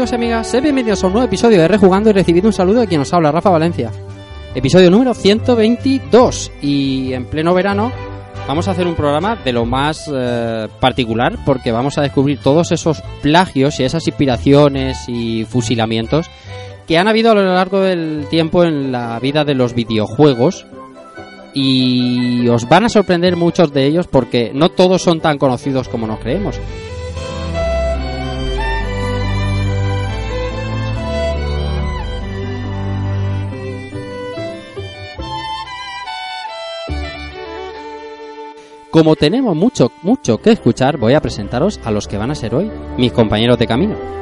Amigos y amigas? Sed bienvenidos a un nuevo episodio de Rejugando y recibid un saludo de quien nos habla, Rafa Valencia. Episodio número 122 y en pleno verano vamos a hacer un programa de lo más eh, particular porque vamos a descubrir todos esos plagios y esas inspiraciones y fusilamientos que han habido a lo largo del tiempo en la vida de los videojuegos y os van a sorprender muchos de ellos porque no todos son tan conocidos como nos creemos. Como tenemos mucho, mucho que escuchar, voy a presentaros a los que van a ser hoy mis compañeros de camino.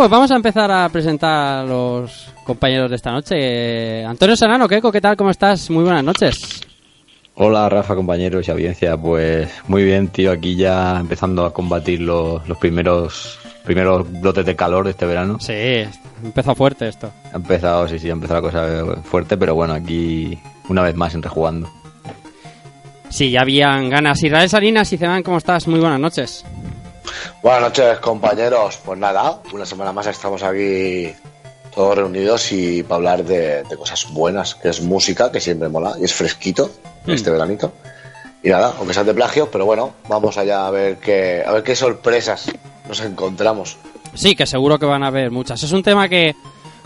Pues vamos a empezar a presentar a los compañeros de esta noche. Antonio Sanano, Keiko, ¿qué tal? ¿Cómo estás? Muy buenas noches. Hola Rafa, compañeros y audiencia. Pues muy bien, tío, aquí ya empezando a combatir los, los primeros primeros brotes de calor de este verano. Sí, empezó fuerte esto. Ha empezado, sí, sí, ha empezado la cosa fuerte, pero bueno, aquí una vez más en rejugando. Sí, ya habían ganas. Israel Salinas y Ceban, ¿cómo estás? Muy buenas noches. Buenas noches, compañeros. Pues nada, una semana más estamos aquí todos reunidos y para hablar de, de cosas buenas, que es música, que siempre mola y es fresquito este veranito. Y nada, aunque sean de plagio, pero bueno, vamos allá a ver qué, a ver qué sorpresas nos encontramos. Sí, que seguro que van a haber muchas. Es un tema que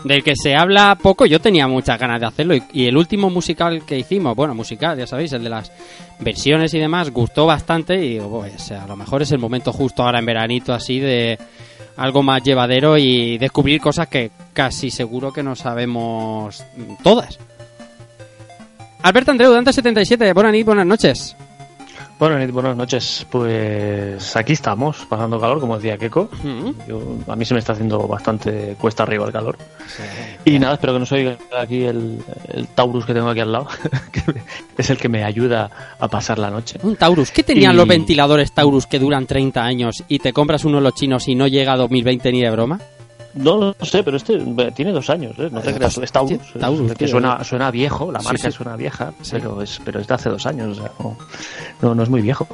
del que se habla poco. Yo tenía muchas ganas de hacerlo y, el último musical que hicimos, bueno, musical, ya sabéis, el de las versiones y demás, gustó bastante y digo, a lo mejor es el momento justo ahora en veranito así de algo más llevadero y descubrir cosas que casi seguro que no sabemos todas. Alberto Andreu, Dante77, buenas noches, noches. Buenas, noches. Pues aquí estamos, pasando calor, como decía Keiko. Mm. Yo, a mí se me está haciendo bastante cuesta arriba el calor. Y nada, espero que no soy aquí el, el Taurus que tengo aquí al lado, que es el que me ayuda a pasar la noche. Un Taurus. ¿Qué tenían Y- los ventiladores Taurus que duran 30 años y te compras uno de los chinos y no llega a 2020 ni de broma? No lo sé, pero este eh, tiene dos años, ¿eh? No te Eh, creas, pues, es Taurus. sí, Taurus, es- que suena, suena viejo, la marca sí. suena vieja, pero es pero es de hace dos años, o sea, no, no, es muy viejo.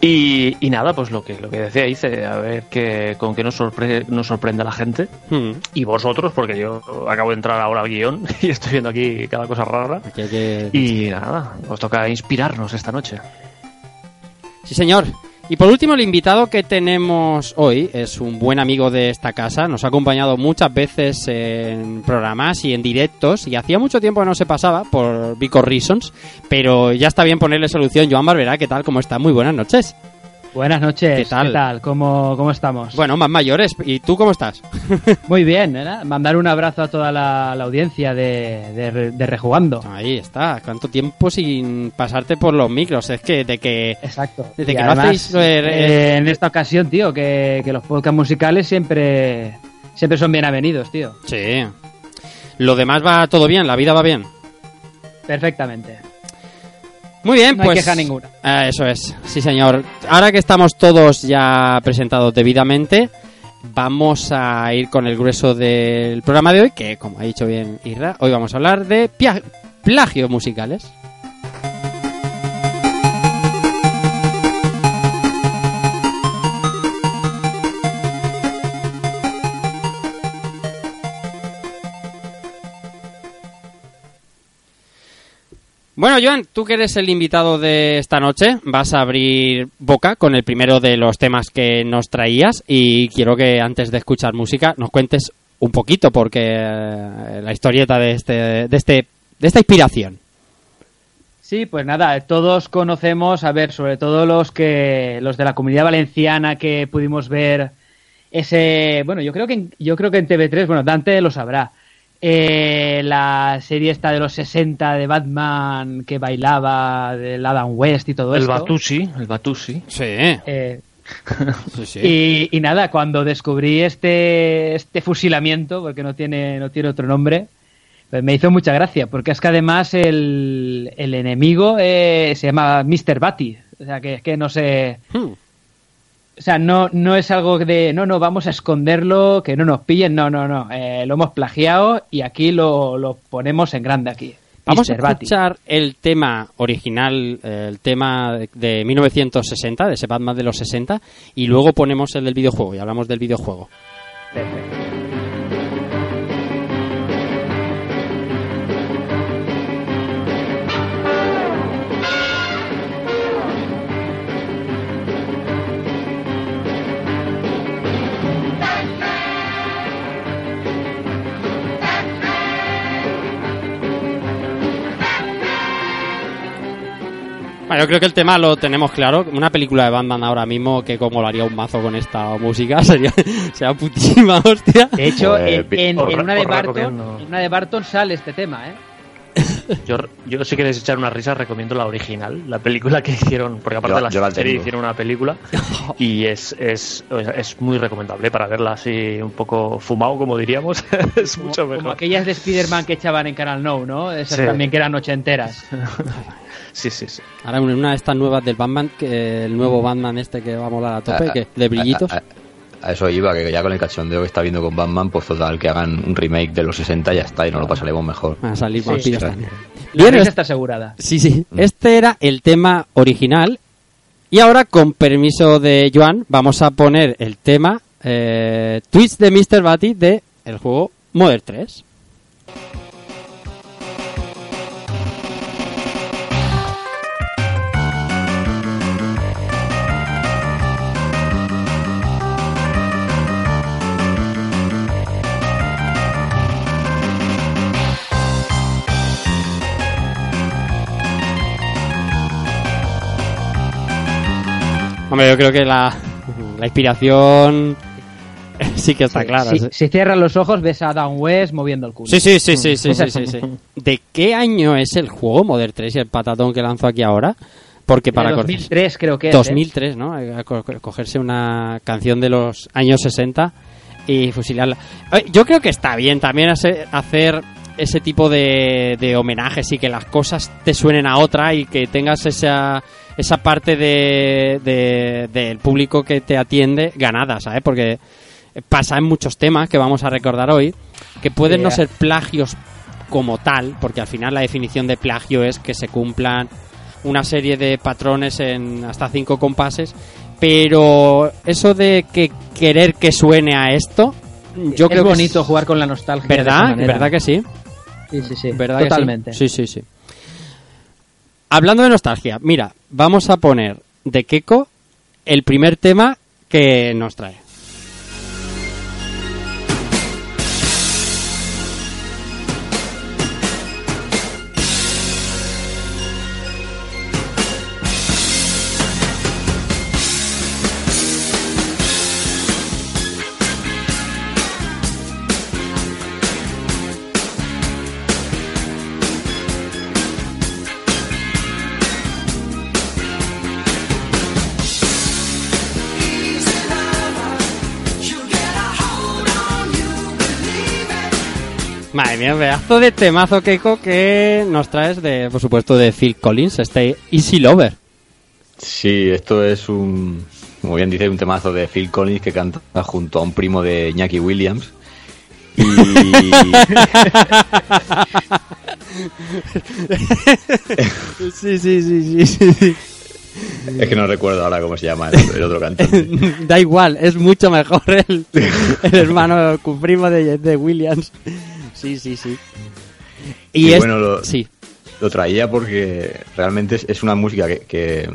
Y, y nada, pues lo que lo que decía hice, a ver qué, con qué nos, sorpre- nos sorprende a la gente. Hmm. y vosotros, porque yo acabo de entrar ahora al guion y estoy viendo aquí cada cosa rara. Aquí que- Y nada, os toca inspirarnos esta noche. Sí, señor. Y por último, el invitado que tenemos hoy es un buen amigo de esta casa. Nos ha acompañado muchas veces en programas y en directos. Y hacía mucho tiempo que no se pasaba por Vico Reasons. Pero ya está bien ponerle solución. Joan Barberá, ¿qué tal? ¿Cómo está? Muy buenas noches. Buenas noches, ¿Qué tal? ¿Cómo, ¿Cómo estamos? Bueno, más mayores. ¿Y tú cómo estás? Muy bien, ¿eh? mandar un abrazo a toda la, la audiencia de, de, de Rejugando. Ahí está. ¿Cuánto tiempo sin pasarte por los micros? Es que de que... Exacto. Desde que no hacéis, eh, eh, en esta ocasión, tío, que, que los podcasts musicales siempre, siempre son bienvenidos, tío. Sí. Lo demás va todo bien, la vida va bien. Perfectamente. Muy bien, No pues. queja ninguna. Eh, eso es, sí señor. Ahora que estamos todos ya presentados debidamente, vamos a ir con el grueso del programa de hoy, que como ha dicho bien Irra, hoy vamos a hablar de plagios musicales. Bueno, Joan, tú que eres el invitado de esta noche, vas a abrir boca con el primero de los temas que nos traías y quiero que antes de escuchar música nos cuentes un poquito porque eh, la historieta de este de este de esta inspiración. Sí, pues nada, todos conocemos, a ver, sobre todo los que los de la Comunidad Valenciana que pudimos ver ese, bueno, yo creo que en, yo creo que en TV3, bueno, Dante lo sabrá. Eh, la serie esta de los 60 de Batman que bailaba del Adam West y todo El esto. Batusi, el Batusi. Sí, Eh, sí, sí. y, y nada, cuando descubrí este, este fusilamiento, porque no tiene, no tiene otro nombre, pues me hizo mucha gracia, porque es que además el, el enemigo eh, se llama Mr. Batty. O sea, que es que no sé. Hmm. O sea, no, no es algo de, no, no, vamos a esconderlo, que no nos pillen, no, no, no. eh, lo hemos plagiado y aquí lo, lo ponemos en grande aquí. Vamos a escuchar el tema original, eh, el tema de- de 1960, de ese Batman de los 60, y luego ponemos el del videojuego y hablamos del videojuego. Perfecto. Bueno, yo creo que el tema lo tenemos claro. Una película de Batman ahora mismo que como lo haría un mazo con esta música sería, sería putísima hostia. De hecho, en, en- una de Barton, recomiendo. en una de Barton sale este tema, ¿eh? Yo, yo si queréis echar una risa recomiendo la original, la película que hicieron, porque aparte Yo- de la serie hicieron una película y es, es, es muy recomendable para verla así un poco fumado, como diríamos, es Como, mucho como mejor. aquellas de Spider-Man que echaban en Canal No, ¿no? Esas Sí. también que eran ochenteras. Sí, sí, sí. Ahora en una de estas nuevas del Batman, que el nuevo Batman este que va a molar a tope, A- que de brillitos. A, a- a eso iba, que ya con el cachondeo que está viendo con Batman, pues total, que hagan un remake de los 60 y ya está, y nos lo pasaremos mejor. Van a salir Sí. Sí. La risa está asegurada. Sí, sí. Mm. Este era el tema original. Y ahora, con permiso de Joan, vamos a poner el tema eh, Twist de Mr. Batty de el juego Modern 3. Hombre, yo creo que la, la inspiración sí que está clara. Si, sí. si cierras los ojos, ves a Dan West moviendo el culo. Sí, sí, sí, sí, sí, sí, sí, sí. ¿De qué año es el juego Modern 3 y el patatón que lanzó aquí ahora? Porque para De cor- 2003 creo que es. ¿eh? 2003, ¿no? Hay que co- Cogerse una canción de los años 60 y fusilarla. Eh, Yo creo que está bien también hace- hacer ese tipo de, de homenajes y que las cosas te suenen a otra y que tengas esa, esa parte de, de- del público que te atiende ganada, ¿sabes? Porque pasa en muchos temas que vamos a recordar hoy que pueden no ser plagios como tal, porque al final la definición de plagio es que se cumplan una serie de patrones en hasta cinco compases, pero eso de que querer que suene a esto, yo es creo que bonito jugar con la nostalgia. de esa ¿Verdad? ¿Verdad que sí? Sí, sí, sí. ¿Verdad que sí? Totalmente. sí, sí, sí. Hablando de nostalgia, mira, vamos a poner de Keko el primer tema que nos trae. Madre mía, pedazo de temazo, Keiko, que nos traes de, por supuesto, de Phil Collins, este Easy Lover. Sí, esto es un, como bien dice, un temazo de Phil Collins que canta junto a un primo de Iñaki Williams. Y Sí, sí, sí, sí, sí. es que no recuerdo ahora cómo se llama el, el otro cantante. da igual, es mucho mejor el, el hermano el primo de, de Williams. Sí, sí, sí. Y, Y es- bueno, lo- sí. Lo traía porque realmente es, es una música que, que-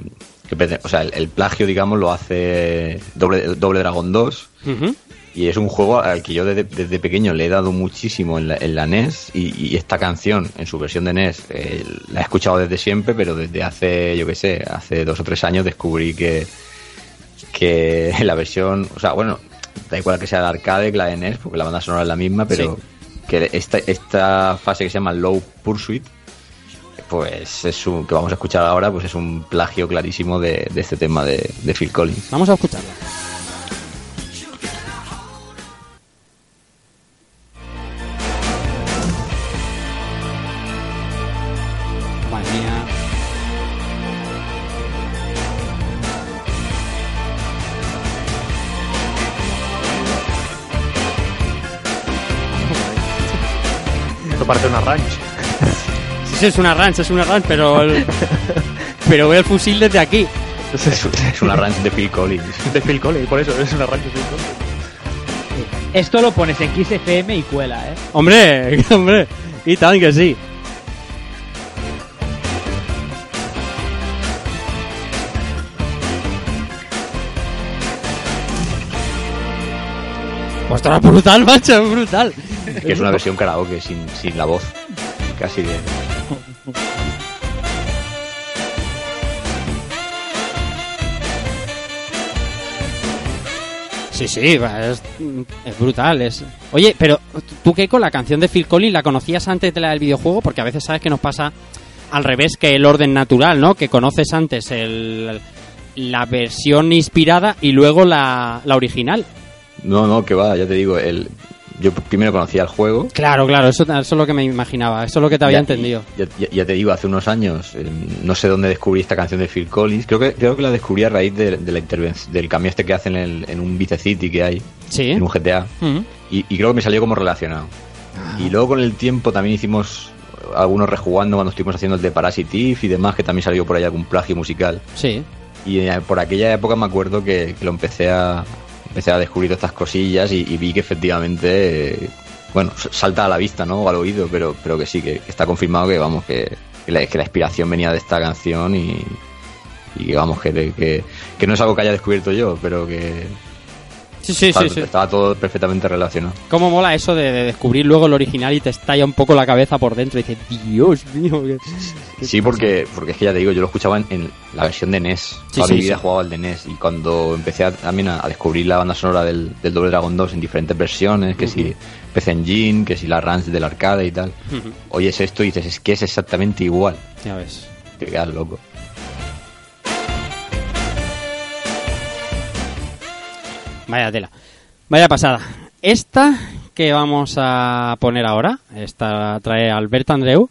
o sea, el, el plagio, digamos, lo hace Doble, Doble Dragon 2 Ujú. y es un juego al que yo desde, desde pequeño le he dado muchísimo en la, en la NES y, y esta canción en su versión de NES eh, la he escuchado desde siempre, pero desde hace, yo qué sé, hace dos o tres años descubrí que, que la versión, o sea, bueno, da igual que sea de arcade que la de NES, porque la banda sonora es la misma, pero que esta, esta fase que se llama Low Pursuit, pues es un, que vamos a escuchar ahora, pues es un plagio clarísimo de, este tema de, de Phil Collins. Vamos a escucharlo. Esto parece una ranch. Sí, sí, es una ranch, es una ranch, pero el- pero veo el fusil desde aquí. Es, es- Es una ranch de Phil Collins. de Phil Collins, por eso es una ranch de Phil Collins. Esto lo pones en XFM y cuela, ¿eh? Hombre, hombre, y tal que sí. Ostras, brutal, macho, brutal. que es una versión karaoke sin, sin la voz. Casi de. Sí, sí, es, es brutal. Es... Oye, pero tú con la canción de Phil Collins la conocías antes de la del videojuego, porque a veces sabes que nos pasa al revés que el orden natural, ¿no? Que conoces antes el, la versión inspirada y luego la, la original. No, no, que va, ya te digo, el, yo primero conocía el juego. Claro, claro, eso, eso es lo que me imaginaba, eso es lo que te había Ya- entendido. Ya, ya- ya te digo, hace unos años, eh, no sé dónde descubrí esta canción de Phil Collins. Creo que creo que la descubrí a raíz de, de la intervención del cambio este que hacen en, el- en un Vice City que hay, Sí. en un GTA. Ujú. Y, y creo que me salió como relacionado. Ah. Y luego con el tiempo también hicimos algunos rejugando cuando estuvimos haciendo el de Parasite Eve y demás, que también salió por ahí algún plagio musical. Sí. Y eh, por aquella época me acuerdo que, que lo empecé a empecé a descubrir estas cosillas y, vi que efectivamente eh, bueno salta a la vista no o al oído pero pero que sí que, está confirmado que vamos que, la, inspiración venía de esta canción y y vamos que, que no es algo que haya descubierto yo pero que Sí, sí, estaba, sí, sí. estaba todo perfectamente relacionado Cómo mola eso de, de descubrir luego el original y te estalla un poco la cabeza por dentro y dices, Dios mío. qué- qué Sí, pasa". porque, porque es que ya te digo, yo lo escuchaba en, en la versión de NES. Toda mi vida jugaba al de NES. Y cuando empecé a- también a, a descubrir la banda sonora del, del Double Dragon 2 en diferentes versiones, que si PC Engine, que si la Ranch del arcade y tal, Ujú. oyes esto y dices, es que es exactamente igual. Ya ves. Te quedas loco. Vaya tela. Vaya pasada. Esta que vamos a poner ahora, esta trae Albert Andreu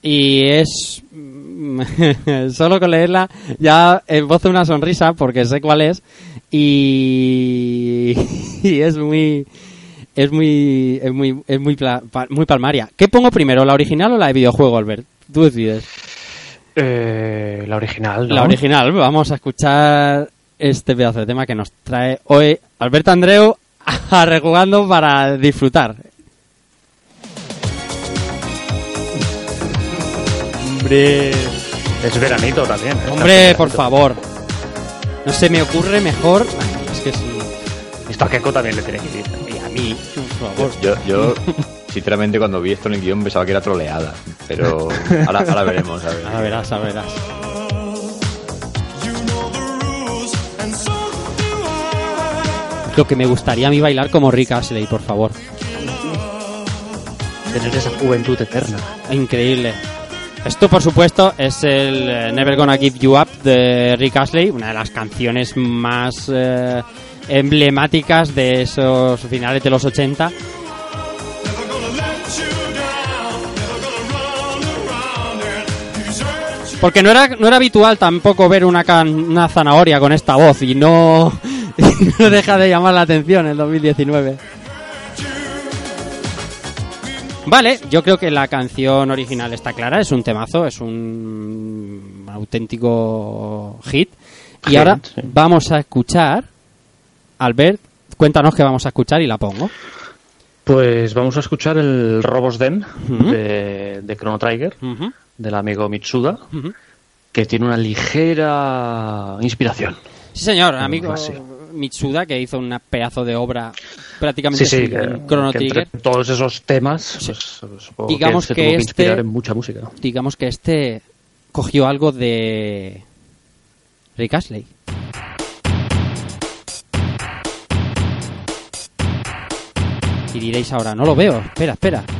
y es solo con leerla ya esbozo una sonrisa porque sé cuál es y, y es muy es muy es muy es muy pla- muy palmaria. ¿Qué pongo primero, la original o la de videojuego, Albert? Tú decides. Eh, la original, ¿no? La original, vamos a escuchar este pedazo de tema que nos trae hoy Alberto Andreu a rejugando para disfrutar. Hombre, Es veranito también. ¿eh? hombre, Veranito. por favor. No se me ocurre mejor. Ay, es que sí. Esto a Keiko también le tiene que ir. Y a mí, por favor. Yo, yo sinceramente, cuando vi esto en el guion pensaba que era troleada. Pero ahora, ahora veremos. A ver. Ahora verás, ahora verás. lo que me gustaría a mí bailar como Rick Astley, por favor. Tener esa juventud eterna. Increíble. Esto, por supuesto, es el eh, Never Gonna Give You Up de Rick Astley, una de las canciones más eh, emblemáticas de esos finales de los 80. Porque no era, no era habitual tampoco ver una, can, una zanahoria con esta voz y no, no deja de llamar la atención el 2019. Vale, yo creo que la canción original está clara, es un temazo, es un auténtico hit. Y ahora sí. vamos a escuchar, Albert, cuéntanos qué vamos a escuchar y la pongo. Pues vamos a escuchar el Robos Den de, de Chrono Trigger, del amigo Mitsuda, que tiene una ligera inspiración. Sí, señor, amigo así. Mitsuda, que hizo un pedazo de obra prácticamente Sí, sí, sin que, Chrono que entre Trigger. todos esos temas, pues, supongo Digamos que se que tuvo que este- inspirar en mucha música. Digamos que este cogió algo de Rick Astley. Y diréis ahora, no lo veo, espera, espera.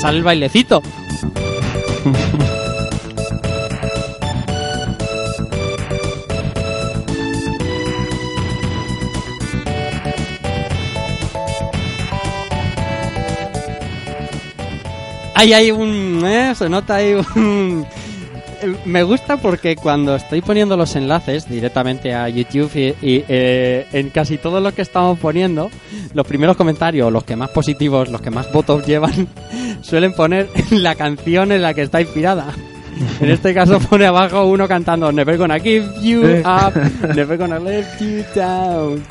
Sale el bailecito. Ahí hay un... ¿eh? Se nota ahí un... Me gusta porque cuando estoy poniendo los enlaces directamente a YouTube y, y, eh, en casi todo lo que estamos poniendo, los primeros comentarios, los que más positivos, los que más votos llevan, suelen poner la canción en la que está inspirada. En este caso pone abajo uno cantando Never gonna give you up, never gonna let you down.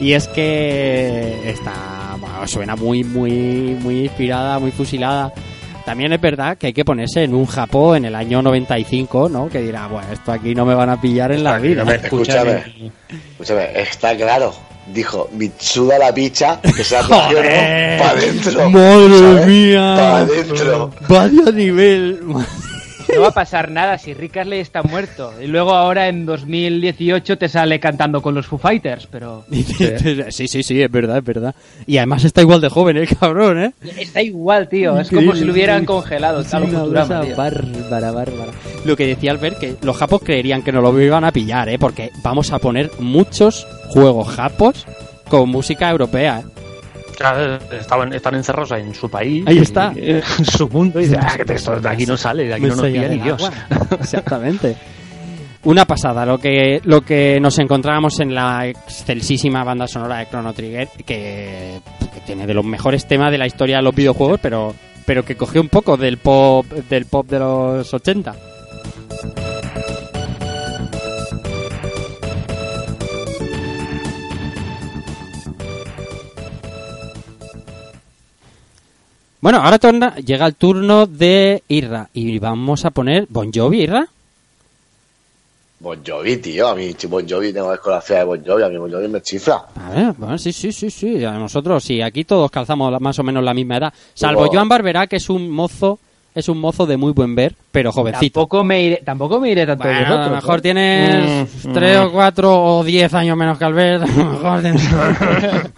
Y es que está, bueno, suena muy, muy, muy inspirada, muy fusilada. También es verdad que hay que ponerse en un Japón en el año 95, ¿no? Que dirá, bueno, esto aquí no me van a pillar en la vida. Escúchame, escúchame, está claro. Dijo, Mitsuda la picha, que se ha cogido Joder. para adentro. Madre ¿sabes? mía. Pa' adentro. Vaya nivel. No va a pasar nada si Rick Astley está muerto. Y luego ahora en 2018 te sale cantando con los Foo Fighters, pero Sí, sí, sí, es verdad, es verdad. Y además está igual de joven, el cabrón, ¿eh? está igual, tío. Es como si lo hubieran congelado. Es tal bárbara, bárbara. Lo que decía Albert, que los japos creerían que no lo iban a pillar, ¿eh? Porque vamos a poner muchos juegos japos con música europea, ¿eh? Claro, estaban, están encerrados en su país. Ahí está. y- en su mundo. Y dicen, "Ah, que esto de aquí no sale, de aquí no nos pilla ni Dios. Exactamente. Una pasada, lo que, lo que nos encontrábamos en la excelsísima banda sonora de Chrono Trigger, que, que tiene de los mejores temas de la historia de los videojuegos, pero, pero que cogió un poco del pop, del pop de los 80. Bueno, ahora torna- llega el turno de Irra y vamos a poner Bon Jovi, Irra. Bon Jovi, tío. A mí Bon Jovi tengo desconocida de Bon Jovi. A mí Bon Jovi me chifla. A ver, bueno, sí, sí, sí, sí. A nosotros, sí, aquí todos calzamos más o menos la misma edad. Salvo Joan Barberá, que es un mozo, es un mozo de muy buen ver, pero jovencito. Tampoco me iré, tampoco me iré tanto de Bueno, a lo mejor ¿eh? tienes Mm, tres o cuatro o diez años menos que Albert. A lo mejor tienes-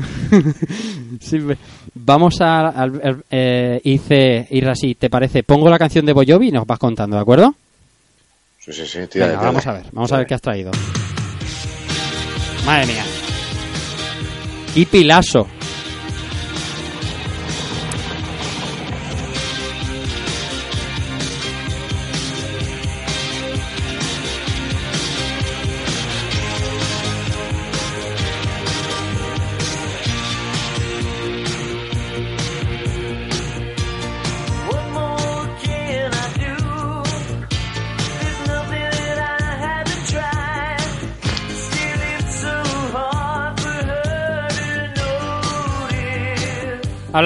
Sí, Vamos a... al- al- eh, hice, Irra, si te parece, pongo la canción de Boyobi y nos vas contando, ¿de acuerdo? Sí, sí, sí. tira, Venga, tira. vamos a ver, vamos a ver qué has traído. Madre mía. Y Pilaso.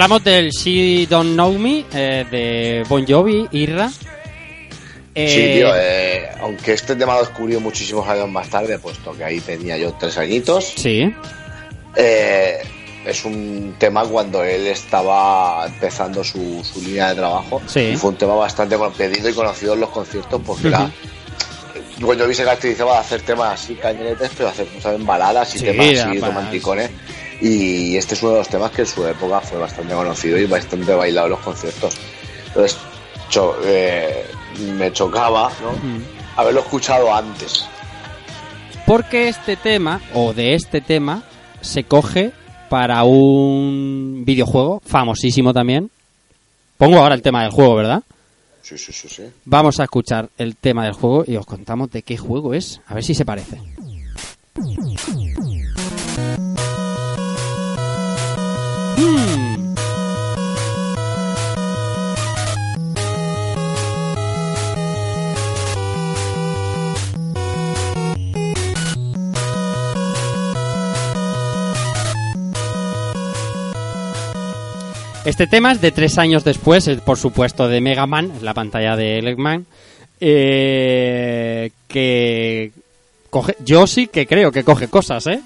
Hablamos del She Don't Know Me eh, de Bon Jovi, Irra. Eh, Sí, tío, eh, aunque este tema lo descubrí muchísimos años más tarde, puesto que ahí tenía yo tres añitos, Sí, eh, es un tema cuando él estaba empezando su, su línea de trabajo Sí. y fue un tema bastante pedido y conocido en los conciertos porque era... Bon Jovi se caracterizaba de hacer temas así cañonetes, pero hacer ¿saben? baladas y Sí, temas así romanticones. Y este es uno de los temas que en su época fue bastante conocido y bastante bailado en los conciertos. Entonces, cho- eh, me chocaba ¿no? haberlo escuchado antes. porque este tema, o de este tema, se coge para un videojuego famosísimo también. Pongo ahora el tema del juego, ¿verdad? Sí, sí, sí, sí. Vamos a escuchar el tema del juego y os contamos de qué juego es. A ver si se parece. Este tema es de tres años después, es, por supuesto, de Mega Man, es la pantalla de Eggman, eh, que coge, yo sí que creo que coge cosas, ¿eh?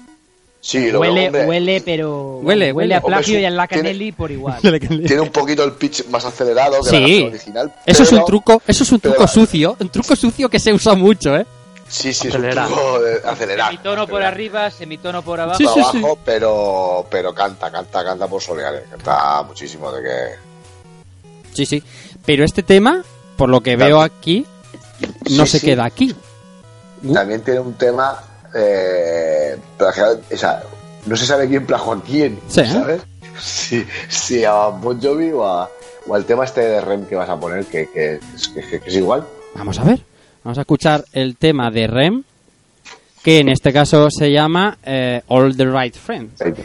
Sí, lo Huele, hombre, huele, pero. Huele, huele. a plagio un- y a la tiene- Canelli por igual. Tiene un poquito el pitch más acelerado que la Sí, versión original. eso es un truco, eso es un truco pero- sucio, un truco sucio que se usa mucho, ¿eh? Sí, sí, Acelera. es un truco de acelerar. Semitono por acelerar. arriba, semitono por abajo. Sí, por sí, abajo, pero pero canta, canta, canta por soleares. Canta muchísimo de que. Sí, sí. Pero este tema, por lo que veo aquí, no Sí, se sí. queda aquí. Uh. También tiene un tema. Eh, plagiado- o sea, no se sabe quién plagió a quién, Sí, ¿eh? ¿sabes? Si, si a Bon Jovi o, a- o al tema este de Rem que vas a poner, que, que, es- que- que es igual. Vamos a ver. Vamos a escuchar el tema de Rem, que en este caso se llama eh, All the Right Friends. Right.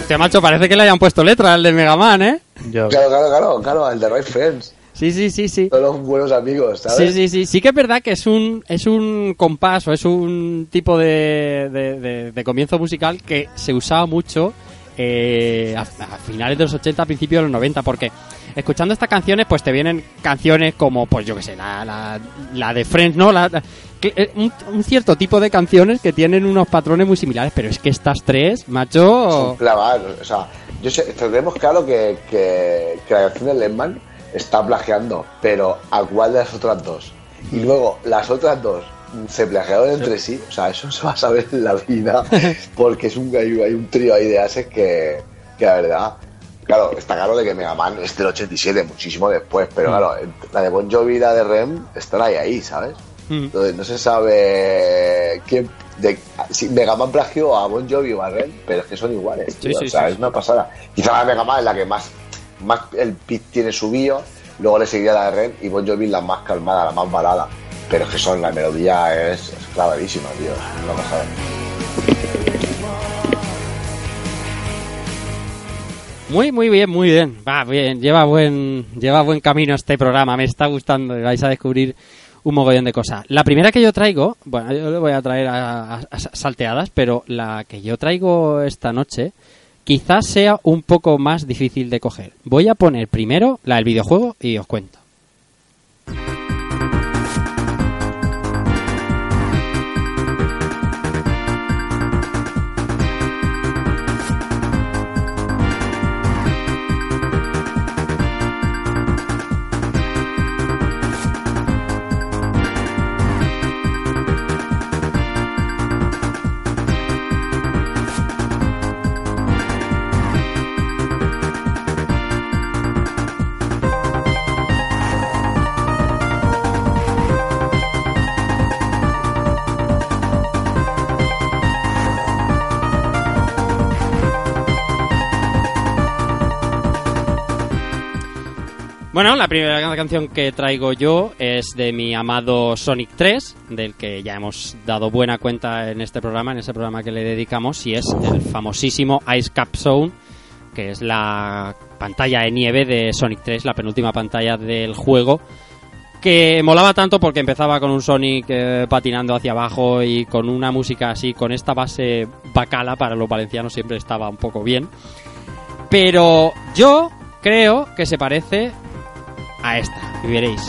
Este macho parece que le hayan puesto letra al de Mega Man, ¿eh? Yo- Claro, claro, claro, claro, el de Right Friends. Sí, sí, sí, sí. Son los buenos amigos, Sí, ¿sabes? sí, sí. Sí que es verdad que es un, es un compás o es un tipo de, de, de- de comienzo musical que se usaba mucho eh, a, a finales de los 80, a principios de los 90, porque escuchando estas canciones pues te vienen canciones como, pues yo qué sé, la, la, la de Friends, ¿no? La- que, eh, un, un cierto tipo de canciones que tienen unos patrones muy similares, pero es que estas tres, macho... Son clavados. O sea, yo sé, tenemos claro que, que, que la canción de Lemman está plagiando, pero ¿a cuál de las otras dos? Y luego, las otras dos se plagiaron entre sí, o sea, eso se va a saber en la vida, porque es un, hay, hay un trío ahí de ases que, que la verdad, claro, está claro de que Mega Man es del 87, muchísimo después, pero claro, la de Bon Jovi y la de Rem están ahí, ahí, ¿sabes? Mm. Entonces no se sabe quién de, si Mega Man plagió a Bon Jovi o a Ren, pero es que son iguales. Sí, tío, sí, o sea, sí. es una pasada. Quizá la de Mega Man es la que más, más el pit tiene subido, luego le seguiría la de Ren y Bon Jovi la más calmada, la más balada. Pero es que son, la melodía es, es clavadísima, tío. Es una pasada. Muy, muy bien, muy bien. Va bien, lleva buen, lleva buen camino este programa, me está gustando vais a descubrir un mogollón de cosas. La primera que yo traigo, bueno, yo le voy a traer a, a- salteadas, pero la que yo traigo esta noche quizás sea un poco más difícil de coger. Voy a poner primero la del videojuego y os cuento. Bueno, la primera canción que traigo yo es de mi amado Sonic 3, del que ya hemos dado buena cuenta en este programa, en ese programa que le dedicamos, y es el famosísimo Ice Cap Zone, que es la pantalla de nieve de Sonic 3, la penúltima pantalla del juego, que molaba tanto porque empezaba con un Sonic eh, patinando hacia abajo y con una música así, con esta base bacala para los valencianos siempre estaba un poco bien. Pero yo creo que se parece a esta, y veréis.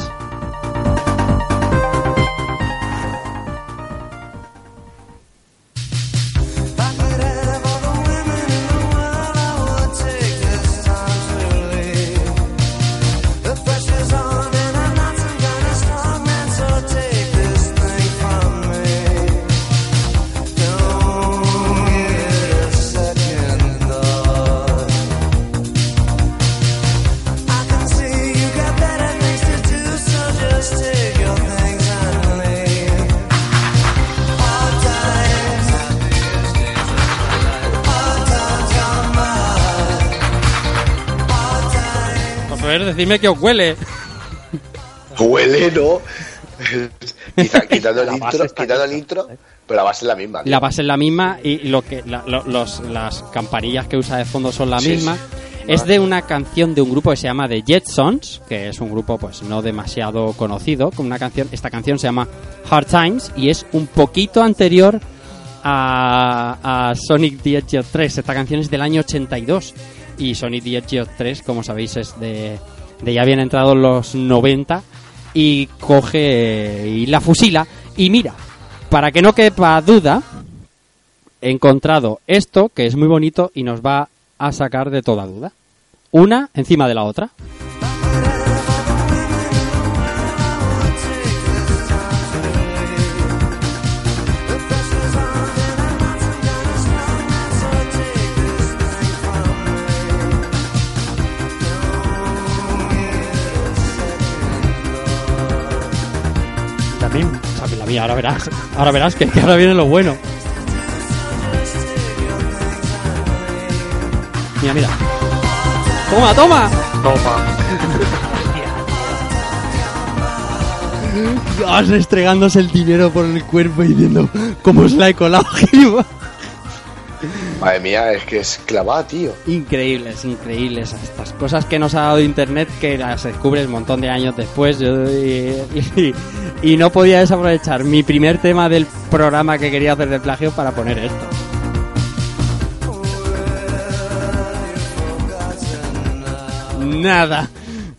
Decidme que os huele. Huele, ¿no? Quizá- quitando el intro, está quitando el hecha, intro, ¿eh? pero la base es la misma. La base es la misma y lo que la- lo- los- las campanillas que usa de fondo son la Sí, misma. sí. Es de una canción de un grupo que se llama The Jetsons, que es un grupo pues no demasiado conocido, con una canción, esta canción se llama Hard Times y es un poquito anterior a, a Sonic the Hedgehog 3. Esta canción es del año 82 y Sonic the Hedgehog 3, como sabéis, es de, de ya bien entrados los 90 y coge y la fusila y mira, para que no quepa duda, he encontrado esto que es muy bonito y nos va a sacar de toda duda. Una encima de la otra. La mía, ahora verás. Ahora verás que, que ahora viene lo bueno. Mira, mira. Toma, toma. Toma. Dios, restregándose el dinero por el cuerpo y diciendo cómo os la he colado. Madre mía, es que es clavada, tío. Increíbles, increíbles. Estas cosas que nos ha dado Internet que las descubres un montón de años después. yo- y, no podía desaprovechar mi primer tema del programa que quería hacer de plagio para poner esto. Nada.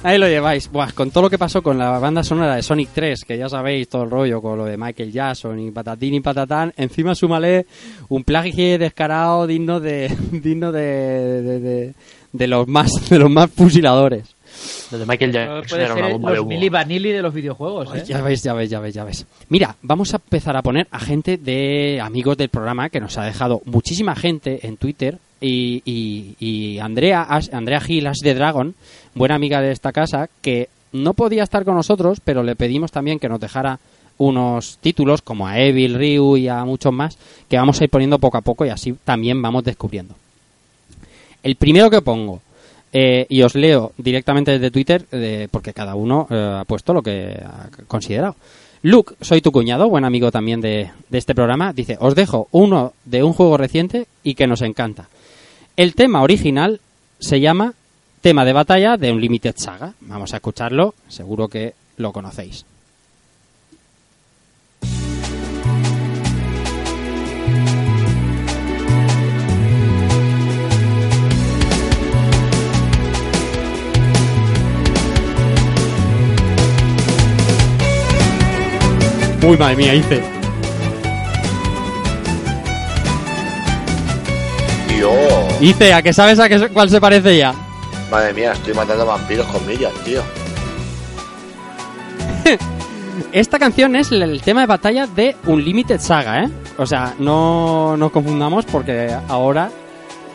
Ahí lo lleváis. Buah, con todo lo que pasó con la banda sonora de Sonic 3, que ya sabéis todo el rollo con lo de Michael Jackson y patatín y patatán, encima súmale un plagio descarado digno de digno de, de, de- de los más de los más fusiladores. Desde Michael Jackson era una bomba de los humo. Milli Vanilli de los videojuegos, ¿eh? Ya ves, ya ves, ya ves, ya ves. Mira, vamos a empezar a poner a gente de amigos del programa que nos ha dejado muchísima gente en Twitter y, y, y Andrea, Andrea Gil, Ash de Dragon, buena amiga de esta casa, que no podía estar con nosotros, pero le pedimos también que nos dejara unos títulos como a Evil, Ryu y a muchos más que vamos a ir poniendo poco a poco y así también vamos descubriendo. El primero que pongo, eh, y os leo directamente desde Twitter, eh, porque cada uno eh, ha puesto lo que ha considerado. Luke, soy tu cuñado, buen amigo también de, de este programa, dice, os dejo uno de un juego reciente y que nos encanta. El tema original se llama Tema de batalla de Unlimited Saga. Vamos a escucharlo, seguro que lo conocéis. Uy, madre mía, hice. Tío, Hice, ¿a que sabes a qué, cuál se parece ya? Madre mía, estoy matando vampiros con millas, tío. Esta canción es el, tema de batalla de Unlimited Saga, ¿eh? O sea, no nos confundamos porque ahora...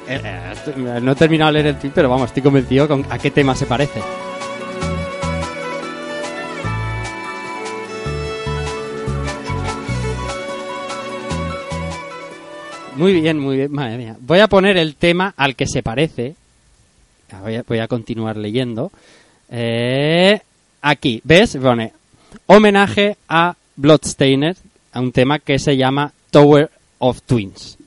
eh, eh, no he terminado de leer el tweet, pero vamos, estoy convencido con a qué tema se parece. Muy bien, muy bien, madre mía. Voy a poner el tema al que se parece. Ah, Voy a, continuar leyendo. Eh, aquí, ¿ves? Pone homenaje a Bloodstained, a un tema que se llama Tower of Twins.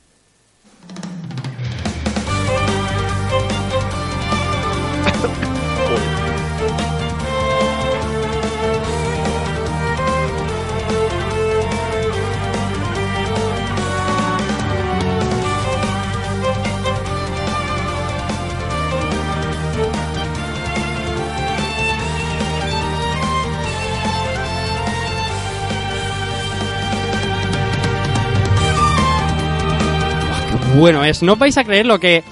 Bueno es. No vais a creer lo que,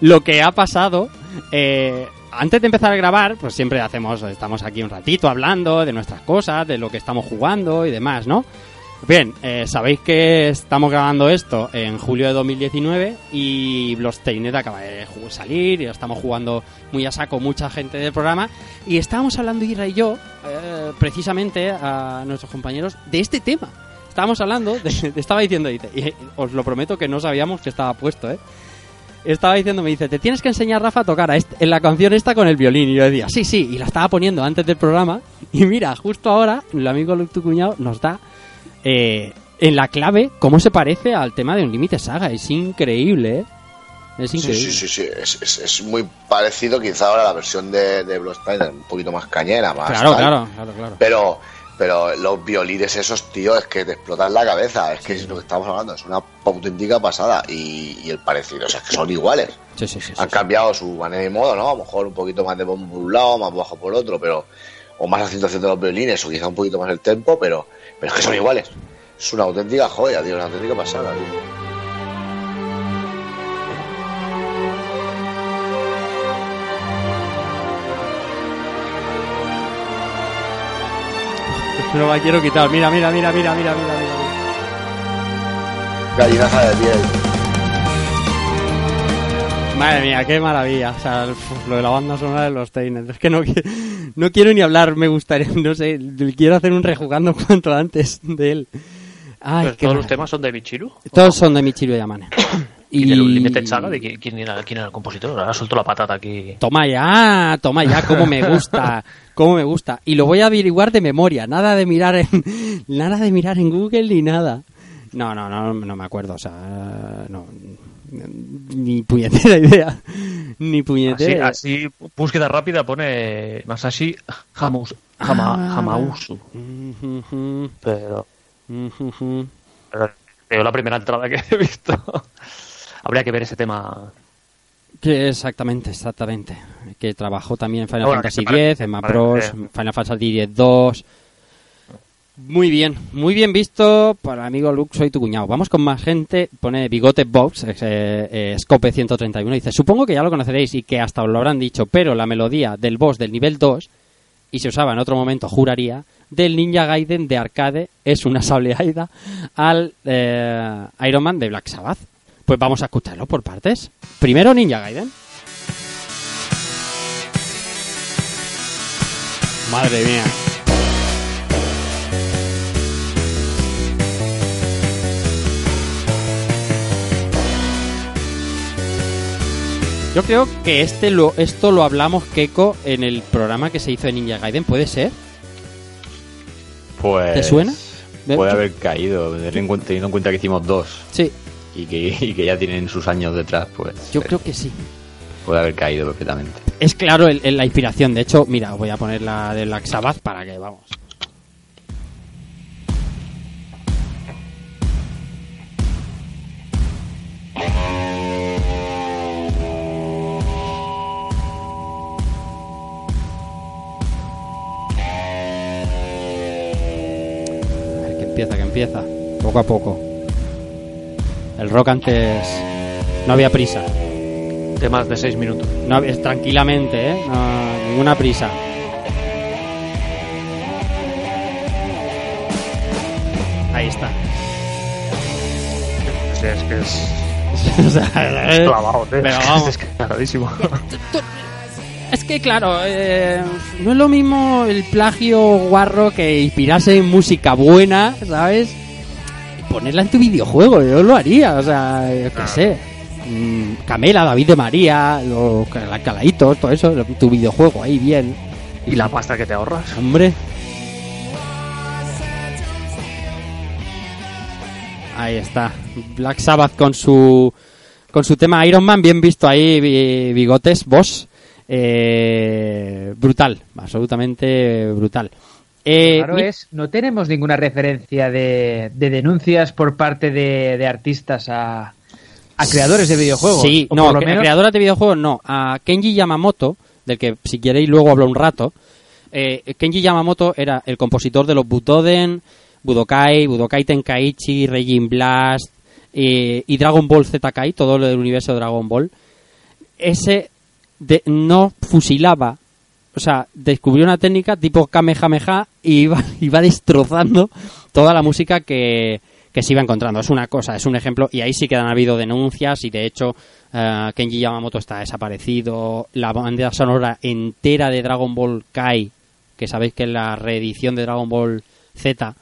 lo que ha pasado. Eh, antes de empezar a grabar, pues siempre hacemos, estamos aquí un ratito hablando de nuestras cosas, de lo que estamos jugando y demás, ¿no? Bien, eh, sabéis que estamos grabando esto en julio de 2019 y Bloodstained acaba de salir y estamos jugando muy a saco mucha gente del programa y estábamos hablando Ira y yo, eh, precisamente a nuestros compañeros, de este tema. Estábamos hablando, de, estaba diciendo, dice, y os lo prometo que no sabíamos que estaba puesto, ¿eh? estaba diciendo, me dice, te tienes que enseñar, Rafa, a tocar a est- en la canción esta con el violín. Y yo decía, sí, sí, y la estaba poniendo antes del programa. Y mira, justo ahora, el amigo Luke tu cuñado nos da eh, en la clave cómo se parece al tema de Unlimited Saga. Es increíble, ¿eh? Es Sí, increíble. sí, sí, sí. Es, es- es muy parecido, quizá ahora la versión de, de Bloodspine, un poquito más cañera, más. Claro, tal. claro, claro, claro. Pero, pero los violines esos, tío, es que te explotan la cabeza. Es que es lo que estamos hablando, es una auténtica pasada. Y, y el parecido, o sea, es que son iguales. Sí, sí, sí. Han cambiado su manera y modo, ¿no? A lo mejor un poquito más de bombo por un lado, más bajo por otro, pero. O más acentuación de los violines, o quizá un poquito más el tempo, pero, pero es que son iguales. Es una auténtica joya, tío, una auténtica pasada, tío. No la quiero quitar. Mira, mira, mira, mira, mira, mira, mira. Gallinaza de piel. Madre mía, qué maravilla. O sea, lo de la banda sonora de los Tainted. Es que no, no quiero ni hablar, me gustaría, no sé, quiero hacer un rejugando cuanto antes de él. Ay, todos los maravilla. temas son de Michiru. Todos son de Michiru Yamane. Y, del Unlimited Saga, ¿de quién, era, quién era el compositor? Ahora suelto la patata aquí. Toma ya, toma ya, cómo me gusta, cómo me gusta. Y lo voy a averiguar de memoria, nada de mirar en, nada de mirar en Google ni nada. No, no, no, no me acuerdo, o sea, no, ni puñetera idea, ni puñetera. así, búsqueda rápida pone Masashi Hamus, Hama, Ah. Hamausu. Pero, pero pero la primera entrada que he visto. Habría que ver ese tema. Que exactamente, exactamente. Que trabajó también en Final Bueno, Fantasy X, en Bros, Final Fantasy X 2. Muy bien, muy bien visto el amigo Luke, soy tu cuñado. Vamos con más gente, pone Bigote Box, eh, eh, Scope 131, dice, supongo que ya lo conoceréis y que hasta os lo habrán dicho, pero la melodía del boss del nivel 2, y se usaba en otro momento, juraría, del Ninja Gaiden de arcade es una sableaida al eh, Iron Man de Black Sabbath. Pues vamos a escucharlo por partes. Primero Ninja Gaiden. Madre mía. Yo creo que este lo, esto lo hablamos, Keiko, en el programa que se hizo de Ninja Gaiden, ¿puede ser? Pues. ¿Te suena? Puede haber caído, teniendo en cuenta, teniendo en cuenta que hicimos dos Sí, y que, y que ya tienen sus años detrás, pues. yo eh, creo que sí. Puede haber caído perfectamente. Es claro el- el- la inspiración. De hecho, mira, voy a poner la de Black Sabbath para que vamos. A ver, que empieza, que empieza. Poco a poco. El rock antes no había prisa. Temas de 6 minutos. No, había- tranquilamente, ¿eh? No, ninguna prisa. Ahí está. Sí, es que es. O sea, Es eh, clavado, tío. pero vamos. Es clarísimo. Es que claro, eh, no es lo mismo el plagio guarro que inspirarse en música buena, ¿sabes? Ponerla en tu videojuego, yo lo haría, o sea, yo qué sé. Mm, Camela, David de María, los cala- caladitos, todo eso, tu videojuego ahí bien. Y la pasta que te ahorras. Hombre. Ahí está. Black Sabbath con su con su tema Iron Man, bien visto ahí, bi- bigotes, boss. Eh, brutal, absolutamente brutal. Eh, Claro mi- es, no tenemos ninguna referencia de, de denuncias por parte de, de artistas a, a creadores de videojuegos. Sí, O no, por lo menos- creadoras de videojuegos no. A Kenji Yamamoto, del que si queréis luego hablo un rato. eh, Kenji Yamamoto era el compositor de los Butoden, Budokai, Budokai Tenkaichi, Regin Blast eh, y Dragon Ball Z Kai, todo lo del universo de Dragon Ball. Ese de- no fusilaba, o sea, descubrió una técnica tipo Kamehameha y iba, iba destrozando toda la música que, que se iba encontrando. Es una cosa, es un ejemplo, y ahí sí que han habido denuncias y de hecho eh, Kenji Yamamoto está desaparecido, la banda sonora entera de Dragon Ball Kai, que sabéis que es la reedición de Dragon Ball Z,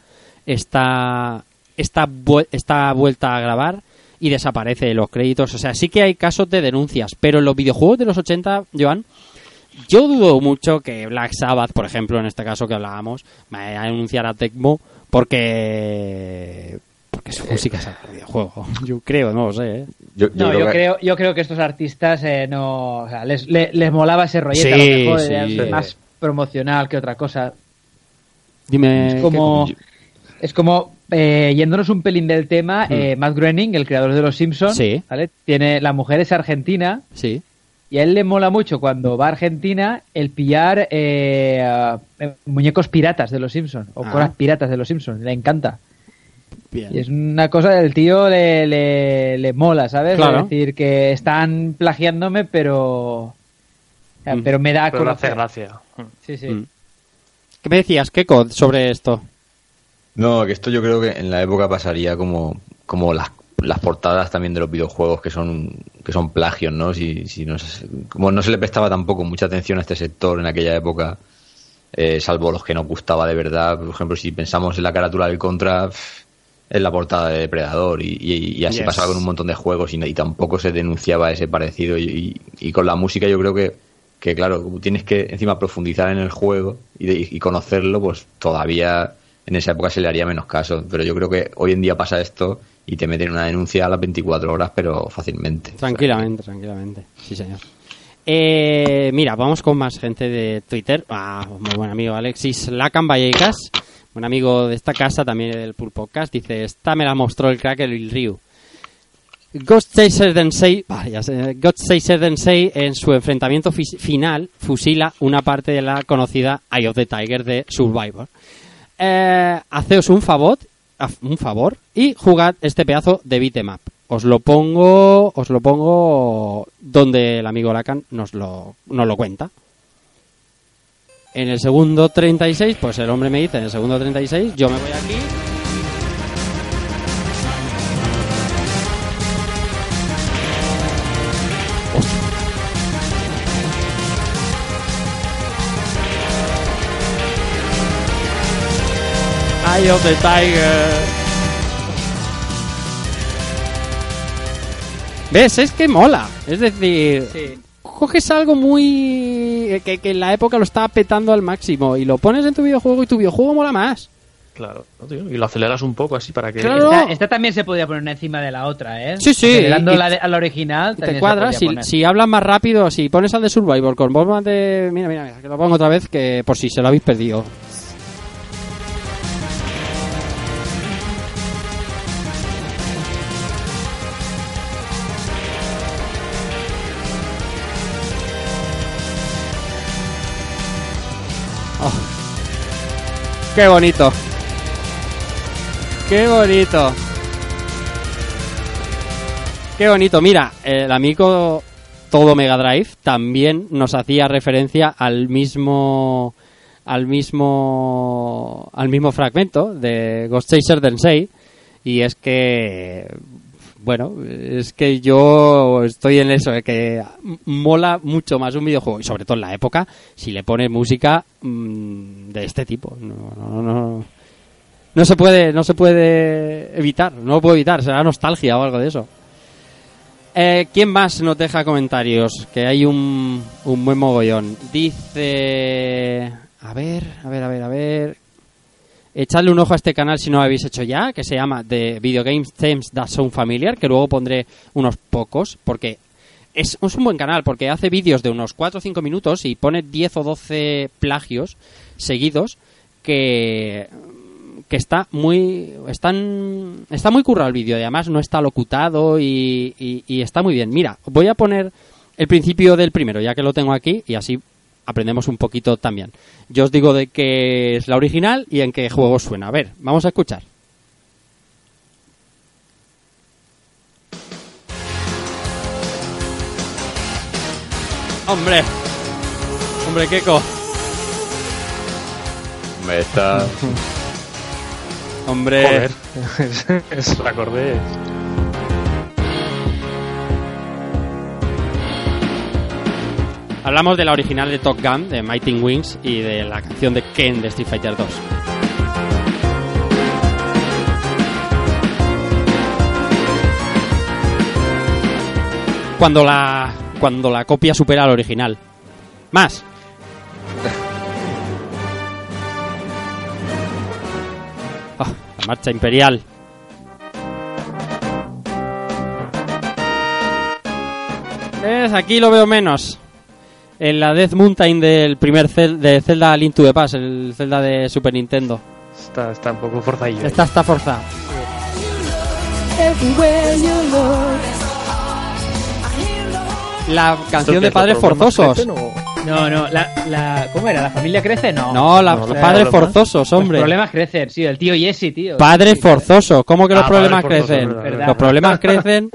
está, está, está vuelta a grabar. y desaparece de los créditos. O sea, sí que hay casos de denuncias, pero en los videojuegos de los 80, Joan, yo dudo mucho que Black Sabbath, por ejemplo, en este caso que hablábamos, vaya a denunciar a Tecmo porque porque su música es el videojuego. Yo creo, no lo sé. ¿eh? Yo, No, yo que- creo, yo creo que estos artistas eh, no, o sea, les, le- les molaba ese rollete, a lo Sí, mejor sí. era más promocional que otra cosa. Dime. Es como, ¿qué- es como eh, yéndonos un pelín del tema, eh, Matt Groening, el creador de Los Simpsons. Sí. ¿vale? Tiene, la mujer es argentina Sí. Y a él le mola mucho cuando va a Argentina el pillar eh, eh, muñecos piratas de Los Simpsons o Ah. cosas piratas de Los Simpsons. Le encanta. Bien. Y es una cosa del tío le, le, le mola, ¿sabes? Claro. Es decir, que están plagiándome, pero. Mm. Pero me da Pero le hace gracia. Sí, sí. Mm. ¿Qué me decías, Keiko, sobre esto? No, que esto yo creo que en la época pasaría como, como las, las portadas también de los videojuegos que son que son plagios, ¿no? Si, si no se- como no se le prestaba tampoco mucha atención a este sector en aquella época, eh, salvo los que nos gustaba de verdad. Por ejemplo, si pensamos en la carátula del Contra, es la portada de Depredador y, y- y así Yes. pasaba con un montón de juegos y, y tampoco se denunciaba ese parecido. Y, con la música yo creo que, que, claro, como tienes que encima profundizar en el juego y, de- y conocerlo, pues todavía en esa época se le haría menos caso. Pero yo creo que hoy en día pasa esto y te meten una denuncia a las 24 horas, pero fácilmente. Tranquilamente, tranquilamente. Sí, señor. Eh, mira, vamos con más gente de Twitter. Ah, muy buen amigo Alexis Lacan Vallecas, un amigo de esta casa, también del Pool Podcast, dice, esta me la mostró el crack el Ryu. Ghost Chaser Densei, vale, ya sé, Ghost Chaser Densei en su enfrentamiento final fusila una parte de la conocida Eye of the Tiger de Survivor. Eh, haceos un favor, un favor y jugad este pedazo de beat'em up. Os lo pongo, os lo pongo donde el amigo Lacan nos lo, nos lo cuenta. En el segundo 36, pues el hombre me dice en el segundo 36, yo me voy aquí. Eye of the Tiger. ¿Ves? Es que mola. Es decir, Sí. coges algo muy... eh, Que, que en la época lo estaba petando al máximo y lo pones en tu videojuego y tu videojuego mola más. Claro, ¿no, tío? y lo aceleras un poco así para que. Claro. Esta, esta también se podía poner encima de la otra, ¿eh? Sí, sí, Acelerando y- la de- a la original. Te cuadras, si, si hablas más rápido, si pones al de Survivor con voz más de... Mira, mira, mira, que lo pongo otra vez, que por si se lo habéis perdido. ¡Qué bonito! ¡Qué bonito! Qué bonito. Mira, el amigo Todo Mega Drive también nos hacía referencia al mismo al mismo al mismo fragmento de Ghost Chaser Densei y es que bueno, es que yo estoy en eso, de que mola mucho más un videojuego y sobre todo en la época si le pones música mm, de este tipo. No, no, no, no se puede, no se puede evitar, no lo puedo evitar, será nostalgia o algo de eso. Eh, ¿Quién más nos deja comentarios? Que hay un, un buen mogollón. Dice... A ver, a ver, a ver, a ver... Echadle un ojo a este canal si no lo habéis hecho ya, que se llama The Video Games Themes That Sound Familiar, que luego pondré unos pocos, porque es, un buen canal, porque hace vídeos de unos 4 o 5 minutos y pone 10 o 12 plagios seguidos que que está muy están está muy currado el vídeo además no está locutado y- y está muy bien. Mira voy a poner el principio del primero ya que lo tengo aquí y así aprendemos un poquito también. Yo os digo de qué es la original y en qué juego suena. A ver vamos a escuchar. Hombre. Hombre Keko Hombre, está... hombre. Joder, es el acorde. Hablamos de la original de Top Gun, de Mighty Wings, y de la canción de Ken de Street Fighter 2. cuando la cuando la copia supera al original. Más. Ah, la marcha imperial. ¿Ves? Aquí lo veo menos. En la Death Mountain del primer Zel- de Zelda Link to the Past, el Zelda de Super Nintendo. Está, está un poco forzadillo. Esta está forzada. La canción de Padres Forzosos. No, no, la, la, ¿cómo era? ¿La familia crece? No. No, la, No, los Padres. Forzosos, hombre. Los problemas crecen, sí, el tío Jesse, tío. Padres Sí, forzosos. ¿Cómo que los Ah, problemas crecen? verdad, verdad. Los problemas crecen.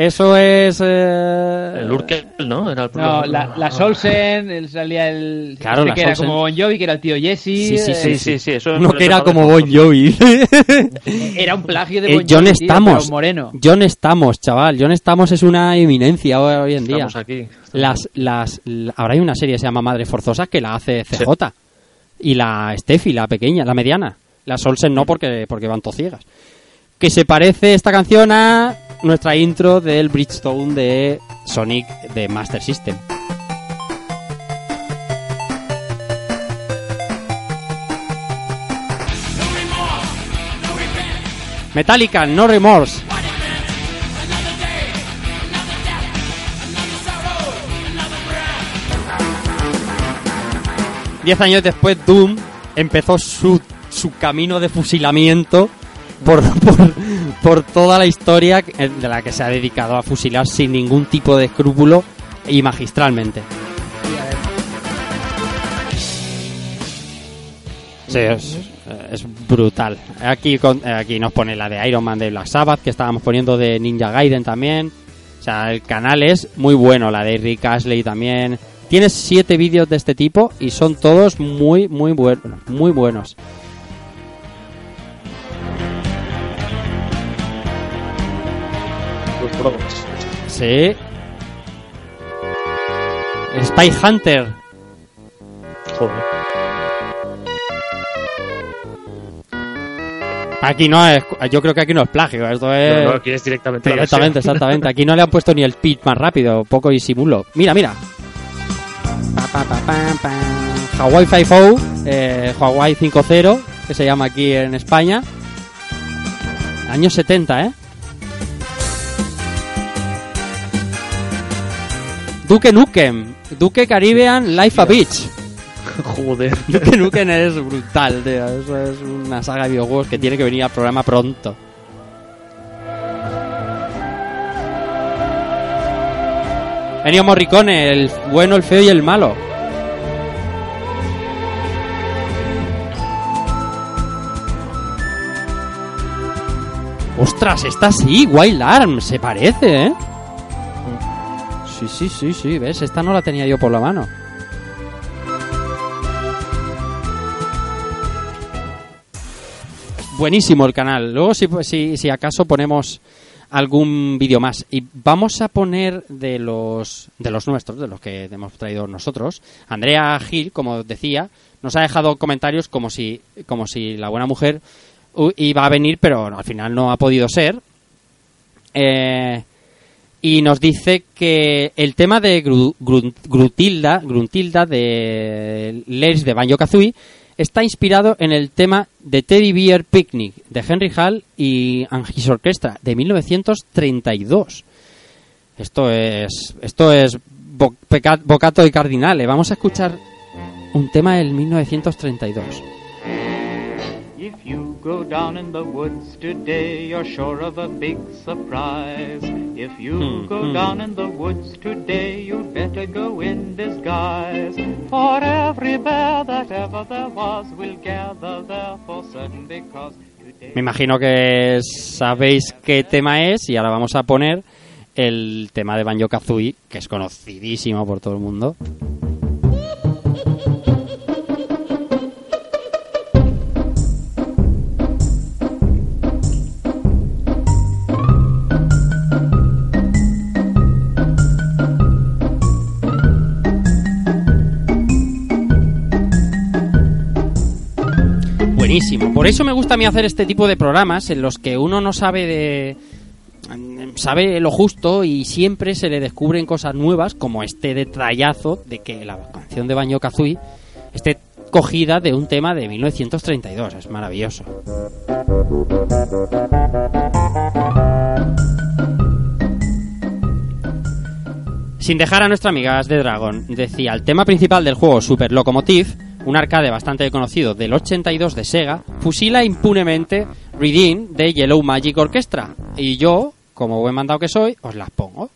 Eso es. eh, El Urkel, ¿no? Era el No, la, la Solsen, el, salía el. Claro, la que era como Bon Jovi, que era el tío Jesse. Sí, sí, eh, Sí, sí, sí. Eso es que era como Bon. Jovi. Era un plagio de Eh, Bon John Jovi, tío, Estamos. pero moreno. John Estamos, chaval. John Estamos es una eminencia hoy, hoy en día. Estamos aquí. Las, las, la- ahora hay una serie que se llama Madres Forzosas que la hace CJ. Y la Steffi, la pequeña, la mediana. La Solsen no porque, porque van todas ciegas. Que se parece esta canción a nuestra intro del Bridgestone de Sonic de Master System. Metallica, No Remorse. Diez años después, Doom empezó su, su camino de fusilamiento por, por, por toda la historia de la que se ha dedicado a fusilar sin ningún tipo de escrúpulo y magistralmente. Sí, es, es brutal. Aquí, aquí nos pone la de Iron Man de Black Sabbath, que estábamos poniendo de Ninja Gaiden también. O sea, el canal es muy bueno, la de Rick Ashley también. Tienes siete vídeos de este tipo y son todos muy, muy buenos. Muy buenos. Sí. Spy Hunter. Joder. Aquí no es. Yo creo que aquí no es plagio. Esto es. No, no, aquí es directamente Directamente, exactamente. Aquí no le han puesto ni el pitch más rápido, poco disimulo. Mira, mira. Pa, pa, pa. Hawaii 5.0, eh, Hawaii 5.0, que se llama aquí en España. Años 70, ¿eh? Duke Nukem, Duke Caribbean Life a Beach. Joder. Duke Nukem es brutal, tío. Eso es una saga de videojuegos que tiene que venir al programa pronto. Ennio Morricone, el bueno, el feo y el malo. Ostras, esta sí, Wild Arms, se parece, ¿eh? Sí, sí, sí, sí, ¿ves? Esta no la tenía yo por la mano. Buenísimo el canal. Luego, si, si, si acaso ponemos algún vídeo más. Y vamos a poner de los, de los nuestros, de los que hemos traído nosotros. Andrea Gil, como decía, nos ha dejado comentarios como si, como si la buena mujer uh, iba a venir, pero al final no ha podido ser. Eh, y nos dice que el tema de Gruntilda de Lairs de Banjo Kazooie está inspirado en el tema de Teddy Bear Picnic de Henry Hall y His Orchestra de 1932. Esto es esto es Bocato y Cardinale. Vamos a escuchar un tema del 1932. If you go down in the woods today, you're sure of a big surprise. If you Hmm, go hmm. down in the woods today, you'd better go in disguise. For every bear that ever there was will gather there for certain because. Me imagino que sabéis qué tema es y ahora vamos a poner el tema de Banjo Kazooie, que es conocidísimo por todo el mundo. Buenísimo. Por eso me gusta a mí hacer este tipo de programas en los que uno no sabe de sabe lo justo y siempre se le descubren cosas nuevas, como este detallazo de que la canción de Baño Kazooie esté cogida de un tema de 1932. Es maravilloso. Sin dejar a nuestra amiga As de Dragon, decía, el tema principal del juego Super Locomotive, un arcade bastante conocido del 82 de Sega, fusila impunemente Redeem de Yellow Magic Orchestra. Y yo, como buen mandado que soy, os las pongo.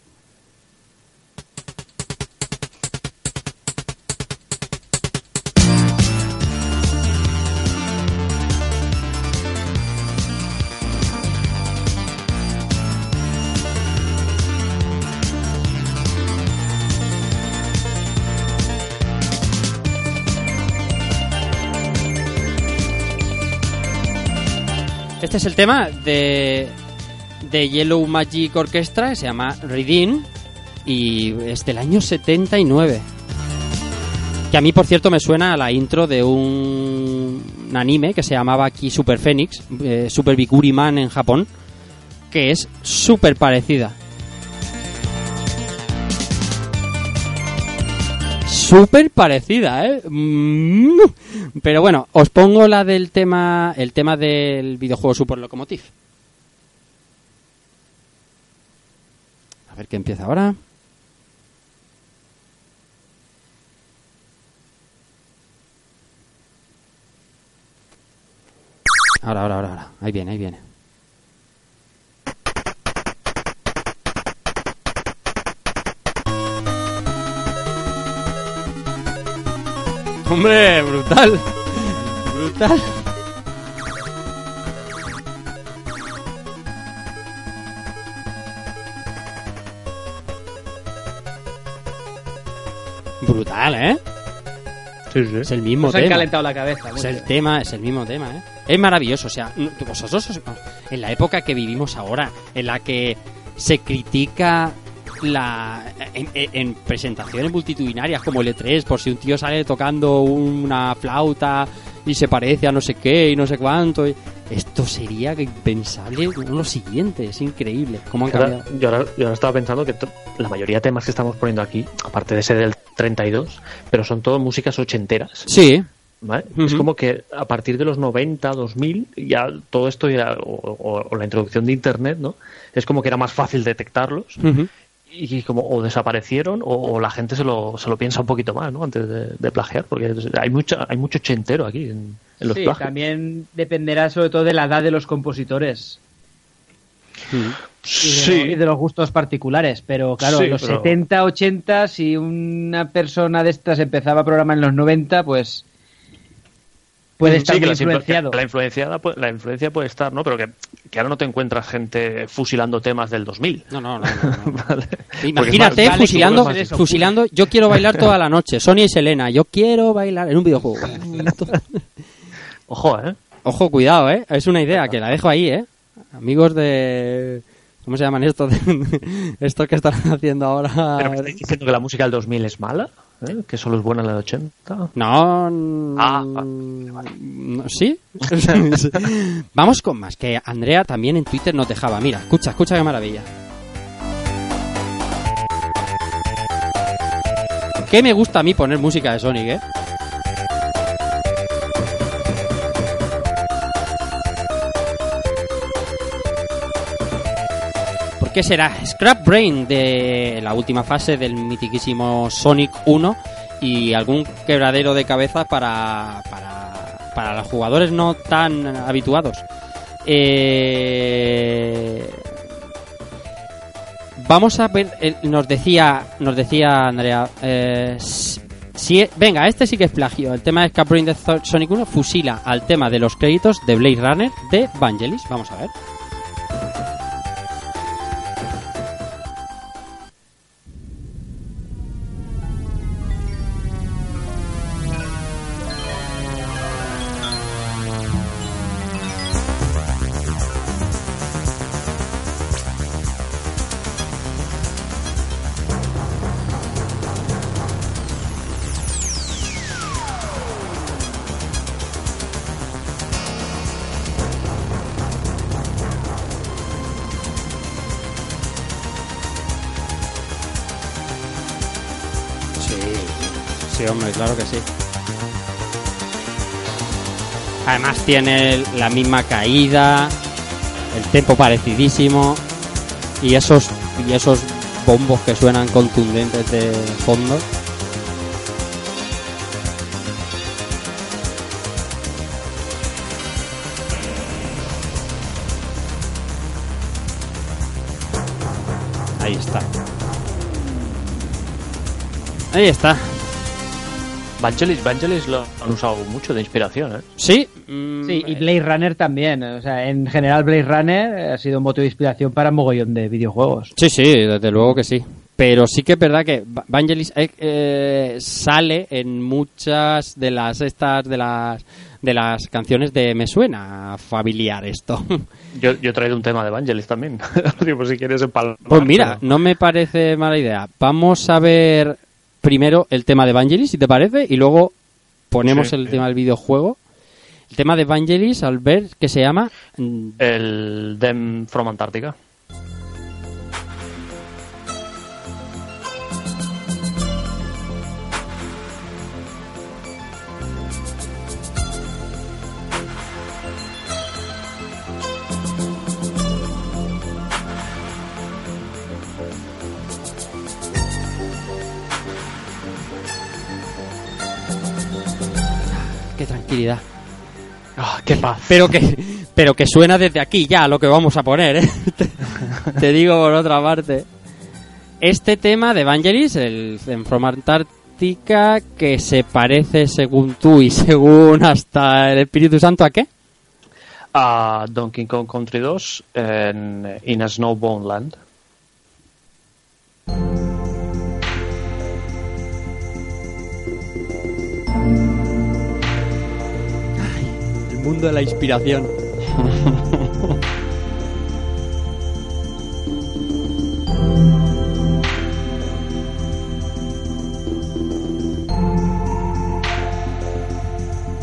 Este es el tema de, de Yellow Magic Orchestra, se llama Redeem y es del año 79. Que a mí, por cierto, me suena a la intro de un, un anime que se llamaba aquí Super Phoenix, eh, Super Bikuri Man en Japón, que es súper parecida. Súper parecida, ¿eh? Mm. Pero bueno, os pongo la del tema, el tema del videojuego Super Locomotive. A ver qué empieza ahora. Ahora, ahora, ahora, ahora. Ahí viene, ahí viene. Hombre, brutal. Brutal. Brutal, ¿eh? Sí, sí. Es el mismo Nos han tema. calentado la cabeza. Es mucho. el tema, es el mismo tema, ¿eh? Es maravilloso, o sea, vosotros, os- en la época que vivimos ahora, en la que se critica la en, en- en presentaciones multitudinarias como el E3, por si un tío sale tocando una flauta y se parece a no sé qué y no sé cuánto, esto sería impensable lo siguiente, es increíble. ¿Cómo han Ahora- cambiado? yo, ahora, yo ahora estaba pensando que la mayoría de temas que estamos poniendo aquí, aparte de ese del 32, pero son todo músicas ochenteras. Sí, ¿vale? Es como que a partir de los 90, 2000, ya todo esto ya, o, o- o la introducción de Internet, ¿no? Es como que era más fácil detectarlos ujú. Y como o desaparecieron o, o la gente se lo, se lo piensa un poquito más, ¿no? Antes de, de plagiar, porque hay mucho, hay mucho ochentero aquí en, en los Sí, plagios. también dependerá sobre todo de la edad de los compositores y de, Sí. y de los gustos particulares. Pero claro, en los pero- 70, 80, si una persona de estas empezaba a programar en los 90, pues puede estar Sí, que influenciado. la influenciada la influencia puede estar, ¿no? Pero que, que ahora no te encuentras gente fusilando temas del 2000. No, no, no. no, no. ¿vale? Imagínate más- fusilando, vale, fusilando, yo quiero bailar toda la noche. Sonia y Selena, yo quiero bailar en un videojuego. Ojo, ¿eh? Ojo, cuidado, ¿eh? Es una idea que la dejo ahí, ¿eh? Amigos de... ¿Cómo se llaman estos? estos que están haciendo ahora... Pero me estáis diciendo que la música del 2000 es mala, ¿eh? que solo es buena la del 80. No, Ah, no, ¿Sí? Vamos con más, que Andrea también en Twitter nos dejaba. Mira, escucha, escucha qué maravilla. ¿Qué me gusta a mí poner música de Sonic, eh? Qué será Scrap Brain de la última fase del mitiquísimo Sonic 1 y algún quebradero de cabeza para, para, para los jugadores no tan habituados? Eh, vamos a ver, el- nos decía, nos decía Andrea, eh, si, venga, este sí que es plagio. El tema de Scrap Brain de Sonic 1 fusila al tema de los créditos de Blade Runner de Vangelis. Vamos a ver. Claro que sí. Además tiene la misma caída, el tempo parecidísimo y esos y esos bombos que suenan contundentes de fondo. Ahí está. Ahí está. Vangelis, Vangelis lo han usado mucho de inspiración, ¿eh? Sí. mm, Sí, y Blade Runner también. O sea, en general Blade Runner ha sido un motivo de inspiración para un mogollón de videojuegos. Sí, sí, desde luego que sí. Pero sí que es verdad que Va- Vangelis eh, eh, sale en muchas de las estas de las de las canciones de Me suena familiar esto. Yo, yo he traído un tema de Vangelis también. Digo, por si quieres empalmar. Pues mira, pero- no me parece mala idea. Vamos a ver primero el tema de Vangelis, si te parece, y luego ponemos Sí, el tema del videojuego. El tema de Vangelis, al ver que se llama mm, El Dem from Antarctica. Ah, qué paz. Pero que, pero que suena desde aquí ya lo que vamos a poner, ¿eh? te, te digo por otra parte. Este tema de Evangelis, el en From Antarctica, que se parece según tú y según hasta el Espíritu Santo a qué? A Donkey Kong Country 2 en In a Snowbound Land. Mundo de la inspiración.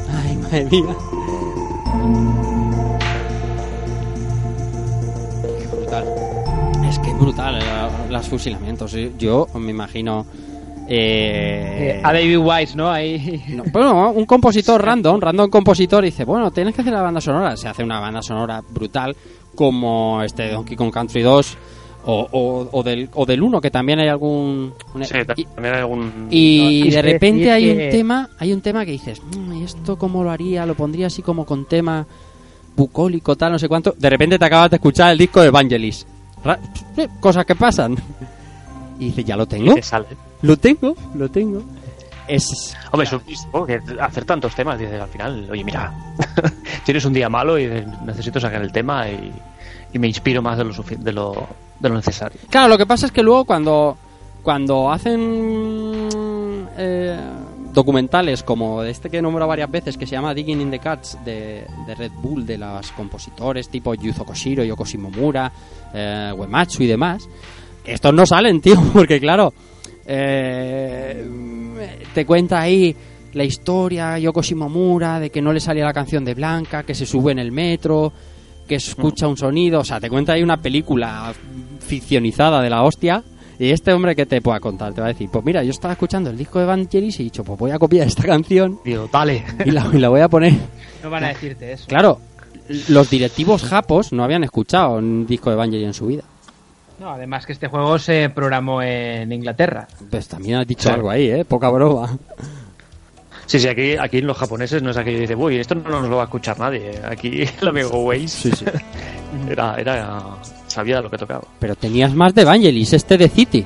Ay, madre mía. Brutal. Es que brutal eh, los fusilamientos. Yo me imagino. Eh, Eh, a David Wise, ¿no? Ahí. no, bueno, un compositor random, random compositor, dice, bueno, tienes que hacer la banda sonora. Se hace una banda sonora brutal, como este Donkey Kong Country 2, o, o, o del, o del 1, que también hay algún... una- Sí, y, también hay algún. y de es repente hay que- un tema, hay un tema que dices, "Mm, ¿y esto cómo lo haría? Lo pondría así como con tema bucólico, tal, no sé cuánto. De repente te acabas de escuchar el disco de Vangelis. Ra- sí, Cosas que pasan. Y dices, ya lo y tengo, te sale. Lo tengo, lo tengo. Es, Hombre, supongo que hacer tantos temas, dices al final, oye, mira, tienes un día malo y necesito sacar el tema y, y me inspiro más de lo, de lo, de lo necesario. Claro, lo que pasa es que luego cuando, cuando hacen eh, documentales como este que he nombrado varias veces, que se llama Digging in the Cuts de, de Red Bull, de los compositores tipo Yuzo Koshiro, Yoko Shimomura, eh, Uematsu y demás, estos no salen, tío, porque claro, eh, te cuenta ahí la historia Yoko Shimomura de que no le salía la canción de Blanca, que se sube en el metro, que escucha un sonido, o sea, te cuenta ahí una película ficcionizada de la hostia. Y este hombre que te pueda contar, te va a decir, pues mira, yo estaba escuchando el disco de Vangelis y he dicho, pues voy a copiar esta canción Digo, dale. y la, y la voy a poner. No van a decirte eso. Claro, los directivos japos no habían escuchado un disco de Vangelis en su vida. No, además que este juego se programó en Inglaterra. Pues también has dicho Sí. algo ahí, ¿eh? Poca broma. Sí, sí, aquí, aquí los japoneses no es aquello que dice, uy, esto no nos lo va a escuchar nadie. Aquí el amigo Waze Sí, sí. era, era, sabía lo que tocaba. Pero tenías más de Vangelis, este de City.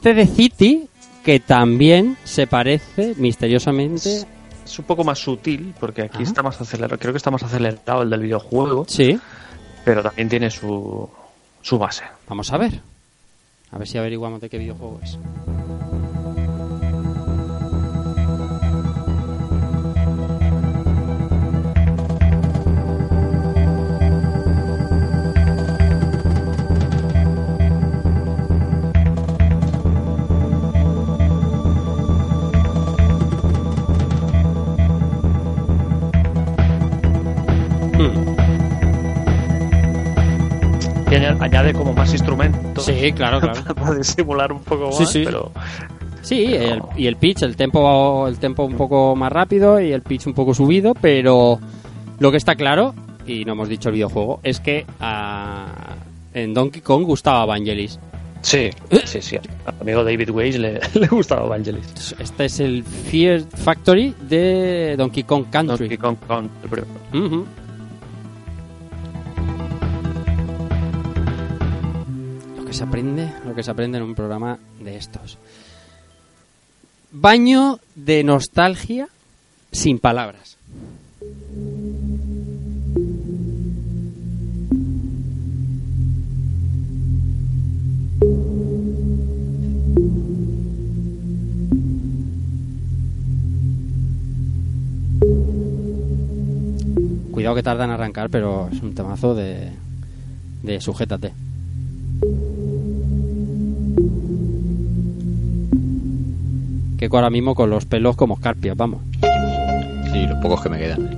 Este de City, que también se parece misteriosamente. Es un poco más sutil, porque aquí Ajá. está más acelerado, creo que está más acelerado el del videojuego, Sí, pero también tiene su, su base. vamos a ver. A ver si averiguamos de qué videojuego es. Añade como más instrumentos. Sí, claro, claro. para disimular un poco más, Sí, sí. pero Sí, el- y el pitch, el tempo, el tempo un poco más rápido y el pitch un poco subido, pero lo que está claro, y no hemos dicho el videojuego, es que ah, en Donkey Kong gustaba Vangelis. sí, sí, sí. Al amigo David Weiss le, le gustaba Evangelis. Este es el Fear Factory de Donkey Kong Country. Donkey Kong Country. Ujú. Lo que se aprende, lo que se aprende en un programa de estos. Baño de nostalgia sin palabras. Cuidado que tarda en arrancar, pero es un temazo de, de sujétate. Que ahora mismo con los pelos como escarpias, vamos. Sí, los pocos que me quedan.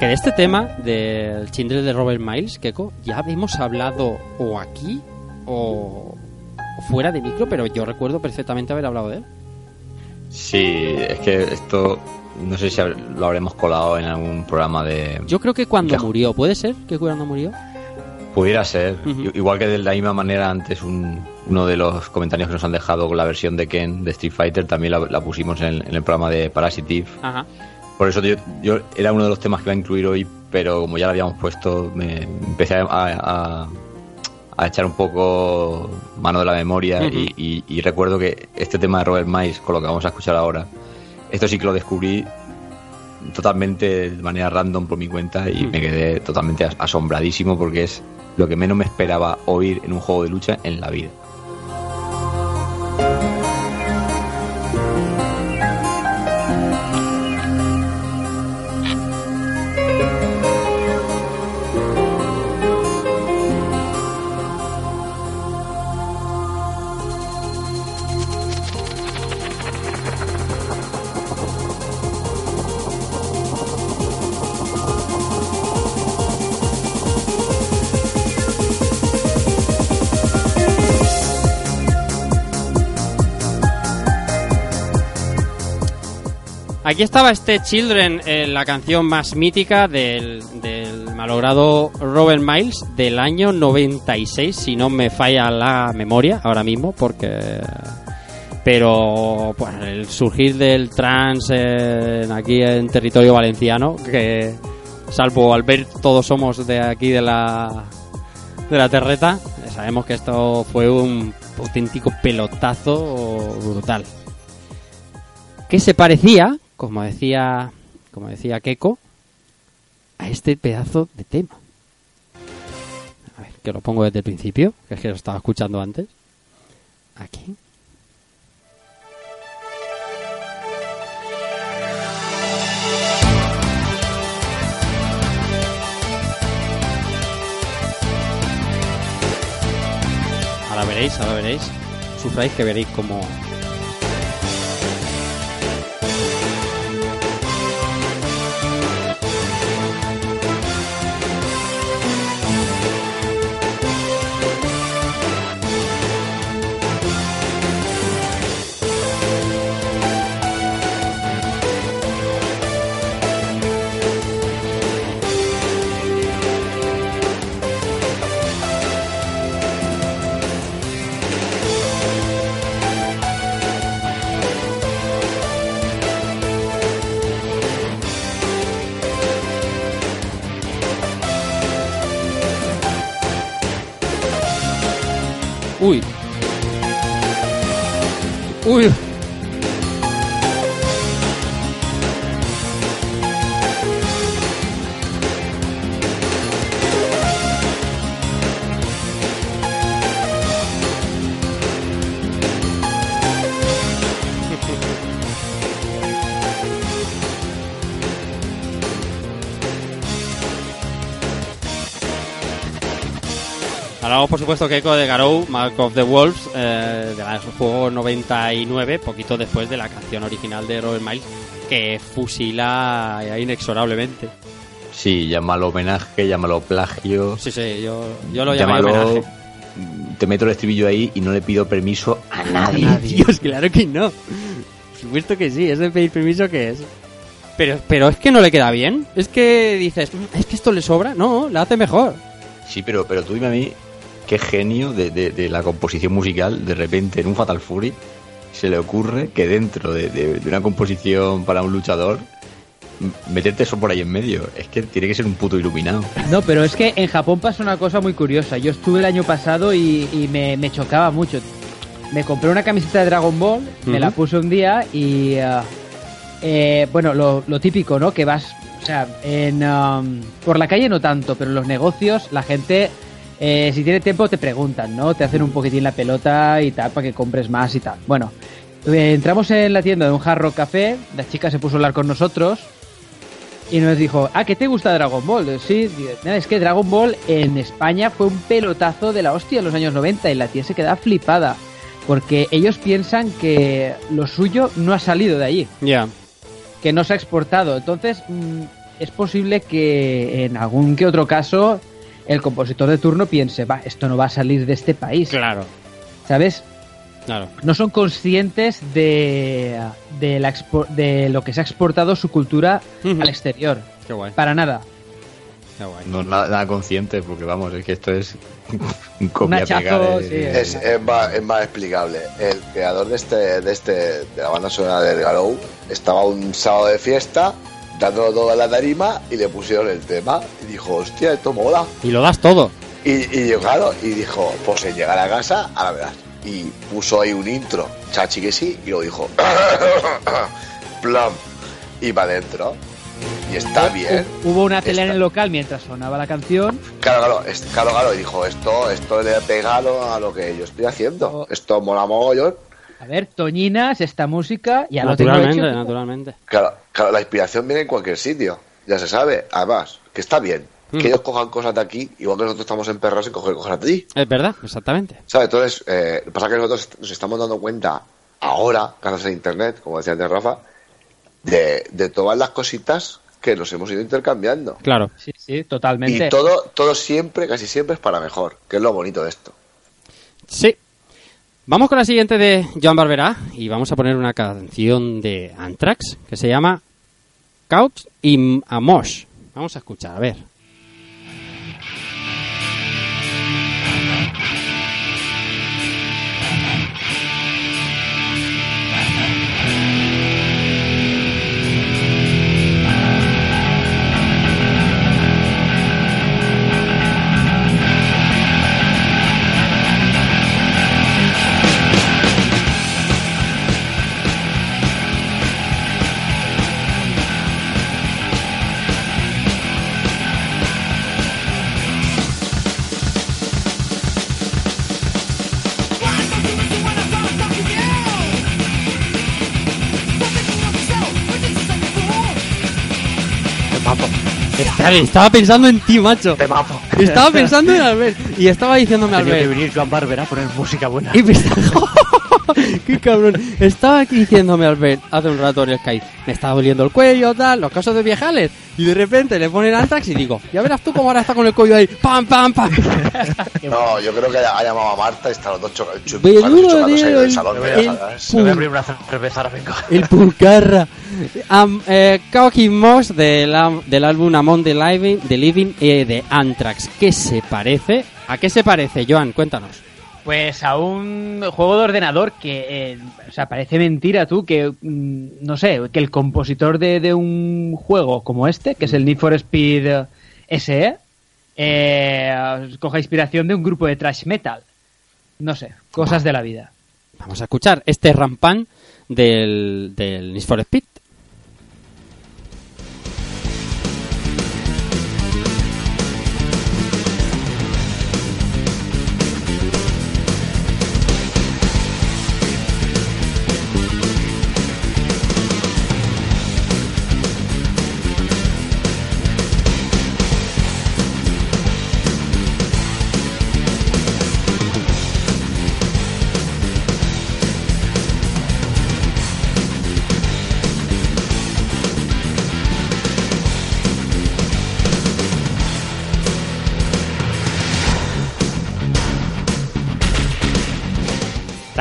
Que de este tema, del Chindre de Robert Miles, Keiko, ya habíamos hablado o aquí o fuera de micro, pero yo recuerdo perfectamente haber hablado de él. Sí, es que esto no sé si lo habremos colado en algún programa de... Yo creo que cuando murió, ¿puede ser que cuando murió? Pudiera ser. Igual que de la misma manera antes un, uno de los comentarios que nos han dejado con la versión de Ken de Street Fighter también la, la pusimos en, en el programa de Parasitive. Ajá. Por eso yo, yo era uno de los temas que iba a incluir hoy, pero como ya lo habíamos puesto, me empecé a, a- a echar un poco mano de la memoria y, y- y recuerdo que este tema de Robert Miles, con lo que vamos a escuchar ahora, esto sí que lo descubrí totalmente de manera random por mi cuenta y me quedé totalmente as- asombradísimo porque es lo que menos me esperaba oír en un juego de lucha en la vida. Aquí estaba este Children, eh, la canción más mítica del, malogrado Robert Miles del año 96, si no me falla la memoria ahora mismo, porque... Pero pues, el surgir del trans eh, aquí en territorio valenciano, que salvo al ver todos somos de aquí de la, de la terreta, sabemos que esto fue un auténtico pelotazo brutal. Que se parecía, como decía, como decía Keiko, a este pedazo de tema. A ver, que lo pongo desde el principio, que es que lo estaba escuchando antes. Aquí. Ahora veréis, ahora veréis. Sufráis que veréis cómo, supuesto, que Echo de Garou, Mark of the Wolves, eh, del juego 99, poquito después de la canción original de Robert Miles, que fusila inexorablemente. Sí, llámalo homenaje, llámalo plagio. Sí, sí, yo, yo lo llamo homenaje. Te meto el estribillo ahí y no le pido permiso a nadie. Dios, claro que no. Por supuesto que sí, ese pedir permiso que es. Pero, pero es que no le queda bien. Es que dices, "Mm, es que esto le sobra. No, le hace mejor. Sí, pero, pero tú dime a mí, qué genio de, de- de la composición musical, de repente en un Fatal Fury, se le ocurre que dentro de, de- de una composición para un luchador, meterte eso por ahí en medio. Es que tiene que ser un puto iluminado. No, pero es que en Japón pasa una cosa muy curiosa. Yo estuve el año pasado y, y me, me chocaba mucho. Me compré una camiseta de Dragon Ball, me la puse un día y... ah, eh, bueno, lo, lo típico, ¿no? Que vas... O sea, en, por la calle no tanto, pero en los negocios la gente... eh, si tiene tiempo te preguntan, ¿no? Te hacen un poquitín la pelota y tal para que compres más y tal. Bueno, eh, entramos en la tienda de un Hard Rock Café, la chica se puso a hablar con nosotros y nos dijo, ah, ¿qué te gusta Dragon Ball? Digo, Sí, digo, "Nada, es que Dragon Ball en España fue un pelotazo de la hostia en los años 90 y la tía se queda flipada. Porque ellos piensan que lo suyo no ha salido de allí, Ya. que no se ha exportado. Entonces, mm, es posible que en algún que otro caso el compositor de turno piense, va, esto no va a salir de este país. Claro, ¿Sabes? claro. no son conscientes de, de, la expo- de lo que se ha exportado su cultura al exterior. Qué guay, Para nada. qué guay. No nada, nada consciente, porque vamos, es que esto es un de- sí, de- Es, es más, es más explicable. El creador de este, de este, de la banda sonora del Garou, estaba un sábado de fiesta, todo en la tarima, y le pusieron el tema, y dijo, hostia, esto mola. Y lo das todo. Y, y yo, claro, y dijo, pues en llegar a casa, a la verdad. Y puso ahí un intro, chachi que sí, y lo dijo, plam, y para adentro. Y está bien. Hubo una tele en el local mientras sonaba la canción. Claro, claro, es- claro, claro, y dijo, esto, esto le ha pegado a lo que yo estoy haciendo. Oh. Esto mola mogollón. A ver, Toñinas, esta música, ya lo tengo Naturalmente, hecho. naturalmente. Claro, claro, la inspiración viene en cualquier sitio, ya se sabe. Además, que está bien. Mm. Que ellos cojan cosas de aquí, igual que nosotros estamos emperrados en coger cosas de allí. Es verdad, exactamente. ¿Sabes? Entonces, eh, lo que pasa es que nosotros nos estamos dando cuenta ahora, gracias a Internet, como decía antes Rafa, de, de todas las cositas que nos hemos ido intercambiando. Claro. Sí, sí, totalmente. Y todo, todo siempre, casi siempre es para mejor, que es lo bonito de esto. Sí. Vamos con la siguiente de Joan Barberá y vamos a poner una canción de Anthrax que se llama Couch y Amos. Vamos a escuchar, a ver. Estaba, estaba pensando en ti, macho. Temazo. Estaba pensando en Albert y estaba diciéndome Tenía que Albert. venir Joan Barbera a poner música buena. Y me está- ¡Qué cabrón! Estaba aquí diciéndome Albert hace un rato en el Skype. Me estaba doliendo el cuello, tal, los casos de viejales. Y de repente le ponen Antrax y digo, ya verás tú cómo ahora está con el cuello ahí. ¡Pam, pam, pam! No, yo creo que ha, llamado a Marta y están los dos choca- chu- Menudo chocándose en tío, el el- salón. el-. El Pulcarra. Am, eh, Cocky Moss del, del álbum Among the Living, the Living eh, de Anthrax. ¿Qué se parece? ¿A qué se parece, Joan? Cuéntanos. Pues a un juego de ordenador que, eh, o sea, parece mentira tú que, mm, no sé, que el compositor de, de un juego como este, que es el Need for Speed eh, SE, eh, coja inspiración de un grupo de thrash metal. No sé, cosas de la vida. Vamos a escuchar este rampán del, del Need for Speed.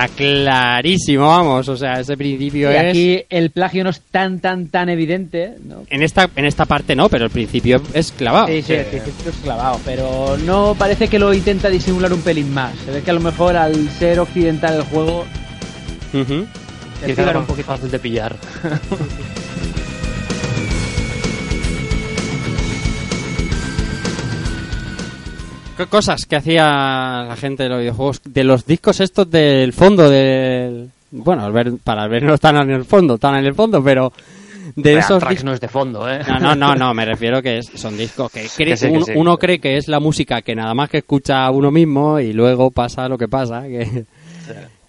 Está clarísimo, vamos. O sea, ese principio Y es. aquí el plagio no es tan, tan, tan evidente. ¿no? En esta, en esta parte no, pero el principio es clavado. Sí, sí, el principio es clavado, pero no parece que lo intenta disimular un pelín más. Se ve que a lo mejor al ser occidental el juego fija era un poquito. fácil de pillar. cosas que hacía la gente de los videojuegos? De los discos estos del fondo del... Bueno, al ver, para ver no están en el fondo, están en el fondo, pero de Real esos Tracks no es de fondo, ¿eh? No, no, no, no, me refiero que es- son discos que, cree- Que sí, que uno, sí. uno cree que es la música que nada más que escucha a uno mismo y luego pasa lo que pasa, que,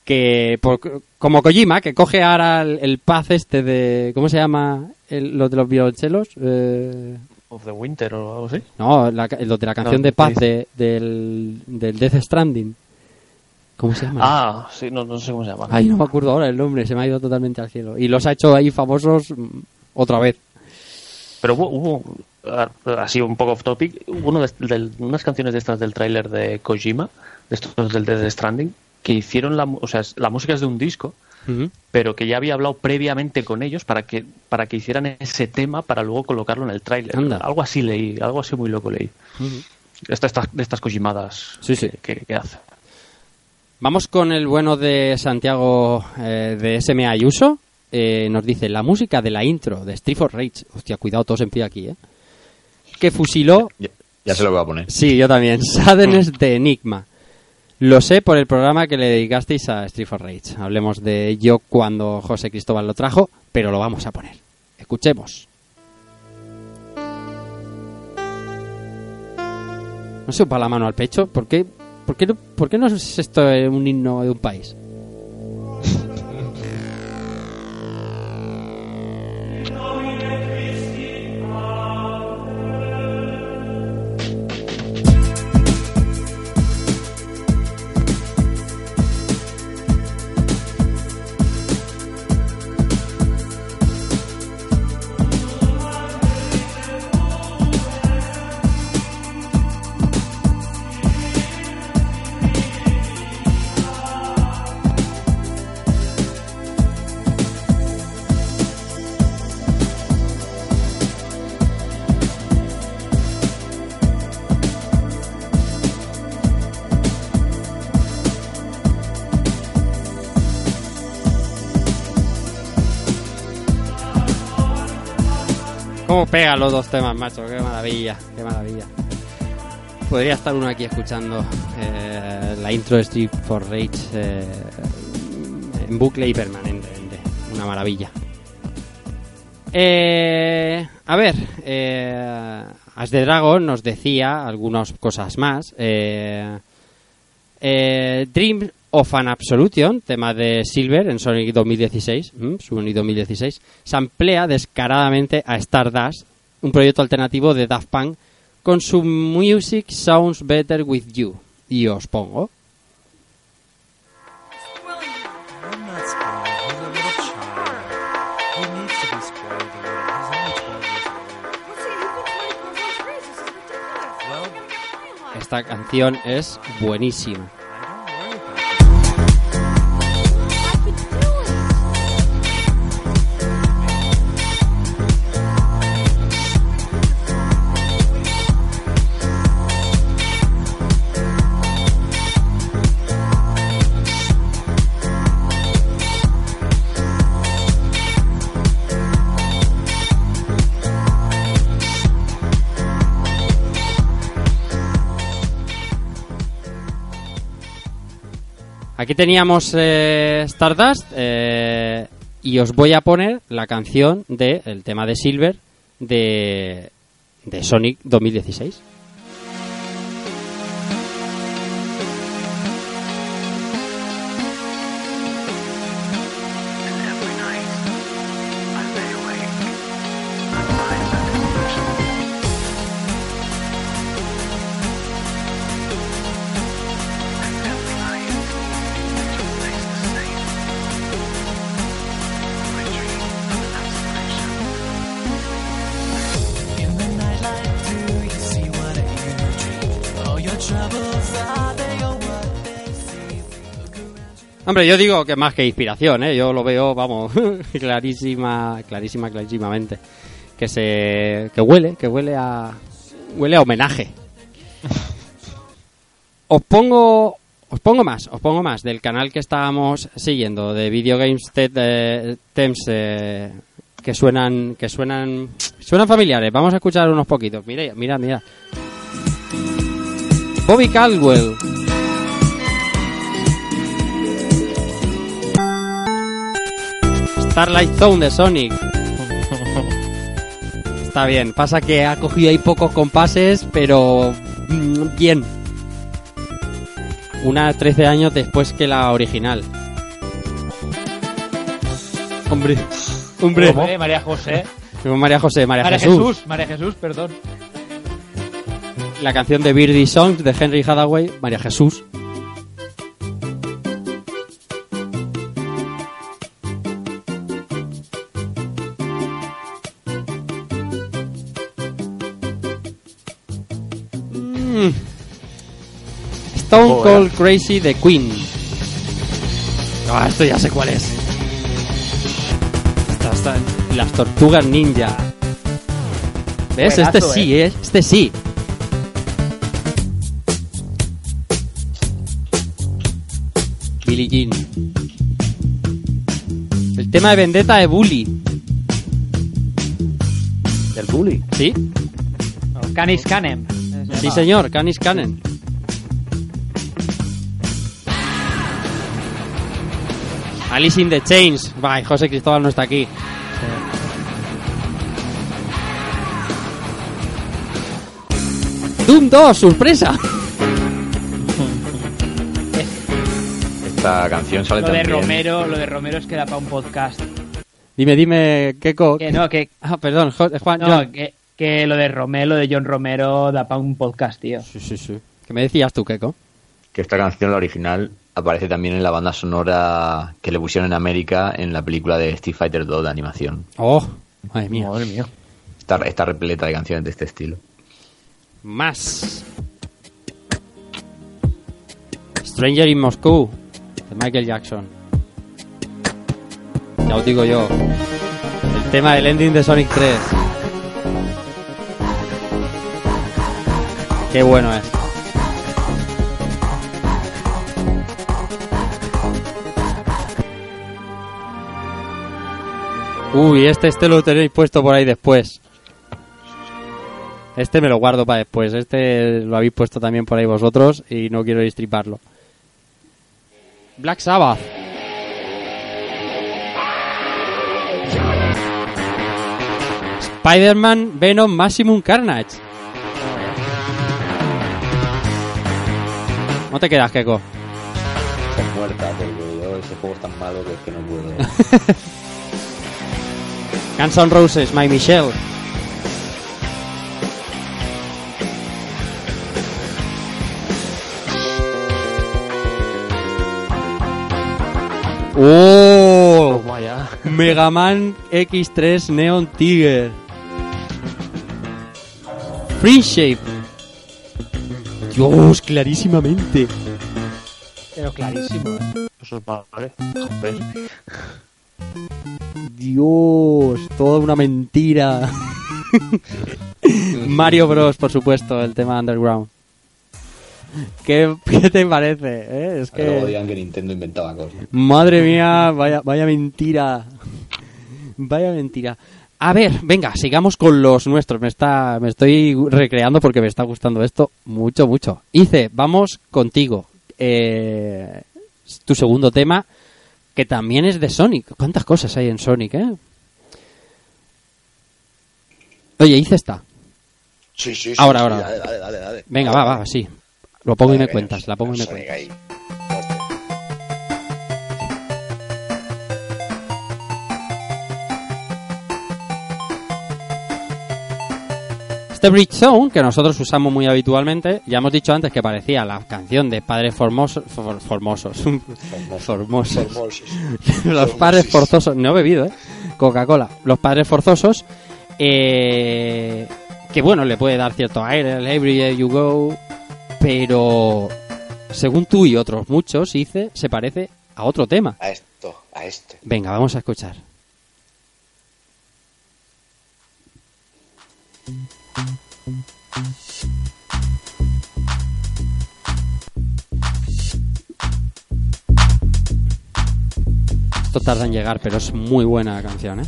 que por- como Kojima, que coge ahora el, el paz este de... ¿Cómo se llama? El- los de los violonchelos. Eh, Of the Winter o algo así. no, la, los de la canción No, de paz ¿qué de, del, del Death Stranding. ¿Cómo se llama? Ah, sí, no, no sé cómo se llama. Ay, no me acuerdo ahora el nombre, se me ha ido totalmente al cielo. Y los ha hecho ahí famosos mm, otra vez. Pero hubo, hubo, ah, así un poco off topic, uno de, unas canciones de estas del tráiler de Kojima, de estos del Death Stranding, que hicieron la, o sea, la música es de un disco, Pero que ya había hablado previamente con ellos para que para que hicieran ese tema para luego colocarlo en el tráiler. Algo así leí, algo así muy loco leí. Esta- esta- de estas Kojimadas Sí, sí. que, que hace. Vamos con el bueno de Santiago eh, de SMA Ayuso. Eh, nos dice la música de la intro de Street for Rage. Hostia, cuidado, todos en pie aquí, ¿eh? Que fusiló. Ya, ya se lo voy a poner. Sí, yo también. Sadness de Enigma. Lo sé por el programa que le dedicasteis a Street for Rage. Hablemos de ello cuando José Cristóbal lo trajo, pero lo vamos a poner. Escuchemos. No se opa la mano al pecho. ¿Por qué, por qué, por qué no es esto un himno de un país? Pegan los dos temas, macho? Qué maravilla, qué maravilla. Podría estar uno aquí escuchando eh, la intro de Street for Rage eh, en bucle y permanentemente. Una maravilla. Eh, a ver, eh, As de Dragon nos decía algunas cosas más. Eh, eh, Dream of an Absolution, tema de Silver en Sonic 2016, mm, Sonic 2016, se emplea descaradamente a Stardust, un proyecto alternativo de Daft Punk, con su Music Sounds Better With You. Y os pongo. I'm not spoiled. He's Aquí teníamos eh, Stardust eh, y os voy a poner la canción del tema de Silver de, de Sonic 2016. Hombre, yo digo que más que inspiración, ¿eh? Yo lo veo, vamos, clarísima, clarísima, clarísimamente. Que se... que huele, que huele a... huele a homenaje. Os pongo... Os pongo más, os pongo más del canal que estábamos siguiendo, de Video Games eh, que suenan, que suenan, suenan familiares. Vamos a escuchar unos poquitos. Mira, mira, mira. Bobby Caldwell. Starlight Zone de Sonic. Está bien, pasa que ha cogido ahí pocos compases, pero mm, bien. Una 13 años después que la original. Hombre, hombre. Hombre, María José. María José, María, María Jesús. Jesús. María Jesús, perdón. La canción de Birdie Songs de Henry Hathaway, María Jesús. Stone. Cold Crazy de Queen. Ah, esto ya sé cuál es. Esta- esta- Las tortugas ninja. ¿Ves? Buenazo, este sí, ¿eh? Este sí. Billie Jean. El tema de Vendetta de Bully. Del bully. ¿Sí? Canis Canem. Sí, señor. Canis Canen. Alice in the Chains. Bye, José Cristóbal no está aquí. Doom 2, sorpresa. Esta canción sale Lo de también. Romero, lo de Romero es que da para un podcast. Dime, dime, Keiko. Que no, que, Ah, perdón, Juan. no, que, que lo de Romero, lo de John Romero da para un podcast, tío. Sí, sí, sí. ¿Qué me decías tú, Keiko? Que esta canción, la original, aparece también en la banda sonora que le pusieron en América en la película de Street Fighter 2 de animación. Oh, madre mía. Madre mía. Está, está repleta de canciones de este estilo. Más. Stranger in Moscow, de Michael Jackson. Ya os digo yo. El tema del ending de Sonic 3. Qué bueno es. Uy, este, este lo tenéis puesto por ahí después. Este me lo guardo para después. Este lo habéis puesto también por ahí vosotros y no quiero distriparlo. Black Sabbath. Spider-Man Venom Maximum Carnage. No te quedas, Keiko. Estás muerta, porque yo ese juego es tan malo que es que no puedo. Guns N' Roses, My Michelle. ¡Oh! Toma ya. Mega Man X3 Neon Tiger. Free Shape. Dios, clarísimamente. Pero clarísimo, ¿eh? Eso es vale. Dios, toda una mentira. Mario Bros, por supuesto, el tema Underground. ¿Qué, qué te parece? eh? Es Que luego que... digan que Nintendo inventaba cosas. Madre mía, vaya, vaya mentira. Vaya mentira. A ver, venga, sigamos con los nuestros. Me está, me estoy recreando porque me está gustando esto mucho, mucho. Ice, vamos contigo. Eh, tu segundo tema, que también es de Sonic. ¿Cuántas cosas hay en Sonic, eh? Oye, Ice está. Sí, sí, sí. Ahora, sí, ahora. Dale, dale, dale. dale. Venga, va, va, sí. Lo pongo y me cuentas, la pongo y me Sonic cuentas. ahí. Este Bridge Zone, que nosotros usamos muy habitualmente, ya hemos dicho antes que parecía la canción de Padres Formosos. for- formosos. formosos. Formosos. Los padres forzosos. No he bebido, ¿eh? Coca-Cola. Los padres forzosos. eh, que bueno, le puede dar cierto aire, el Everywhere You Go. Pero según tú y otros muchos, dice, se parece a otro tema. A esto, a este. Venga, vamos a escuchar. Esto tarda en llegar, pero es muy buena la canción, ¿eh?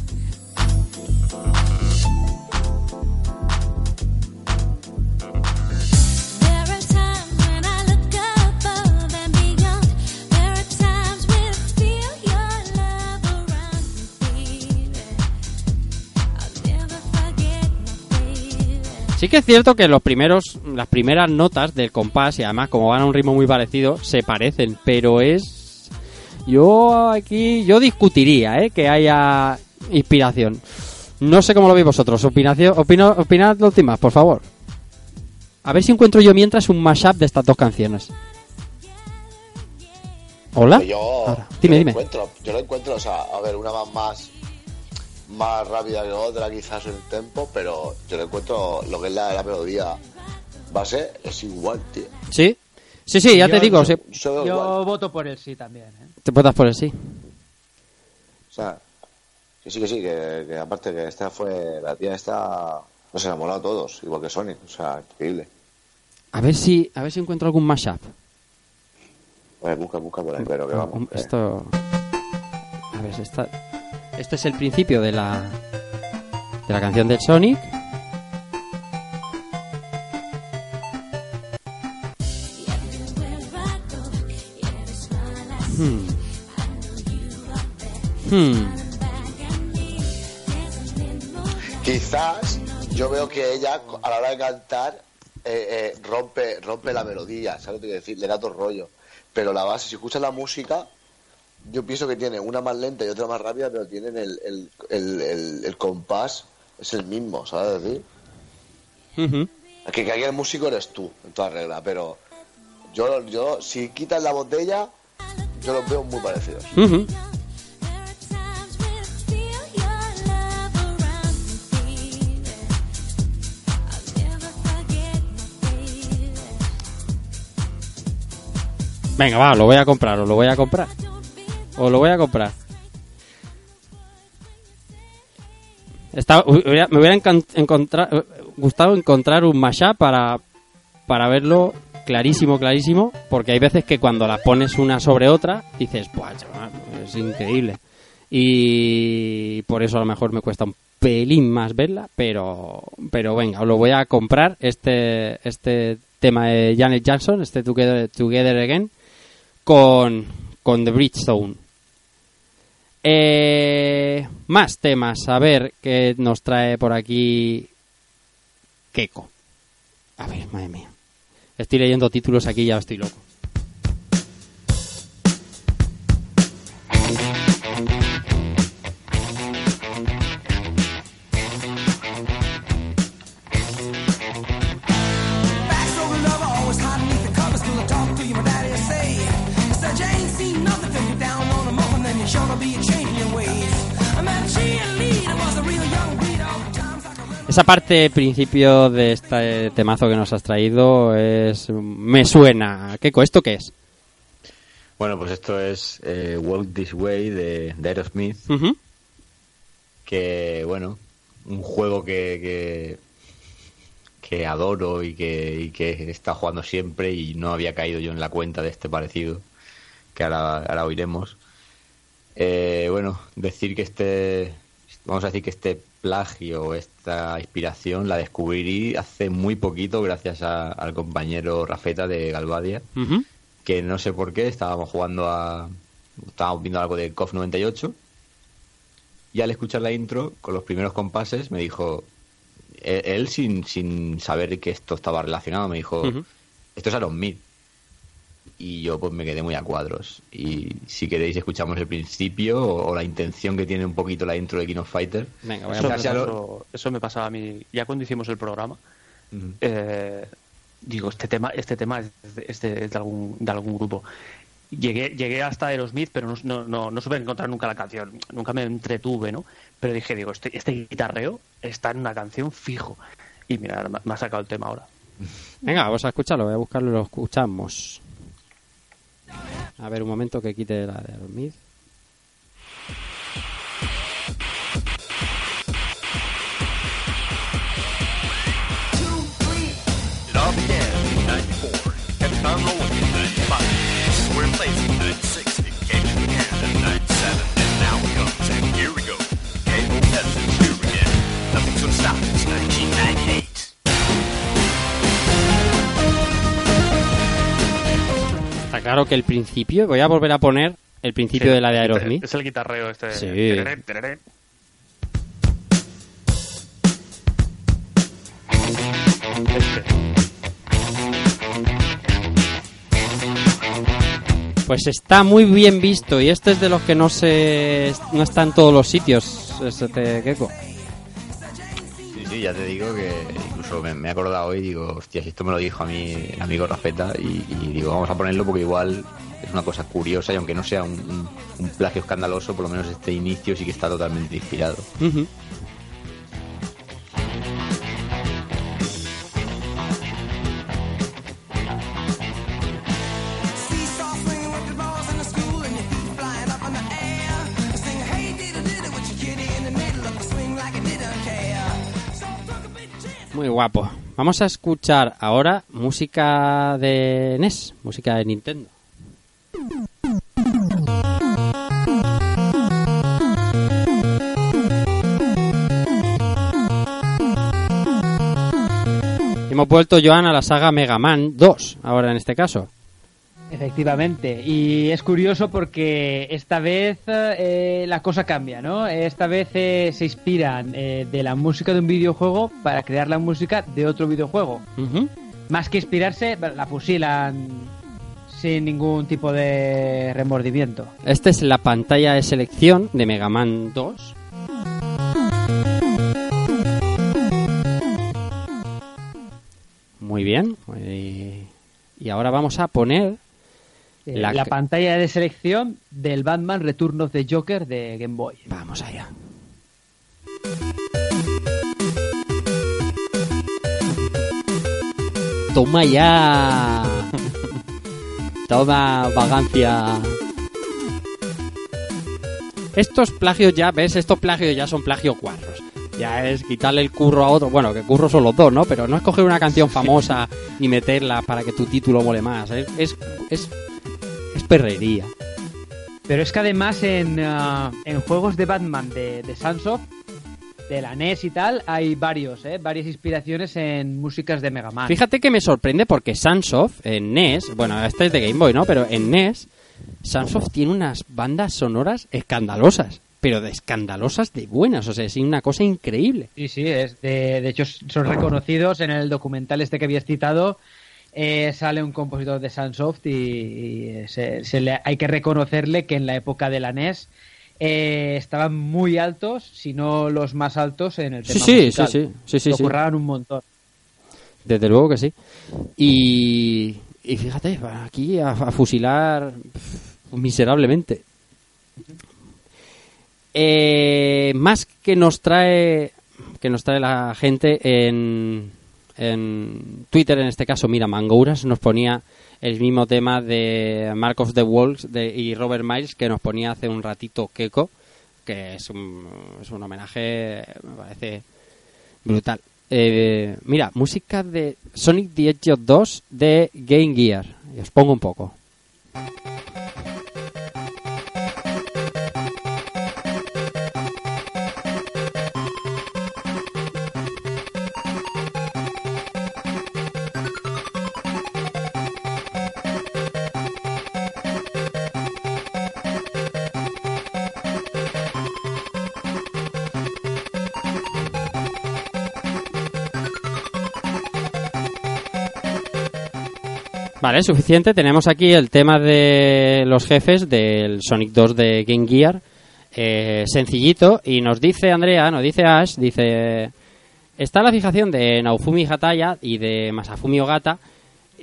Sí que es cierto que los primeros, las primeras notas del compás, y además como van a un ritmo muy parecido, se parecen, pero es... Yo aquí, yo discutiría, ¿eh? Que haya inspiración. No sé cómo lo veis vosotros. Opinación, opino, opinad lo últimas, por favor. A ver si encuentro yo mientras un mashup de estas dos canciones. ¿Hola? Yo, Ahora, dime, dime. encuentro, yo lo encuentro, o sea, a ver, una más más más rápida que otra quizás en el tempo, pero yo lo encuentro lo que es la, la melodía base es igual, tío. ¿Sí? Sí, sí, ya Yo- te digo. sí. Yo Yo voto por el sí también. ¿eh? Te puedes por el sí. O sea, que sí, que sí, que, que aparte que esta fue, la tía esta nos enamoró a todos, igual que Sonic, o sea, increíble. A ver si, a ver si encuentro algún mashup. A ver, busca, busca por ahí, pero que vamos. Um, eh. Esto. A ver, esta... este es el principio de la. de la canción del Sonic. Hmm. Hmm. Quizás yo veo que ella a la hora de cantar eh, eh, rompe rompe la melodía, ¿sabes lo que quiero decir? Le da todo rollo. Pero la base, si escuchas la música, yo pienso que tiene una más lenta y otra más rápida, pero tienen el, el, el, el- el compás, es el mismo, ¿sabes decir? Ujú. Que, que aquí el músico eres tú, en toda regla, pero yo, yo si quitas la botella, yo los veo muy parecidos. Ujú. Venga, va, lo voy a comprar, o lo voy a comprar. O lo voy a comprar. Me hubiera encontra- gustado encontrar un mashup para, para verlo clarísimo, clarísimo, porque hay veces que cuando las pones una sobre otra, dices, "Buah, chaval, es increíble. Y por eso a lo mejor me cuesta un pelín más verla, pero, pero venga, lo voy a comprar, este, este tema de Janet Jackson, este Together, Together Again, con, con The Bridgestone. Eh, más temas, a ver qué nos trae por aquí Keiko. A ver, madre mía. Estoy leyendo títulos aquí ya estoy loco. Esa parte principio de este temazo que nos has traído es me suena. Keiko, ¿esto qué es? Bueno, pues esto es eh, Walk This Way de, de Aerosmith, que, bueno, un juego que, que, que adoro y que, y que he estado jugando siempre y no había caído yo en la cuenta de este parecido, que ahora, ahora oiremos. Eh, bueno, decir que este, vamos a decir que este plagio, esta inspiración la descubrí hace muy poquito gracias a- al compañero Rafeta de Galvadia que no sé por qué estábamos jugando a estábamos viendo algo de KOF 98 y al escuchar la intro con los primeros compases me dijo él, él sin, sin saber que esto estaba relacionado me dijo esto es Aerosmith y yo pues me quedé muy a cuadros y si queréis escuchamos el principio o, o la intención que tiene un poquito la intro de King of Fighter Venga, voy a Eso me, lo- pasó, eso me pasaba a mí. Ya cuando hicimos el programa, eh, digo, este tema, este tema es de, es de- es de algún, de algún grupo. Llegué, llegué hasta Aerosmith, pero no, no, no, no supe encontrar nunca la canción. Nunca me entretuve, ¿no? Pero dije, digo, este, este guitarreo está en una canción fijo. Y mira, me- me ha sacado el tema ahora. Venga, vamos a escucharlo, voy a buscarlo y lo escuchamos. A ver, un momento que quite la de Aerosmith. Está claro que el principio, voy a volver a poner el principio de la de Aerosmith. Es el guitarreo este. Sí. Tereré, tereré. Este. Pues está muy bien visto y este es de los que no se no está en todos los sitios, este Gecko. Ya te digo que incluso me, me he acordado hoy digo, hostia, si esto me lo dijo a mí el amigo Rafeta y, digo, vamos a ponerlo porque igual es una cosa curiosa y aunque no sea un, plagio escandaloso, por lo menos este inicio sí que está totalmente inspirado. Guapo. Vamos a escuchar ahora música de NES, música de Nintendo. Hemos vuelto, Joan, a la saga Mega Man 2, ahora en este caso. Efectivamente, y es curioso porque esta vez eh, la cosa cambia, ¿no? Esta vez eh, se inspiran eh, de la música de un videojuego para crear la música de otro videojuego. Más que inspirarse, la fusilan sin ningún tipo de remordimiento. Esta es la pantalla de selección de Mega Man 2. Muy bien. muy- Y ahora vamos a poner Eh, La la pantalla de selección del Batman Return of the Joker de Game Boy. Vamos allá. Toma ya. Toma vagancia. Estos plagios ya, ¿ves? Estos plagios ya son plagios guarros. Ya es quitarle el curro a otro. Bueno, que curro son los dos, ¿no? Pero no es coger una canción famosa y meterla para que tu título mole más. Es, es, es, es perrería. Pero es que además en, ah, en juegos de Batman de, de Sunsoft, de la NES y tal, hay varios, ¿eh? Varias inspiraciones en músicas de Mega Man. Fíjate que me sorprende porque Sunsoft en NES, bueno, este es de Game Boy, ¿no? Pero en NES, Sunsoft tiene unas bandas sonoras escandalosas, pero de escandalosas de buenas, o sea, es una cosa increíble. Sí, sí, es de, de hecho son reconocidos en el documental este que habías citado. Eh, sale un compositor de Sunsoft y, y se- se le- hay que reconocerle que en la época de la NES eh, estaban muy altos, si no los más altos en el tema sí, musical. sí, sí, sí, sí, Lo un montón. Desde luego que sí. Y, y fíjate, aquí a, a fusilar miserablemente. Eh, más que nos trae que nos trae la gente en, en Twitter, en este caso, mira, Mangouras nos ponía el mismo tema de Mark of the Wolves de, y Robert Miles que nos ponía hace un ratito Keiko, que es un, es un homenaje, me parece brutal. Eh, mira, música de Sonic the Hedgehog 2 de Game Gear. Y os pongo un poco. Vale, suficiente. Tenemos aquí el tema de los jefes del Sonic 2 de Game Gear. Eh, sencillito. Y nos dice Andrea, nos dice Ash, dice... Está la fijación de Naofumi Hataya y de Masafumi Ogata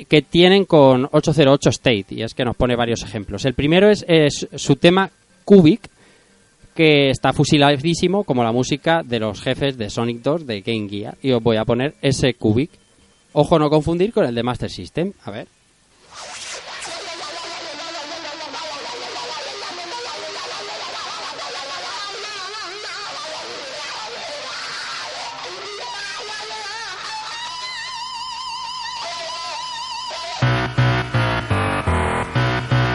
que tienen con 808 State. Y es que nos pone varios ejemplos. El primero es, su tema Cubic, que está fusiladísimo como la música de los jefes de Sonic 2 de Game Gear. Y os voy a poner ese Cubic. Ojo no confundir con el de Master System. A ver.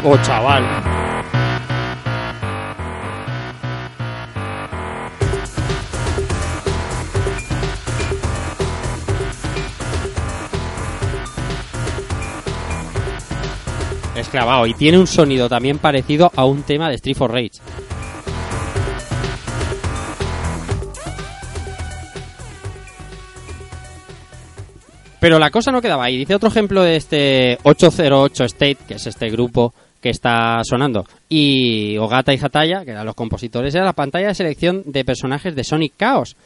Oh, chaval. Es clavado y tiene un sonido también parecido a un tema de Street for Rage. Pero la cosa no quedaba ahí. Dice otro ejemplo de este 808 State, que es este grupo que está sonando, y Ogata y Hataya, que eran los compositores, era la pantalla de selección de personajes de Sonic Chaos,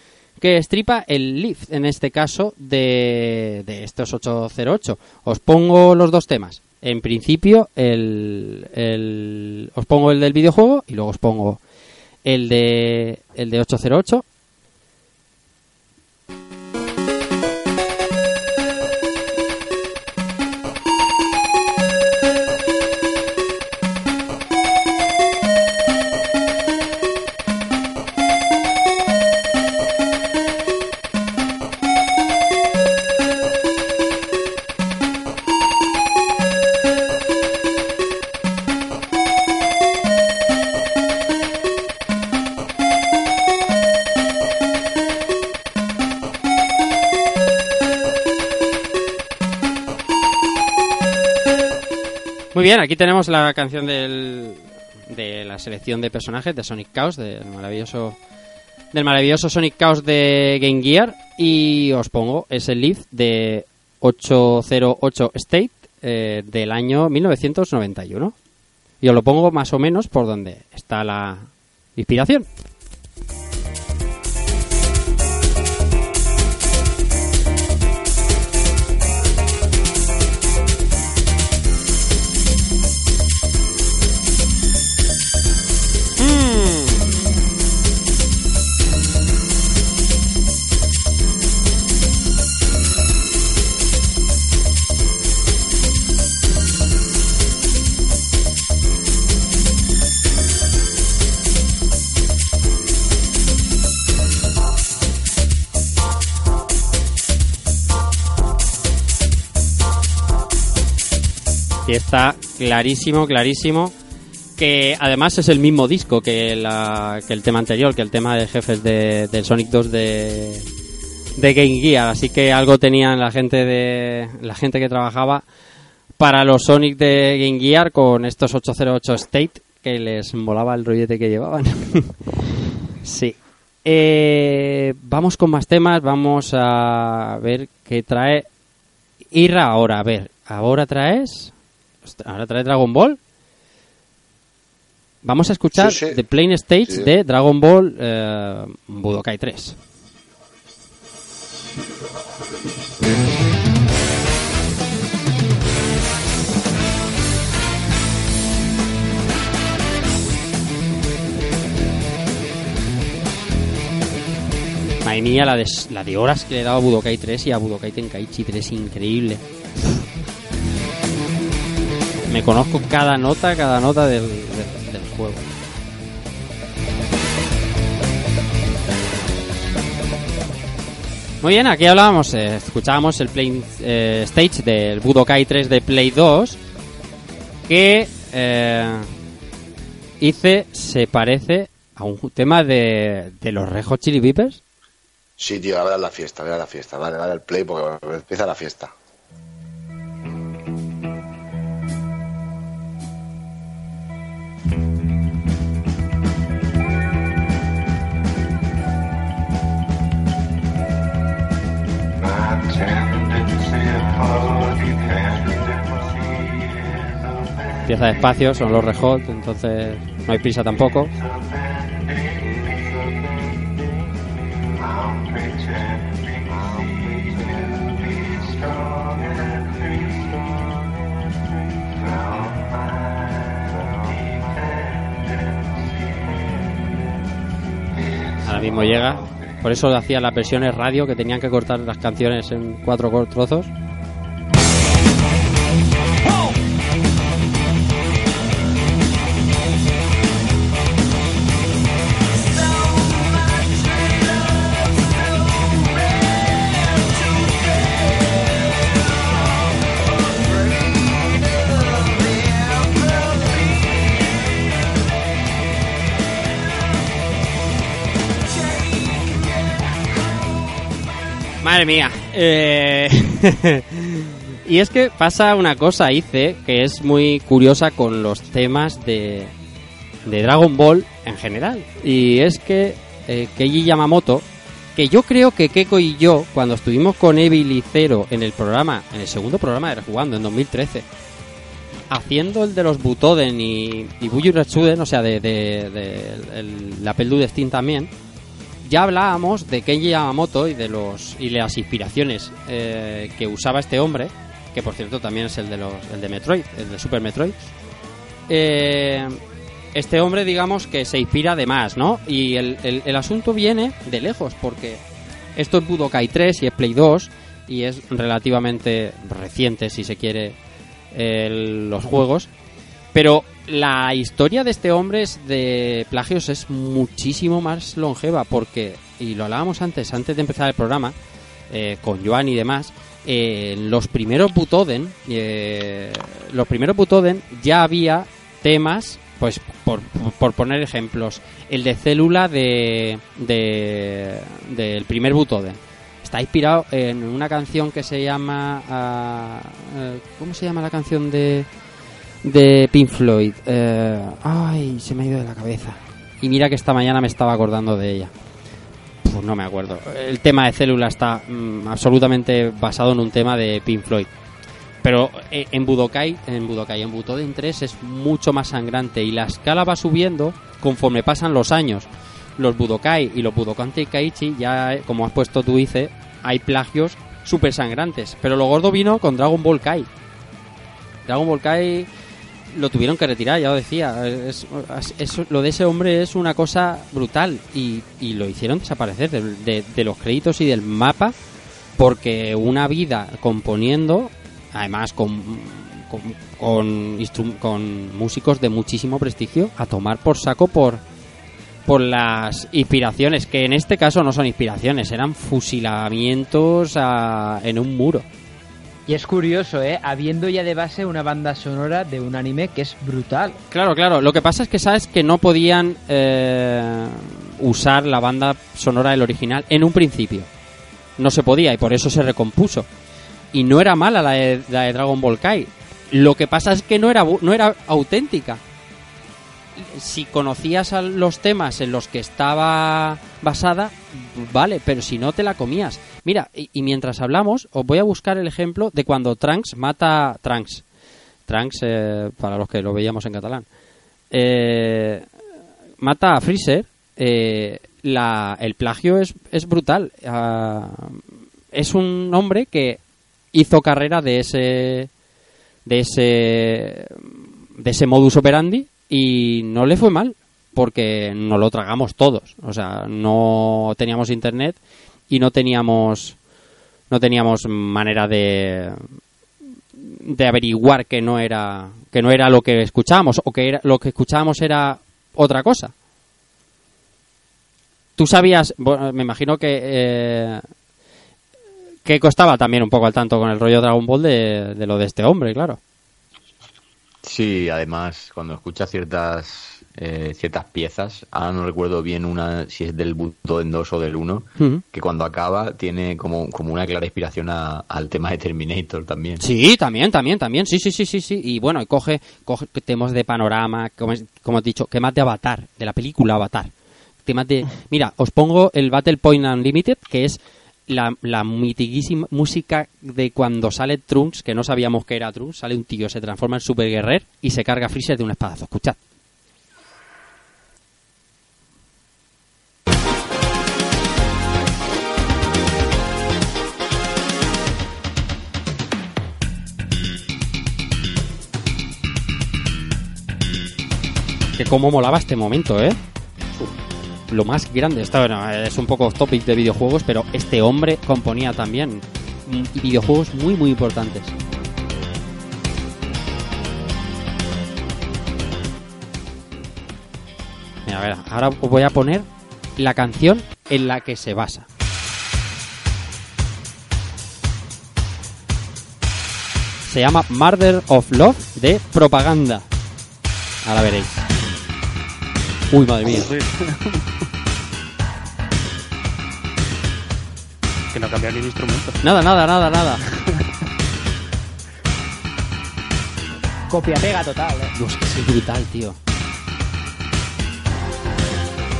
que estripa el lift, en este caso, de, de estos 808. Os pongo los dos temas. En principio, el, el- os pongo el del videojuego y luego os pongo el de, el de 808 Muy bien, aquí tenemos la canción del, de la selección de personajes de Sonic Chaos, del maravilloso, del maravilloso Sonic Chaos de Game Gear. Y os pongo ese lift de 808 State eh, del año 1991. Y os lo pongo más o menos por donde está la inspiración. Y está clarísimo, clarísimo. Que además es el mismo disco que, que el tema anterior, que el tema de jefes de, Sonic 2 de, de Game Gear. Así que algo tenían la gente de la gente que trabajaba para los Sonic de Game Gear con estos 808 State que les molaba el rollete que llevaban. sí. Eh, vamos con más temas, vamos a ver qué trae Irra ahora. A ver, ¿ahora traes? ¿Ahora trae Dragon Ball? Vamos a escuchar Sí, sí. The Plain Stage Sí. de Dragon Ball eh, Budokai 3. Madre mía, la de, la de horas que le he dado a Budokai 3 y a Budokai Tenkaichi 3, increíble. Me conozco cada nota, cada nota del, del- juego. Muy bien, aquí hablábamos, eh, escuchábamos el Play eh, Stage del Budokai 3 de Play 2, que eh, hice, se parece a un tema de, de los Red Hot Chili Peppers. Sí, tío, a ver la fiesta, a ver la fiesta. Vale, vale el play porque empieza la fiesta. Empieza despacio, son los Red Hot, entonces no hay prisa tampoco. Ahora mismo llega. Por eso hacía las versiones radio que tenían que cortar las canciones en cuatro trozos. Madre mía. Eh, y es que pasa una cosa, Ice, que es muy curiosa con los temas de, de Dragon Ball en general. Y es que eh, Keiji Yamamoto, que yo creo que Keiko y yo, cuando estuvimos con Evil y Zero en el programa, en el segundo programa de Jugando, en 2013, haciendo el de los Butoden y, y Buyu Retsuden, o sea, de, de- la Apple de Steam también, ya hablábamos de Kenji Yamamoto y de los y las inspiraciones eh, que usaba este hombre, que por cierto también es el de los el de Metroid, el de Super Metroid. Eh, este hombre, digamos que se inspira de más, ¿no? Y el, asunto viene de lejos, porque esto es Budokai 3 y es Play 2 y es relativamente reciente, si se quiere, el- los juegos. Pero la historia de este hombre de plagios es muchísimo más longeva porque, y lo hablábamos antes, antes de empezar el programa, eh, con Joan y demás, eh, los primeros Butoden, eh, los primeros Butoden ya había temas, pues por, por poner ejemplos, el de célula de, de del primer Butoden. Está inspirado en una canción que se llama... ah, eh, ¿Cómo se llama la canción de, de Pink Floyd? Eh, ay, se me ha ido de la cabeza. Y mira que esta mañana me estaba acordando de ella. Pues no me acuerdo. El tema de célula está mm, absolutamente basado en un tema de Pink Floyd. Pero eh, en Budokai, en Budokai, en Butoden 3 es mucho más sangrante y la escala va subiendo conforme pasan los años. Los Budokai y los Budokan Tenkaichi, ya eh, como has puesto tú, dice, hay plagios súper sangrantes. Pero lo gordo vino con Dragon Ball Kai. Dragon Ball Kai lo tuvieron que retirar, ya lo decía. Es, lo de ese hombre es una cosa brutal y, y lo hicieron desaparecer de, de- de los créditos y del mapa porque una vida componiendo, además con, con, con músicos de muchísimo prestigio, a tomar por saco por, por las inspiraciones, que en este caso no son inspiraciones, eran fusilamientos a- en un muro. Y es curioso, ¿eh? Habiendo ya de base una banda sonora de un anime que es brutal. Claro, claro. Lo que pasa es que sabes que no podían eh, usar la banda sonora del original en un principio. No se podía y por eso se recompuso. Y no era mala la de, la de Dragon Ball Kai. Lo que pasa es que no era, no era auténtica. Si conocías los temas en los que estaba basada, vale, pero si no te la comías. Mira, y, mientras hablamos, os voy a buscar el ejemplo de cuando Trunks mata Trunks. Trunks, eh, para los que lo veíamos en catalán. Eh, mata a Freezer. eh, la, el plagio es, es brutal. Ah, es un hombre que hizo carrera de ese de ese de ese modus operandi y no le fue mal porque no lo tragamos todos o sea no teníamos internet y no teníamos no teníamos manera de de averiguar que no era que no era lo que escuchábamos o que lo que escuchábamos era otra cosa. Tú sabías bueno, me imagino que eh, que costaba también un poco al tanto con el rollo Dragon Ball de, de lo de este hombre claro. Sí, además, cuando escuchas ciertas eh, ciertas piezas, ahora no recuerdo bien una si es del Butoden 2 o del 1, Ujú. que cuando acaba tiene como, como una clara inspiración a- al tema de Terminator también. Sí, también, también, también. Sí, sí, sí, sí, sí. Y bueno, y coge, coge temas de panorama, como, como he dicho, temas de Avatar, de la película Avatar. Temas de... Mira, os pongo el Battle Point Unlimited, que es la, la mitiquísima música de cuando sale Trunks, que no sabíamos que era Trunks, sale un tío, se transforma en Super Guerrer y se carga a Freezer de un espadazo. Escuchad. Cómo molaba este momento, ¿eh? Lo más grande, está, bueno, es un poco topic de videojuegos, pero este hombre componía también videojuegos muy, muy importantes. Mira, a ver, ahora os voy a poner la canción en la que se basa. Se llama Murder of Love de Propaganda. Ahora veréis. Uy, madre mía. Que no ha cambiado ni el instrumento. Nada, nada, nada, nada. Copia pega total, ¿eh? Dios, que es brutal, tío.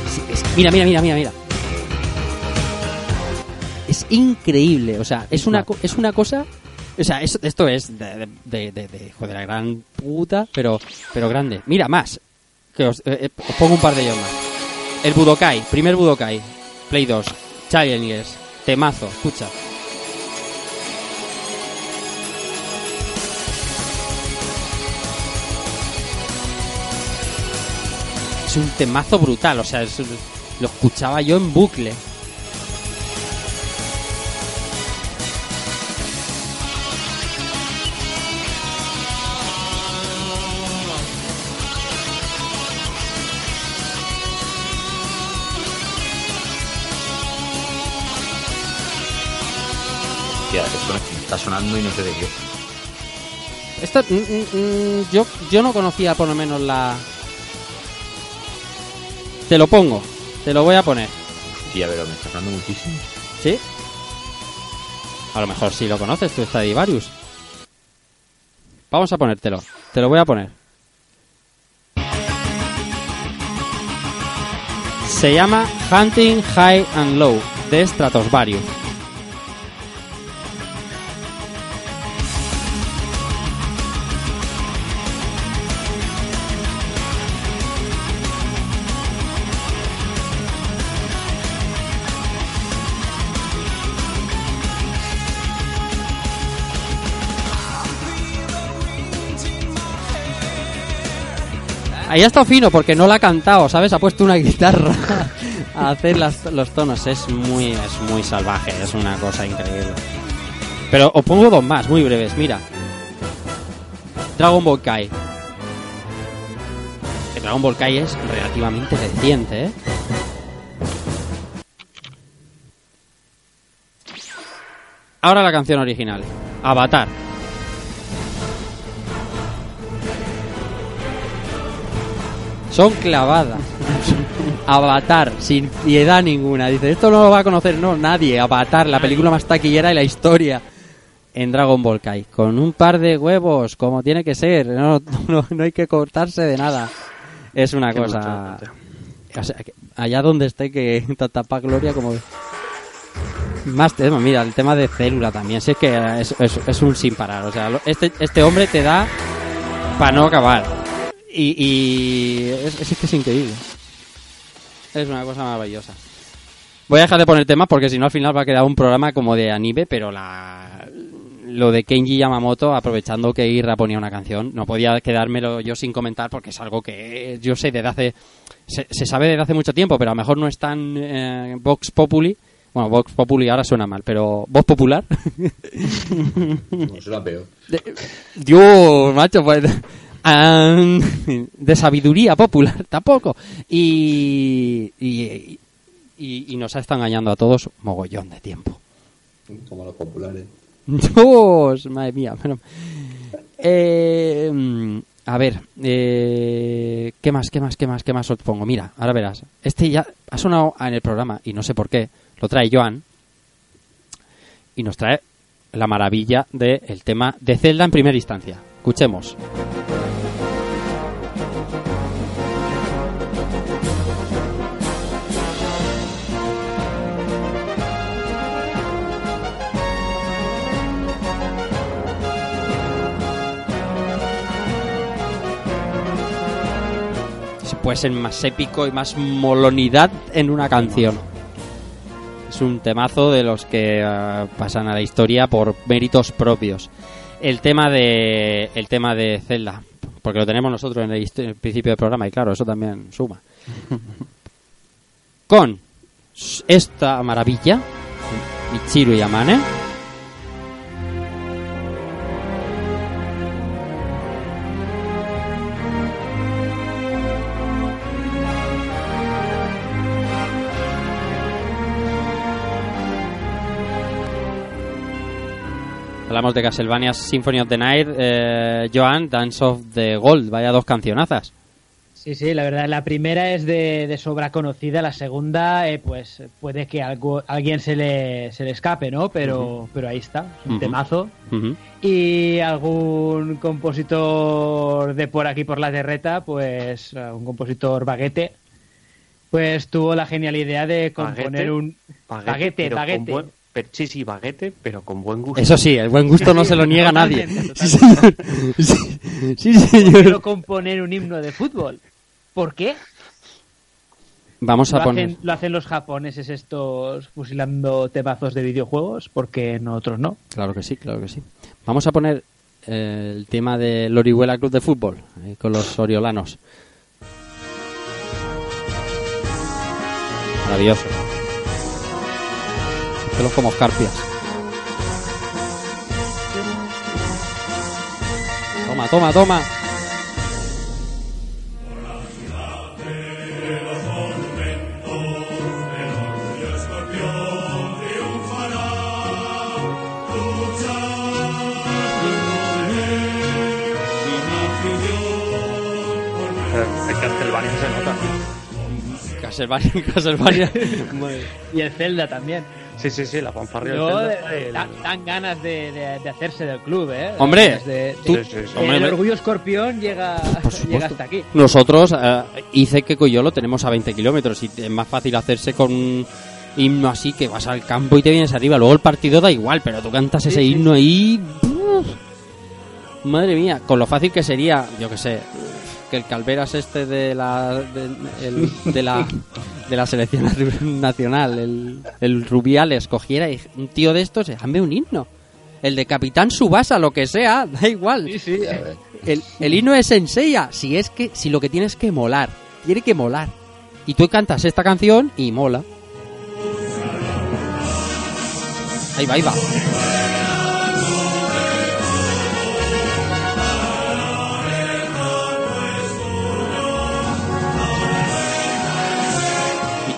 Sí, es- mira, mira, mira, mira, mira. Es increíble, o sea, es una, co- es una cosa... O sea, es- esto es de, de, de, de- de- hijo de la gran puta, pero, pero grande. Mira, más. Que os, eh, eh, os pongo un par de ellos más. El Budokai, primer Budokai. Play 2. Challengers. Temazo, escucha. Es un temazo brutal, o sea, lo escuchaba yo en bucle. Hostia, esto está sonando y no sé de qué. Esto, mm, mm, mm, yo, yo no conocía por lo menos la... Te lo pongo, te lo voy a poner. Hostia, pero me está sonando muchísimo. ¿Sí? A lo mejor sí lo conoces, tú Stradivarius. Vamos a ponértelo, te lo voy a poner. Se llama Hunting High and Low de Stratovarius. Ahí ha estado fino porque no la ha cantado, ¿sabes? Ha puesto una guitarra a hacer los tonos. Es muy, es muy salvaje, es una cosa increíble. Pero os pongo dos más, muy breves. Mira, Dragon Ball Kai. Que Dragon Ball Kai es relativamente reciente, ¿eh? Ahora la canción original. Avatar. Son clavadas. Avatar, sin piedad ninguna. Dice, esto no lo va a conocer, no, nadie. Avatar, la película más taquillera de la historia. En Dragon Ball Kai. Con un par de huevos, como tiene que ser. No, no, no hay que cortarse de nada. Es una Qué cosa... O sea, que allá donde esté, que tapa gloria como... Más temas, mira, el tema de célula también. Si es que es, es- es un sin parar. O sea, este, este hombre te da para no acabar. Y, y es, es que es increíble. Es una cosa maravillosa. Voy a dejar de poner temas porque si no al final va a quedar un programa como de anime, pero la lo de Kenji Yamamoto, aprovechando que Irra ponía una canción, no podía quedármelo yo sin comentar porque es algo que yo sé desde hace... Se, se sabe desde hace mucho tiempo, pero a lo mejor no es tan eh, Vox Populi. Bueno, Vox Populi ahora suena mal, pero Vox Popular. No, suena peor. Dios, macho, pues. De sabiduría popular, tampoco. Y, y, y, y nos ha estado engañando a todos mogollón de tiempo. Como los populares. Dios, madre mía. Eh, mm, a ver, eh, ¿qué más, qué más, qué más, qué más os pongo? Mira, ahora verás. Este ya ha sonado en el programa y no sé por qué. Lo trae Joan y nos trae la maravilla del tema de Zelda en primera instancia. Escuchemos. Se puede ser más épico y más molonidad en una canción. Es un temazo de los que eh, pasan a la historia por méritos propios. El tema de el tema de Zelda, porque lo tenemos nosotros en el, en principio del programa y claro, eso también suma. Con esta maravilla, Michiru Yamane. Hablamos de Castlevania Symphony of the Night, eh, Joan, Dance of the Gold, vaya dos cancionazas. Sí, sí, la verdad, la primera es de, de sobra conocida, la segunda, eh, pues puede que algo, alguien se le, se le escape, ¿no? Pero, pero ahí está, es un Ujú. temazo. Ujú. Y algún compositor de por aquí, por la terreta, pues un compositor baguete, pues tuvo la genial idea de componer Baguete, un... Baguete, con baguete. Sí, sí, baguete, pero con buen gusto. Eso sí, el buen gusto no se lo niega a nadie. Sí, señor. Sí, sí, señor. Quiero componer un himno de fútbol. ¿Por qué? Vamos Lo a poner. hacen, lo hacen los japoneses estos fusilando temazos de videojuegos, porque nosotros no. Claro que sí, claro que sí. Vamos a poner eh, el tema del Orihuela Club de Fútbol eh, con los oriolanos. Maravilloso. Pelos como escarpias. Toma, toma, toma. El Castlevania se nota. Castlevania, Castlevania. Y el Zelda también. Sí, sí, sí, la fanfarria No, del de- Zelda. de- El- da- dan ganas de, de- de hacerse del club, ¿eh? Hombre, Ganas de- tú- de- Sí, sí, sí. hombre, el orgullo escorpión llega, llega hasta aquí. Nosotros, eh, hice que yo lo tenemos a 20 kilómetros y es más fácil hacerse con un himno así que vas al campo y te vienes arriba. Luego el partido da igual, pero tú cantas ese Sí, sí. himno ahí. ¡uf! Madre mía, con lo fácil que sería, yo que sé, que el Calveras este de la de, el- de la de la selección nacional, el, el Rubiales cogiera y un tío de estos, hazme un himno. El de Capitán Subasa, lo que sea, da igual. Sí, sí. El, el himno es Senseiya. Si es que, si lo que tiene es que molar. Tiene que molar. Y tú cantas esta canción y mola. Ahí va, ahí va.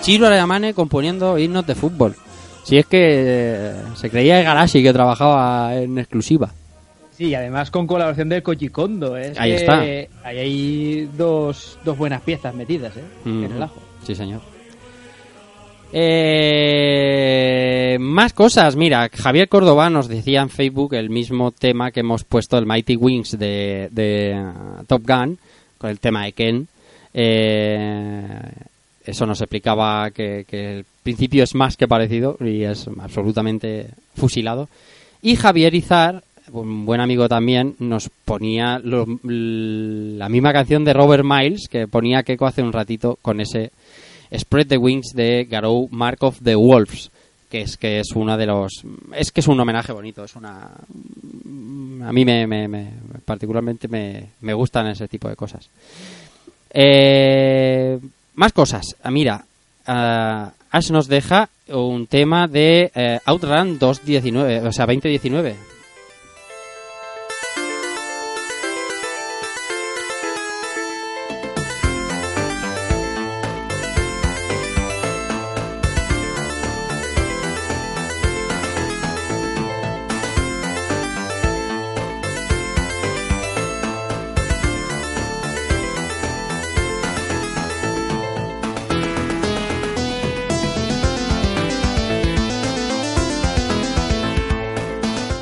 Ichiro Arayamane componiendo himnos de fútbol. Si es que eh, se creía Garashi que trabajaba en exclusiva. Sí, y además con colaboración del Koji Kondo, ¿eh? Ahí está. Ahí hay dos, dos buenas piezas metidas, ¿eh? En el ajo. Sí, señor. Eh, más cosas. Mira, Javier Córdoba nos decía en Facebook el mismo tema que hemos puesto, el Mighty Wings de, de, uh, Top Gun, con el tema de Ken. Eh, eso nos explicaba que, el principio es más que parecido y es absolutamente fusilado. Y Javier Izar, un buen amigo también, nos ponía la misma canción de Robert Miles que ponía Keiko hace un ratito con ese Spread the Wings de Garou Mark of the Wolves, que es que es una de los es que es un homenaje bonito, es una a mí me, me- me- particularmente me, me gustan ese tipo de cosas. Eh, más cosas. Ah, mira, ah, Ash nos deja un tema de eh, Outrun 219, o sea, 2019.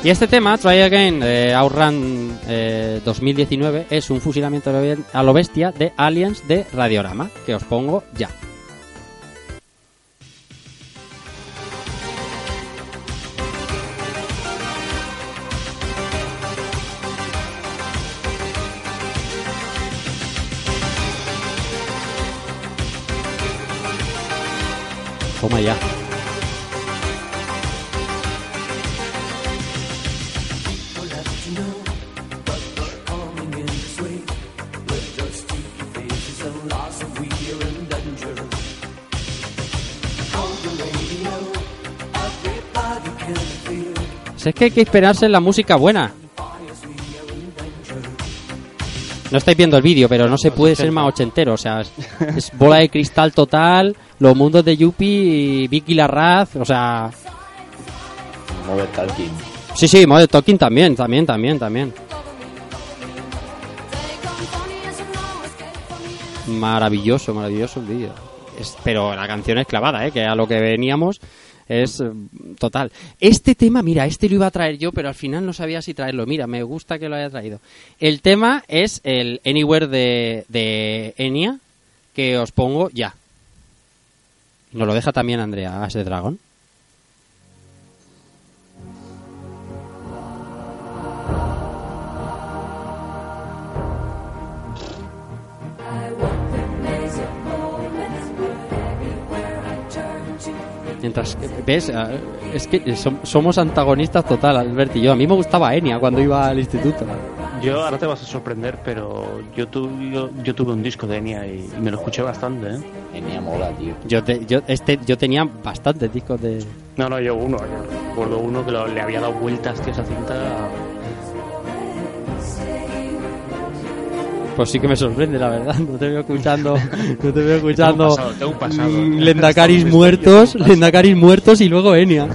Y este tema, Try Again de Outrun eh, 2019, es un fusilamiento a lo bestia de Aliens de Radiorama, que os pongo ya. Que hay que esperarse en la música buena. No estáis viendo el vídeo, pero no se puede ser más ochentero. O sea, es, es bola de cristal total, los mundos de Yuppie, Vicky Larraz, o sea... Modern Talking. Sí, sí, Modern Talking también, también, también, también. Maravilloso, maravilloso el vídeo. Pero la canción es clavada, ¿eh? que a lo que veníamos es eh, total. Este tema, mira, este lo iba a traer yo, pero al final no sabía si traerlo. Mira, me gusta que lo haya traído. El tema es el Anywhere de, de Enya, que os pongo ya. Nos lo deja también Andrea, As the Dragon. Mientras, ¿ves? Ah, Es que som- somos antagonistas total, Albert y yo. A mí me gustaba Enya cuando iba al instituto. Yo ahora te vas a sorprender, pero yo, tuve yo, yo tuve un disco de Enya y, y me lo escuché bastante, ¿eh? Enya mola, tío. Yo, te- yo, este, yo tenía bastantes discos de... No, no, yo uno. Yo recuerdo uno que lo- le había dado vueltas, tío, esa cinta. Pues sí que me sorprende, la verdad. No te veo escuchando, no te veo escuchando Tengo un pasado, tengo un pasado. mm, Lendakaris muertos, Lendakaris muertos y luego Enya.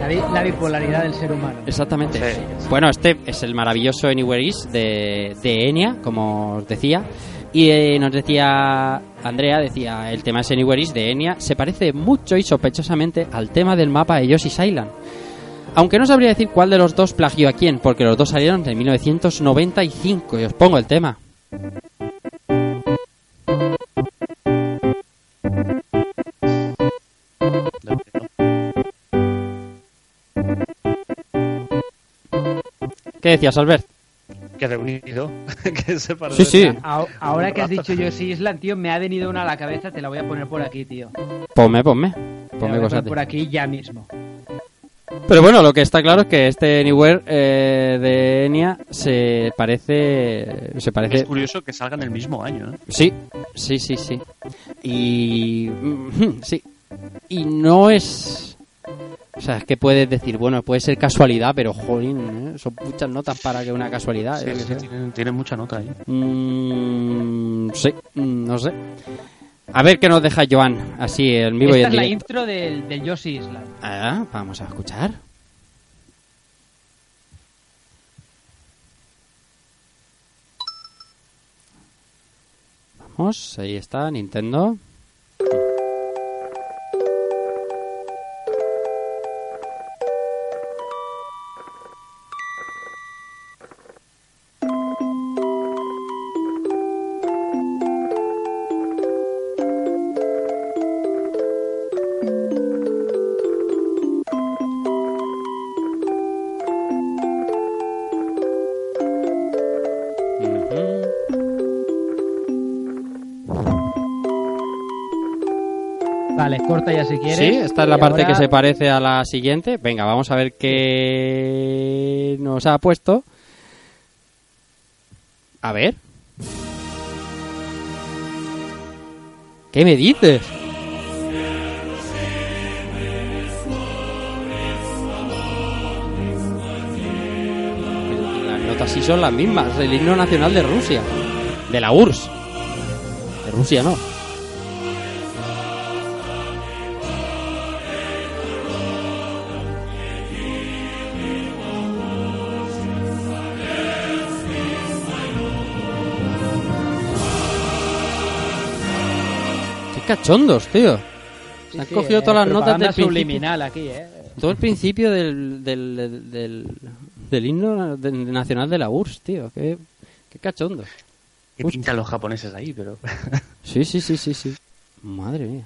La, bi- la bipolaridad del ser humano. Exactamente. Sí. Bueno, este es el maravilloso Anywhere Is de, de Enya, como os decía. Y eh, nos decía Andrea, decía, el tema es Anywhere Is de Enya se parece mucho y sospechosamente al tema del mapa de Yoshi's Island. Aunque no sabría decir cuál de los dos plagió a quién, porque los dos salieron en 1995 y os pongo el tema. ¿Qué decías, Albert? Que reunido. que se. Sí, sí. A- ahora que has dicho Yoshi Island, tío, me ha venido una a la cabeza, te la voy a poner por aquí, tío. Ponme, ponme. Te la Ponme voy a cosas poner por aquí ya mismo. Pero bueno, lo que está claro es que este Anywhere eh, de Enya se parece. Se Es parece. curioso que salgan el mismo año, ¿eh? Sí, sí, sí, sí. Y. mm, Sí. Y no es. O sea, es que puedes decir, bueno, puede ser casualidad, pero jolín, ¿eh? son muchas notas para que una casualidad. Sí, sí, tienen mucha nota ahí. Mm, sí, mm, no sé. A ver qué nos deja Joan, así en vivo y Esta en es la directo. intro del, del Yoshi Island. Ah, vamos a escuchar. Vamos, ahí está, Nintendo. Vale, corta ya si quieres. Sí, esta es la parte que se parece a la siguiente. Venga, vamos a ver qué nos ha puesto. A ver. ¿Qué me dices? Las notas sí son las mismas. El himno nacional de Rusia. De la URSS. De Rusia no. Cachondos, tío. Se han sí, cogido eh, todas las notas del principio. subliminal aquí, eh. Todo el principio del, del, del, del- del himno nacional de la URSS, tío. Qué, qué cachondo. Que pintan los japoneses ahí, pero. Sí, sí, sí, sí, sí. Madre mía.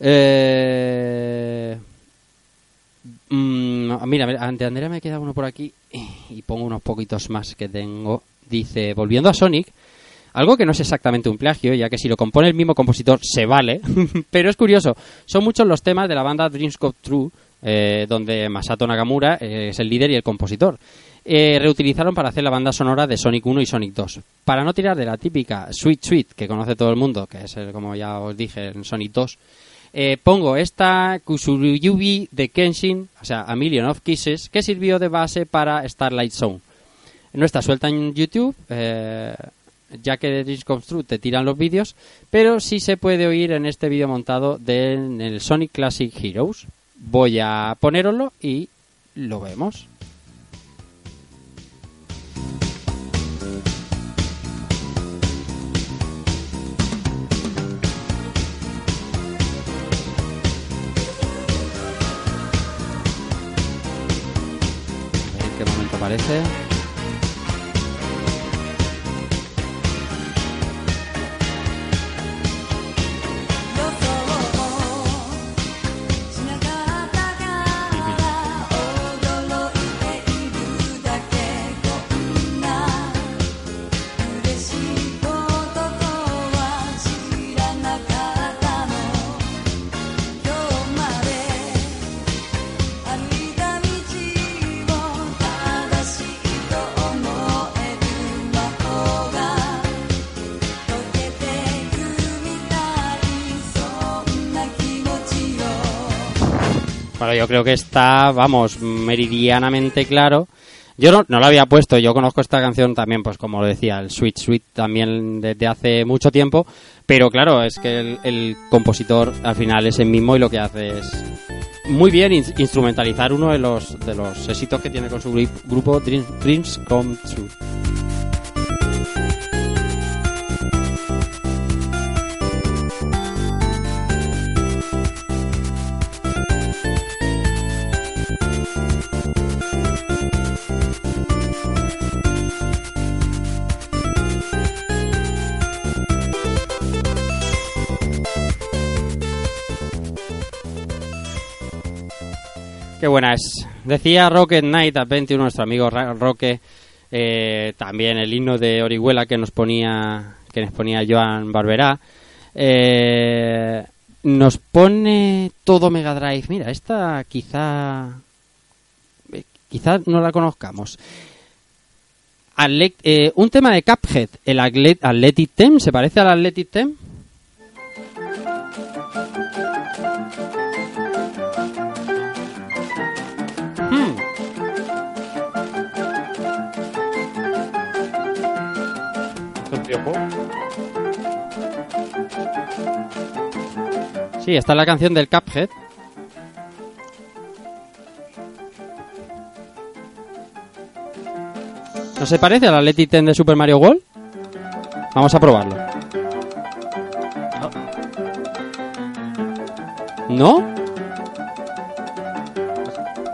Eh... mm, mira, mira, ante Andrea me queda uno por aquí y pongo unos poquitos más que tengo. Dice, volviendo a Sonic, algo que no es exactamente un plagio, ya que si lo compone el mismo compositor se vale, pero es curioso, son muchos los temas de la banda Dreams Come True, eh, donde Masato Nakamura eh, es el líder y el compositor. Eh, reutilizaron para hacer la banda sonora de Sonic 1 y Sonic 2. Para no tirar de la típica Sweet Sweet que conoce todo el mundo, que es el, como ya os dije en Sonic 2, eh, pongo esta Kusuruyubi de Kenshin, o sea, A Million of Kisses, que sirvió de base para Starlight Zone. No está suelta en YouTube, eh, ya que de Dreams te tiran los vídeos, pero sí se puede oír en este vídeo montado del el Sonic Classic Heroes. Voy a ponéroslo y lo vemos. ¿En qué momento aparece? Yo creo que está, vamos, meridianamente claro. Yo no, no lo había puesto, yo conozco esta canción también, pues como lo decía, el Sweet Sweet también desde hace mucho tiempo, pero claro, es que el, compositor al final es el mismo y lo que hace es muy bien in- instrumentalizar uno de los, de los éxitos que tiene con su grupo Dreams, Dreams Come True. Qué buena es. Decía Rocket Knight Adventure, nuestro amigo Roque, eh, también el himno de Orihuela que nos ponía que nos ponía Joan Barberá. Eh, nos pone todo Mega Drive. Mira, esta quizá eh, quizá no la conozcamos. Eh, un tema de Cuphead, el Athletic Tem, ¿se parece al Athletic Tem? Sí, esta es la canción del Cuphead. ¿No se parece al Athletic Ten de Super Mario World? Vamos a probarlo. ¿No?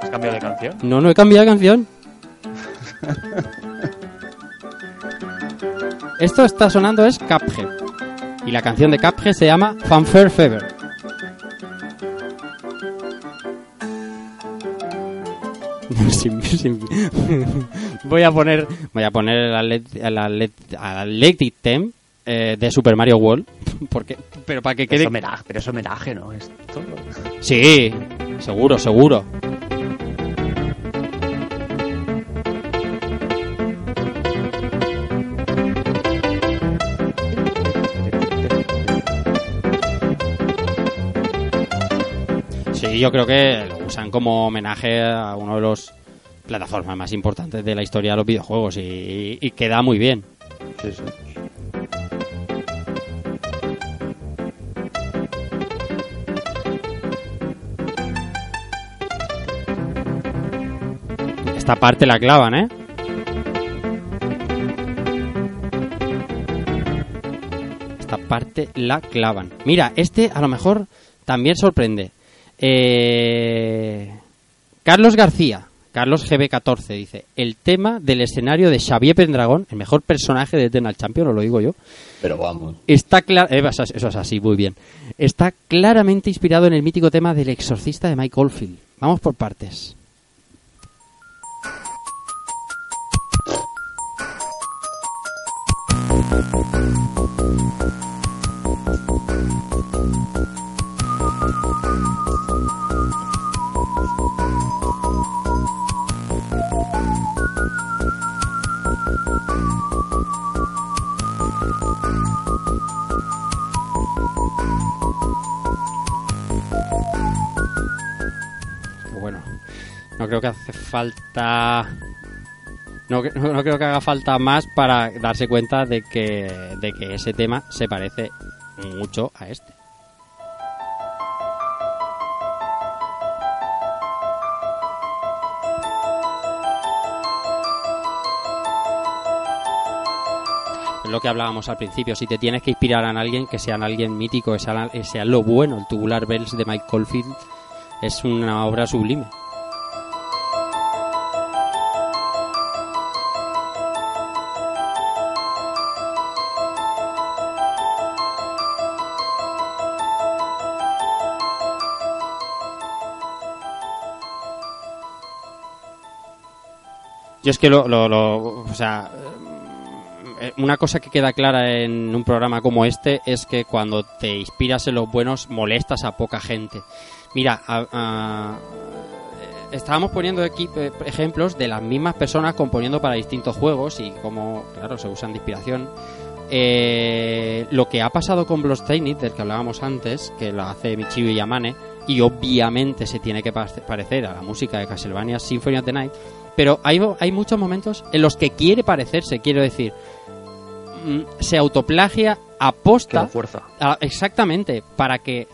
¿Has cambiado de canción? No, no he cambiado de canción. Esto está sonando es Cuphead. Y la canción de Cuphead se llama Fanfare Fever. Sin- sin- voy a poner voy a poner el Atlet- el Atlet- Athletic Tem eh, de Super Mario World porque pero para que quede Es homenaje, pero es homenaje, ¿no? Esto... sí seguro seguro yo creo que lo usan como homenaje a uno de los plataformas más importantes de la historia de los videojuegos y, y queda muy bien. Esta parte la clavan, ¿eh? Esta parte la clavan. Mira, este a lo mejor también sorprende. Eh, Carlos García, Carlos GB14, dice: El tema del escenario de Xavier Pendragón, el mejor personaje de Eternal Champion, os lo digo yo, Pero vamos. está cla- eh, eso es- eso es así, muy bien. Está claramente inspirado en el mítico tema del exorcista de Mike Oldfield. Vamos por partes. Pero bueno, no creo que hace falta. No, cre- no creo que haga falta más para darse cuenta de que ese tema se parece mucho a este. lo que hablábamos al principio, si te tienes que inspirar en alguien, que sean alguien mítico, que sea, que sea lo bueno, el Tubular Bells de Mike Caulfield es una obra sublime. Yo es que lo, lo, lo o sea, una cosa que queda clara en un programa como este es que cuando te inspiras en los buenos molestas a poca gente. Mira, a- eh, estábamos poniendo aquí eh, ejemplos de las mismas personas componiendo para distintos juegos y cómo, claro, se usan de inspiración. Eh, lo que ha pasado con Bloodstained, del que hablábamos antes, que lo hace Michiru Yamane, y obviamente se tiene que pa- parecer a la música de Castlevania Symphony of the Night, pero hay, hay muchos momentos en los que quiere parecerse, quiero decir, se autoplagia Que aposta lo fuerza. Ah, exactamente, para que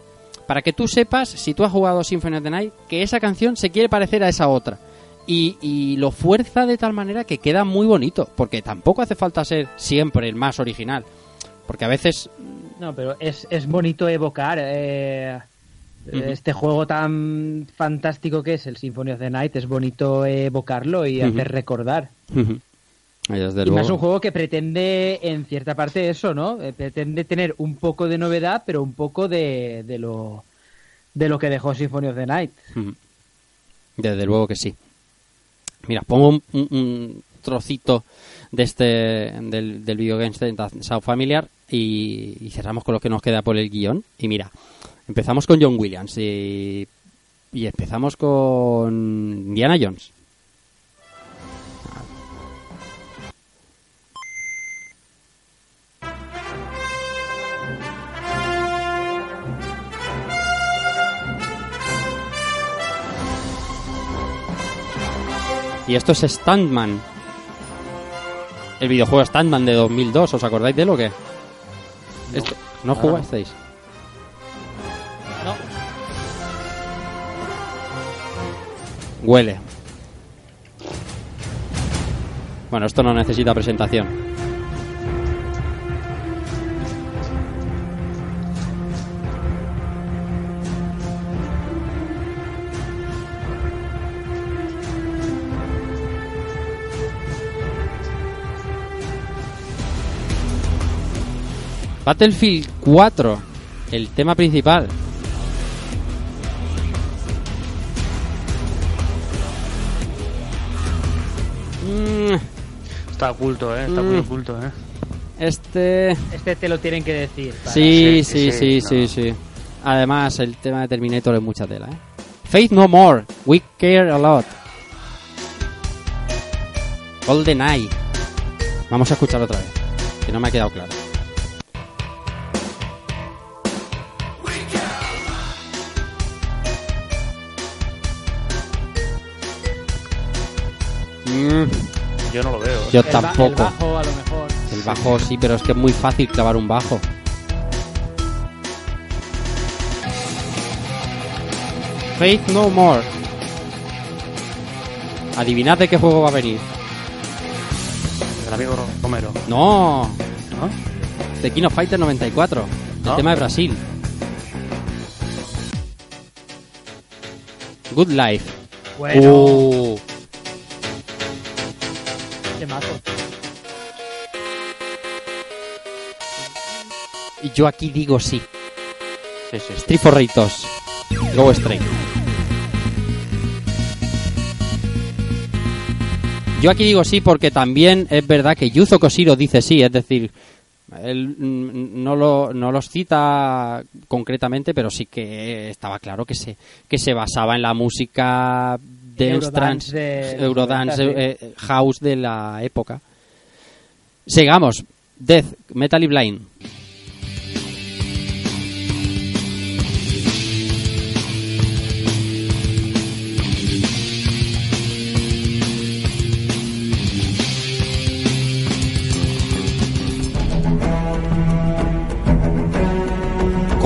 para que tú sepas, si tú has jugado Symphony of the Night, que esa canción se quiere parecer a esa otra. Y, y lo fuerza de tal manera que queda muy bonito, porque tampoco hace falta ser siempre el más original. Porque a veces... No, pero es, es bonito evocar eh, este juego tan fantástico que es el Symphony of the Night. Es bonito evocarlo y hacer recordar. Y más un juego que pretende, en cierta parte, eso, ¿no? Eh, pretende tener un poco de novedad, pero un poco de, de lo de lo que dejó Symphony of the Night. Desde luego que sí. Mira, pongo un, un- un trocito de este del, del Video Games South Familiar y, y cerramos con lo que nos queda por el guion. Y mira, empezamos con John Williams y, y empezamos con Indiana Jones. Y esto es Standman. El videojuego Standman de 2002, ¿os acordáis de lo que? ¿No Ahora jugasteis? No. Huele. Bueno, esto no necesita presentación. Battlefield 4, el tema principal. Mm, Está oculto, ¿eh? Está Mm. muy oculto, ¿eh? este... Este te lo tienen que decir. para- Sí, Sí, sí, sí, sí, sí, no. sí. Además, el tema de Terminator es mucha tela, ¿eh? Faith No More, We Care a Lot. Golden Eye. Vamos a escuchar otra vez, que no me ha quedado claro. Mm, Yo no lo veo. ¿eh? yo El ba- tampoco. El bajo, a lo mejor. El bajo sí, pero es que es muy fácil clavar un bajo. Faith No More. Adivinad de qué juego va a venir. El amigo Romero. No, ¿No? de King of Fighter 94. El tema de Brasil. Good Life. Bueno, Uh, y yo aquí digo sí. Sí, sí, sí. Street for Rage 2. Go Straight. Yo aquí digo sí porque también es verdad que Yuzo Koshiro dice sí, es decir, él mm, no, lo, no los cita concretamente, pero sí que estaba claro que se, que se basaba en la música dance, Eurodance de los Eurodance, 90, sí. eh, eh, house de la época. Sigamos. Death, Metal y Blind.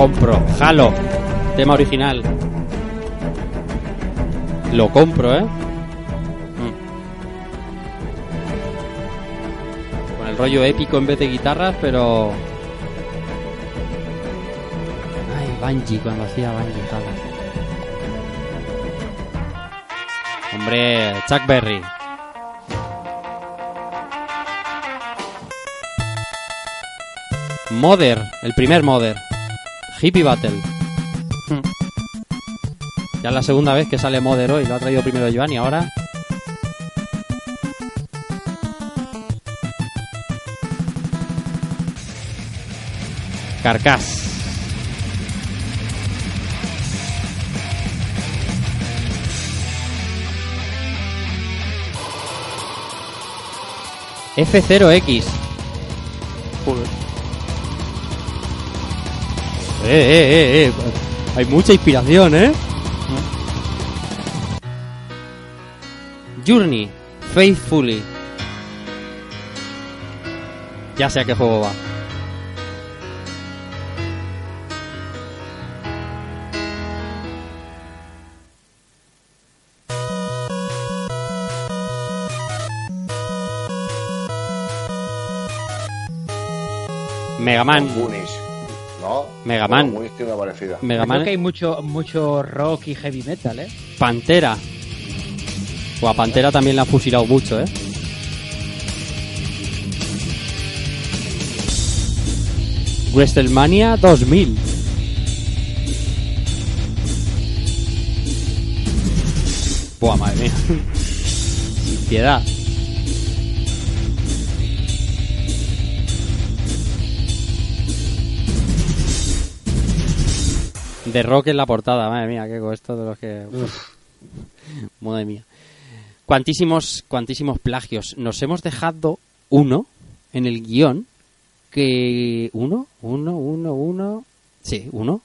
Compro. Halo. Tema original. Lo compro, ¿eh? Mm. Con el rollo épico en vez de guitarras, pero... Ay, Bungie, cuando hacía Bungie. Hombre, Chuck Berry. Mother, el primer Mother. Hippie Battle. Hmm. Ya es la segunda vez que sale Mother hoy, lo ha traído primero Joan y ahora. Carcas. F0X. Eh, eh, eh, eh. Hay mucha inspiración, ¿eh? Journey, Faithfully. Ya sé a qué juego va. Mega Man. Mega Man. Bueno, una parecida. Mega Creo Man. que hay mucho, mucho rock y heavy metal, ¿eh? Pantera. O a Pantera también la han fusilado mucho, ¿eh? WrestleMania 2000. Buah, madre mía. Sin piedad. De rock en la portada, madre mía, qué esto de los que. Uf. Madre mía. Cuantísimos, cuantísimos plagios. Nos hemos dejado uno en el guion que. Uno, uno, uno, uno. Sí, uno.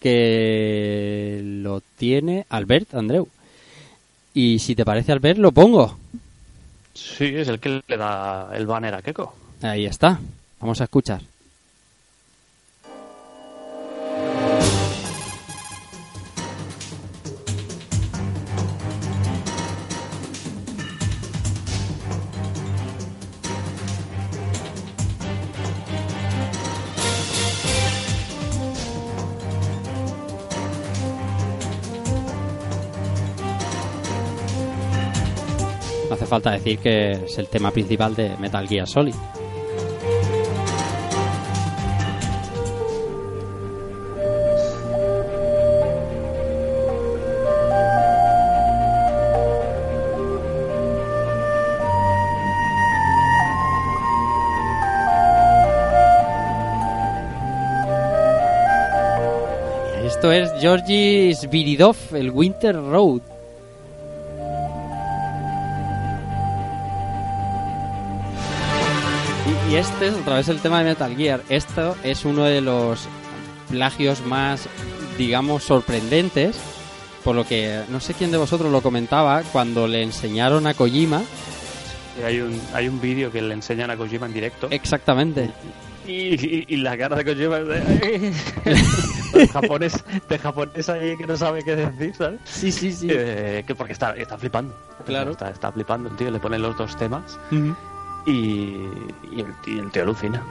Que lo tiene Albert Andreu. Y si te parece, Albert, lo pongo. Sí, es el que le da el banner a Keiko. Ahí está. Vamos a escuchar. Falta decir que es el tema principal de Metal Gear Solid. Esto es Georgi Sviridov, el Winter Road. Este es otra vez el tema de Metal Gear. Esto es uno de los plagios más, digamos, sorprendentes. Por lo que no sé quién de vosotros lo comentaba cuando le enseñaron a Kojima. Y hay un, hay un vídeo que le enseñan a Kojima en directo. Exactamente. Y, y- y la cara de Kojima es de... de japonés, de japonés ahí que no sabe qué decir, ¿sabes? Sí, sí, sí. Eh, que porque está, está flipando. Claro. Está, está flipando el tío, le ponen los dos temas y, y, el, y el tío alucina.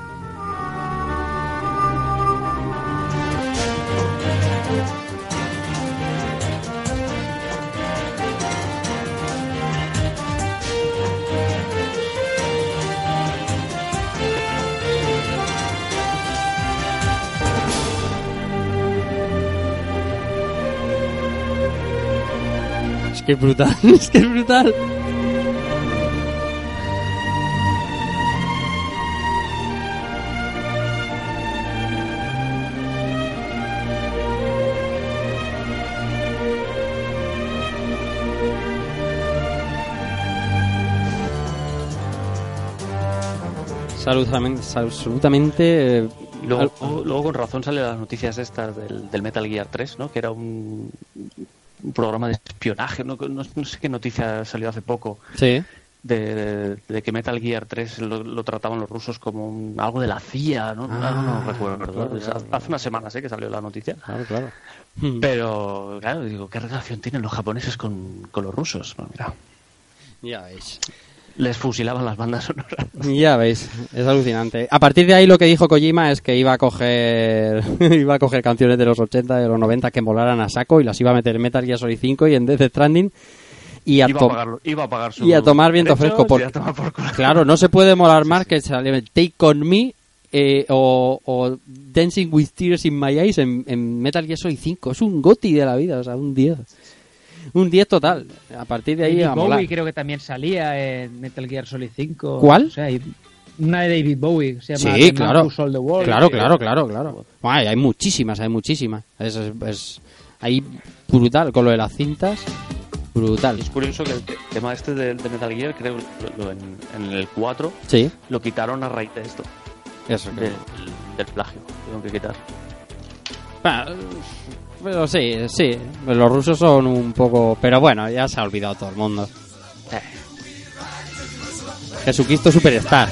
Es que es brutal, es que es brutal. Absolutamente, absolutamente eh, Luego, al- luego con razón salen las noticias estas del, del Metal Gear 3, ¿no? Que era un, un programa de espionaje, ¿no? No, no sé qué noticia salió hace poco. Sí. De, de- de que Metal Gear 3 lo, lo trataban los rusos como un- algo de la CIA, ¿no? Ah, no, no recuerdo. claro, claro, hace unas semanas ¿eh? que salió la noticia. Claro, claro. Pero, claro, digo, ¿qué relación tienen los japoneses con, con los rusos? Bueno, mira, Ya veis. Les fusilaban las bandas sonoras. Ya veis, es alucinante. A partir de ahí lo que dijo Kojima es que iba a coger iba a coger canciones de los 80, de los 90 que molaran a saco y las iba a meter en Metal Gear Solid 5 y en Death Stranding y a, Iba a, pagarlo- iba a pagar su y a tomar viento fresco. a tomar por. Claro, no se puede molar más que sale Take On Me eh, o, o Dancing with Tears in My Eyes en, en Metal Gear Solid 5. Es un goti de la vida, o sea, un 10. Un 10 total. A partir de ahí David a molar. Bowie creo que también salía en Metal Gear Solid 5. ¿Cuál? O sea, y una de David Bowie, se llama Sí, claro. Who Sold the World. Claro, claro, claro, claro. Bueno, hay, hay muchísimas, hay muchísimas. Es, es, es- ahí brutal con lo de las cintas. Brutal. Es curioso que el te- tema este de, de Metal Gear, creo lo- lo- en, en el 4 Sí. lo quitaron a raíz de esto, Eso. del, del plagio. Tengo que quitar. Ah, Pero sí, sí. Los rusos son un poco. Pero bueno, ya se ha olvidado todo el mundo. Eh. Jesucristo Superstar.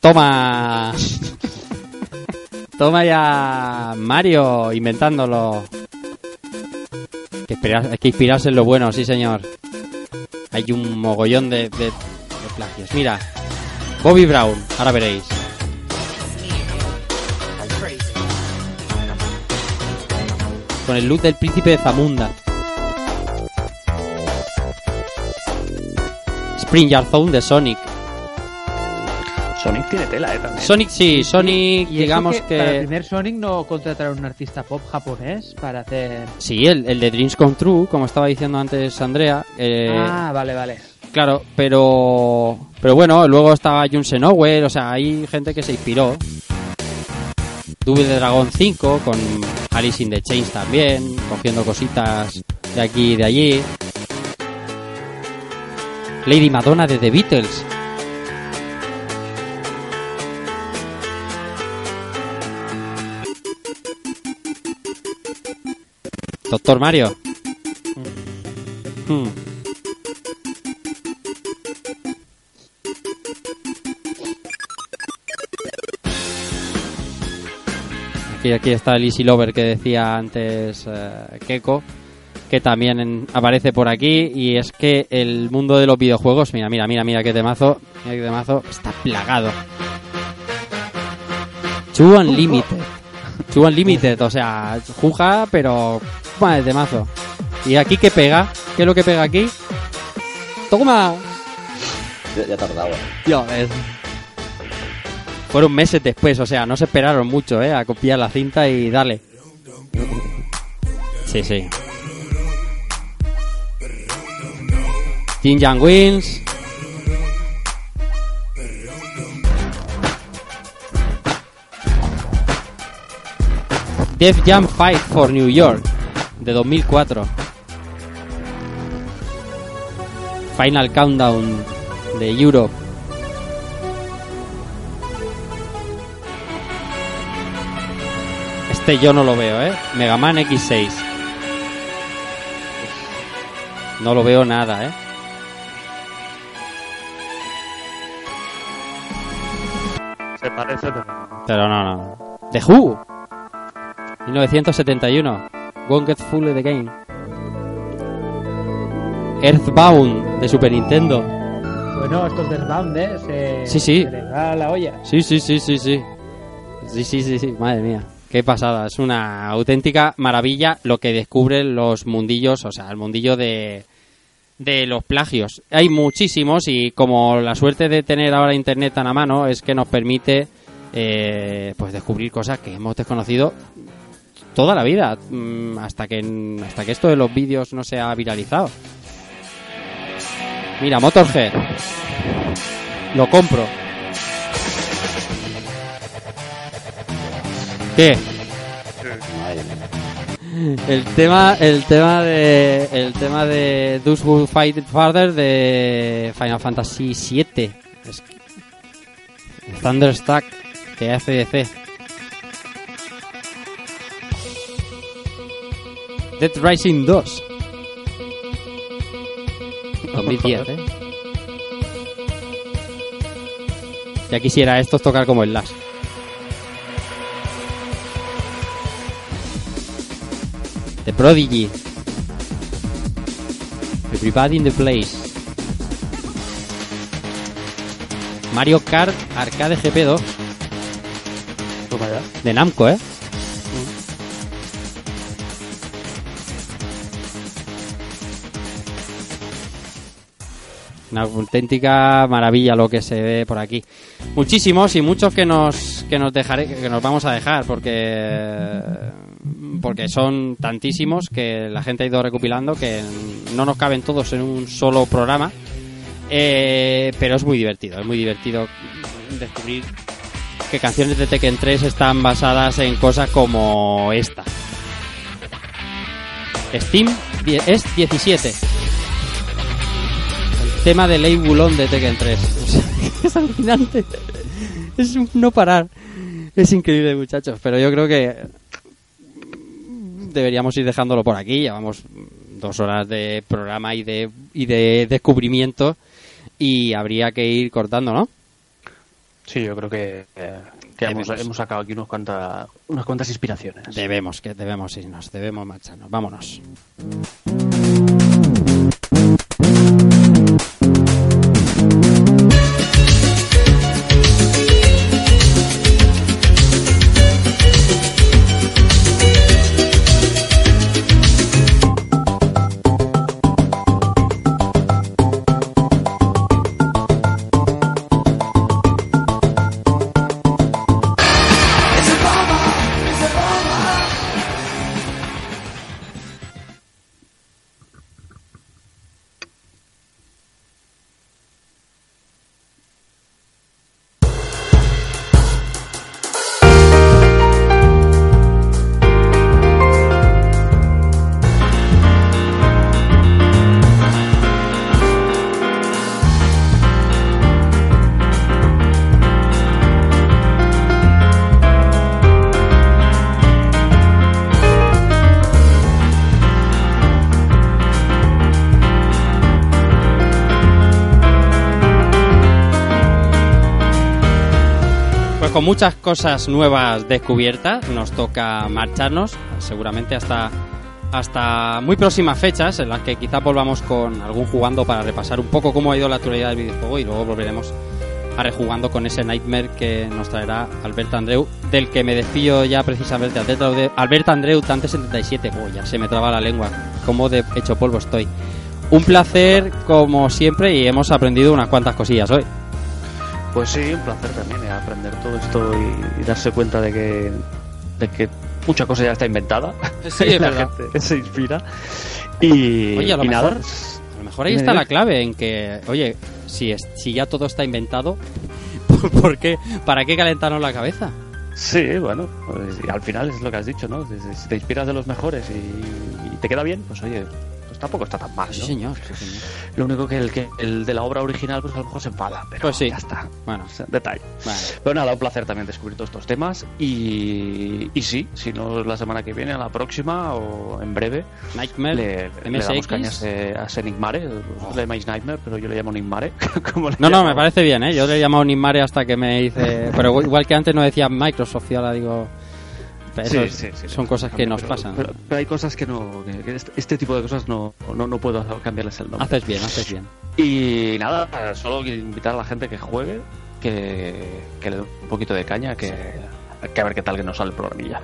Toma. Toma ya Mario inventándolo. Que esperar- hay que inspirarse en lo bueno, sí señor. Hay un mogollón de, de, de plagios. Mira, Bobby Brown, ahora veréis. Con el look del príncipe de Zamunda. Spring Yard Zone de Sonic. Sonic tiene tela, eh, también. Sonic sí, Sonic Y digamos que, Para el primer Sonic no contrataron un artista pop japonés para hacer... Sí, el, el de Dreams Come True, como estaba diciendo antes Andrea. eh, Ah, vale, vale. Claro, pero pero bueno, luego estaba Jun Senowell, o sea, hay gente que se inspiró. Double Dragon 5 con Alice in the Chains también, cogiendo cositas de aquí y de allí. Lady Madonna de The Beatles. Doctor Mario. Hmm. Aquí, aquí está el Easy Lover que decía antes eh, Keiko, que también en- aparece por aquí. Y es que el mundo de los videojuegos, mira, mira, mira, mira qué temazo, mira qué temazo, está plagado. Two Unlimited. Two Unlimited, o sea, juja, pero. El temazo. ¿Y aquí qué pega? ¿Qué es lo que pega aquí? ¡Toma! Ya, ya tardaba. Ya ves. Fueron meses después, o sea, no se esperaron mucho, ¿eh? A copiar la cinta y darle. Sí, sí. Jin Yang Wins. Def Jam Fight for New York, de 2004. Final Countdown de Europe. Este yo no lo veo, ¿eh? Mega Man X6. No lo veo nada, ¿eh? Se parece, pero no. Pero no, no. The Who. 1971. Won't Get Full of the Game. Earthbound de Super Nintendo. Bueno, estos de Earthbound, ¿eh? Se, Sí, sí. se les va la olla. Sí, sí, sí, sí, sí. Sí, sí, sí, sí. Madre mía. Qué pasada. Es una auténtica maravilla lo que descubren los mundillos, o sea, el mundillo de, de los plagios. Hay muchísimos y como la suerte de tener ahora internet tan a mano es que nos permite eh, pues descubrir cosas que hemos desconocido toda la vida mm, hasta que hasta que esto de los vídeos no se ha viralizado. Mira, Motorhead. Lo compro. ¿Qué? El tema, el tema de, el tema de Those Who Fight Farther de Final Fantasy VII. Es que- Thunderstruck de ACDC. Dead Rising 2. 2010, ¿eh? Ya quisiera estos tocar como el Last. The Prodigy. Everybody in the Place. Mario Kart Arcade GP2 Toma ya. de Namco, ¿eh? Una auténtica maravilla lo que se ve por aquí. Muchísimos y muchos que nos que nos dejaré que nos vamos a dejar porque porque son tantísimos que la gente ha ido recopilando que no nos caben todos en un solo programa. Eh, pero es muy divertido, es muy divertido descubrir que canciones de Tekken 3 están basadas en cosas como esta. Steam es 17. El tema de Ley Bulón de Tekken 3. O sea, es alucinante. Es no parar. Es increíble, muchachos. Pero yo creo que deberíamos ir dejándolo por aquí. Llevamos dos horas de programa y de, y de descubrimiento. Y habría que ir cortando, ¿no? Sí, yo creo que, eh, que hemos, hemos sacado aquí unos cuantas, unas cuantas inspiraciones. Debemos, que debemos irnos, debemos marcharnos. Vámonos. Muchas cosas nuevas descubiertas, nos toca marcharnos, seguramente hasta, hasta muy próximas fechas, en las que quizás volvamos con algún jugando para repasar un poco cómo ha ido la actualidad del videojuego y luego volveremos a rejugando con ese Nightmare que nos traerá Alberto Andreu, del que me despido ya precisamente. Alberto Andreu, Tante77, oh, ya se me traba la lengua, como de hecho polvo estoy. Un placer como siempre y hemos aprendido unas cuantas cosillas hoy. Pues sí, un placer también eh, aprender todo esto y, y darse cuenta de que, de que mucha cosa ya está inventada. Sí, es la verdad. gente se inspira. Y, Oye, a lo y mejor, nada, a lo mejor ahí está la clave en que, oye, si, es- si ya todo está inventado, ¿por- ¿por qué? ¿Para qué calentarnos la cabeza? Sí, bueno, pues, y al final es lo que has dicho, ¿no? Si, te inspiras de los mejores y, y te queda bien, pues oye, tampoco está tan mal, ¿no? Sí, señor, sí, señor. Lo único que el, que el de la obra original, pues a lo mejor se enfada, pero Pues sí. ya está. Bueno, detalle. Vale. Pero nada, un placer también descubrir todos estos temas. Y, y sí, si no la semana que viene, a la próxima o en breve, Nightmare, le, le damos cañas eh, a ese Enigmare. Vosotros le llamáis Nightmare, pero yo le llamo como le No, no, me parece bien, ¿eh? Yo le he llamado Nimare hasta que me hice... Pero igual que antes no decía Microsoft y ahora digo... Sí, sí, son cosas que nos pero- pasan. Pero, pero hay cosas que no. que- este, este tipo de cosas no, no, no puedo cambiarles el nombre. Haces bien, haces bien. Y nada, solo invitar a la gente que juegue, que, que le dé un poquito de caña, que, que a ver qué tal que nos sale el programilla.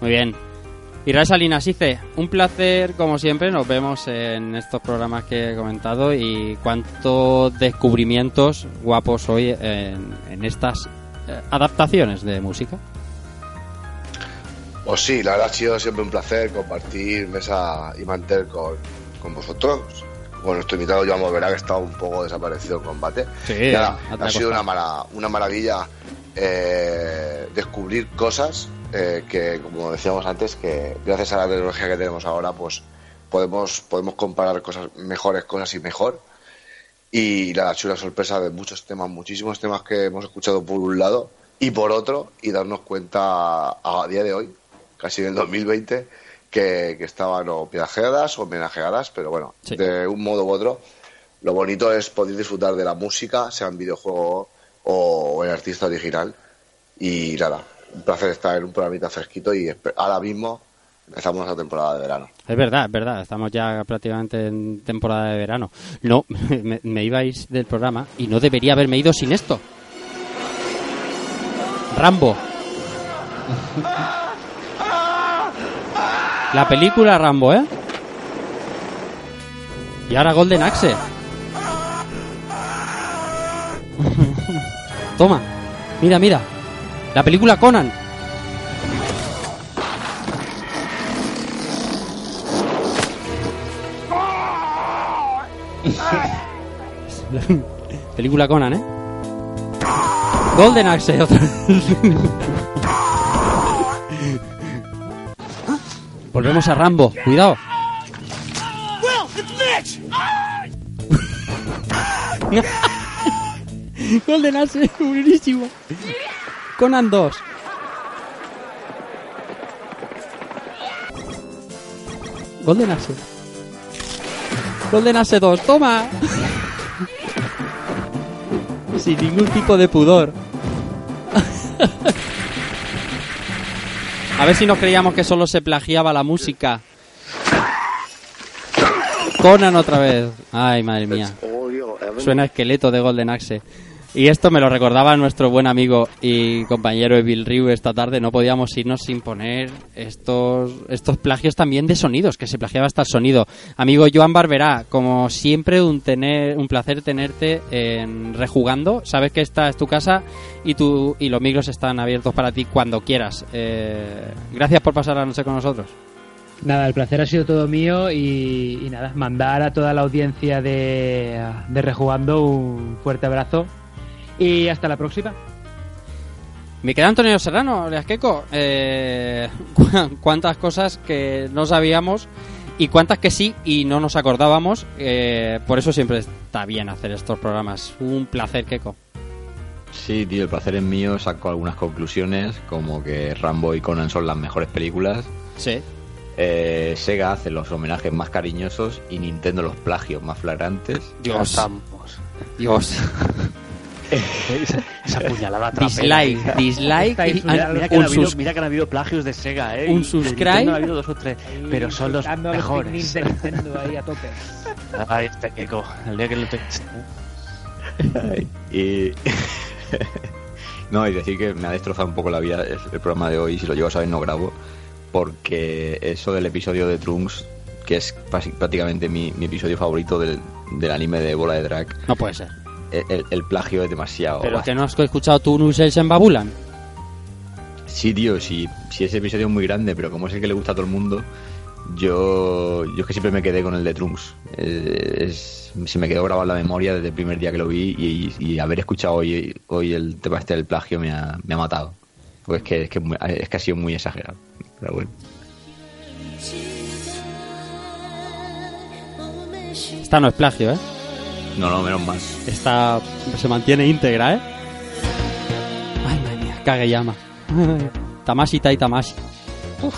Muy bien. Israel Salinas, Ice, un placer como siempre. Nos vemos en estos programas que he comentado y cuántos descubrimientos guapos hoy en, en estas eh, adaptaciones de música. Pues sí, la verdad ha sido siempre un placer compartir mesa y mantel con, con vosotros. Con nuestro invitado Joan Molverá, que está un poco desaparecido en combate. Sí, Y ha- sido una, mara- una maravilla eh, descubrir cosas eh, que, como decíamos antes, que gracias a la tecnología que tenemos ahora, pues podemos, podemos comparar cosas mejores cosas y mejor. Y la chula sorpresa de muchos temas, muchísimos temas que hemos escuchado por un lado y por otro, y darnos cuenta a día de hoy, casi en el 2020, que, que estaban o piajeadas o homenajeadas, pero bueno, Sí. de un modo u otro. Lo bonito es poder disfrutar de la música, sea en videojuego o en artista original. Y nada, un placer estar en un programita fresquito y ahora mismo empezamos la temporada de verano. Es verdad, es verdad. Estamos ya prácticamente en temporada de verano. No, me, me ibais del programa y no debería haberme ido sin esto. Rambo. La película Rambo, ¿eh? Y ahora Golden Axe. Toma. Mira, mira. La película Conan. Película Conan, ¿eh? Golden Axe, otra vez. Volvemos a Rambo, cuidado. Golden Axe, buenísimo. Conan 2. Golden Axe. Golden Axe 2, toma. Sin ningún tipo de pudor. A ver si nos creíamos que solo se plagiaba la música. Conan otra vez. Ay, madre mía. Suena esqueleto de Golden Axe. Y esto me lo recordaba nuestro buen amigo y compañero Evil Ryu esta tarde. No podíamos irnos sin poner estos, estos plagios también de sonidos, que se plagiaba hasta el sonido. Amigo Joan Barberá, como siempre, un, tener, un placer tenerte en Rejugando. Sabes que esta es tu casa y, tu, y los micros están abiertos para ti cuando quieras. Eh, gracias por pasar la noche con nosotros. Nada, el placer ha sido todo mío y, y nada, mandar a toda la audiencia de, de Rejugando un fuerte abrazo y hasta la próxima. Me queda Antonio Serrano, Leasqueco. Eh, cu- cuántas cosas que no sabíamos y cuántas que sí y no nos acordábamos. eh, por eso siempre está bien hacer estos programas. Un placer, Keiko. Sí, tío, el placer es mío. Saco algunas conclusiones, como que Rambo y Conan son las mejores películas. Sí. Eh, Sega hace los homenajes más cariñosos y Nintendo los plagios más flagrantes. Dios. Dios. esa, esa puñalada trapera. Dislike, dislike y mira, que han habido, sus- mira que han habido plagios de Sega, ¿eh? un subscribe. Ha habido dos o tres, pero son los mejores. picnics de Nintendo ahí a tope. Ay, este Keiko, el día que lo tengas. Ay, y. no, y decir que me ha destrozado un poco la vida el, el programa de hoy. Si lo llevo a saber, no grabo. Porque eso del episodio de Trunks, que es prácticamente mi, mi episodio favorito del, del anime de Bola de Drag, No puede ser. El, plagio es demasiado. Pero que no has escuchado tú Nusels en Babulan. Sí, tío, sí, sí, ese episodio es muy grande, pero como es el que le gusta a todo el mundo, yo, yo es que siempre me quedé con el de Trunks. Eh, es- se me quedó grabado en la memoria desde el primer día que lo vi y, y haber escuchado hoy, hoy el tema este del plagio me ha, me ha matado. Pues es que, es, que, es que ha sido muy exagerado. Pero bueno. Esta no es plagio, ¿eh? No, no, menos mal. Esta se mantiene íntegra, ¿eh? Ay, madre Kageyama. Tamashi Tai Tamashi. Uf.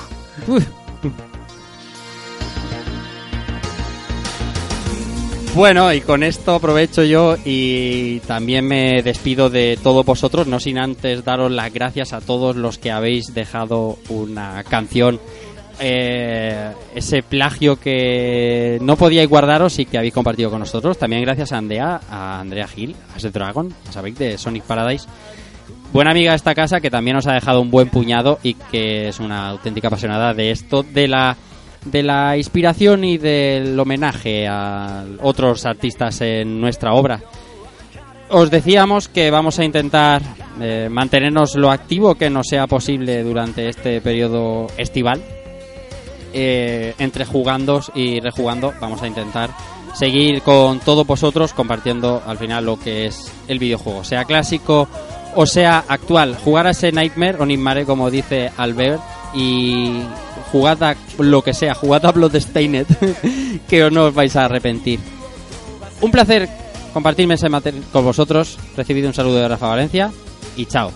Bueno, y con esto aprovecho yo y también me despido de todos vosotros, no sin antes daros las gracias a todos los que habéis dejado una canción, eh, ese plagio que no podíais guardaros y que habéis compartido con nosotros. También gracias a Andrea, a Andrea Gil, a The Dragon, sabéis, de Sonic Paradise. Buena amiga de esta casa que también nos ha dejado un buen puñado y que es una auténtica apasionada de esto, de la de la inspiración y del homenaje a otros artistas en nuestra obra. Os decíamos que vamos a intentar eh, mantenernos lo activo que nos sea posible durante este periodo estival. Eh, entre jugando y rejugando, vamos a intentar seguir con todos vosotros compartiendo al final lo que es el videojuego, sea clásico o sea actual. Jugar a ese Nightmare o Nightmare, como dice Albert, y jugad a lo que sea, jugad a Bloodstained, que no os vais a arrepentir. Un placer compartirme ese material con vosotros. Recibido un saludo de Rafa Valencia y chao.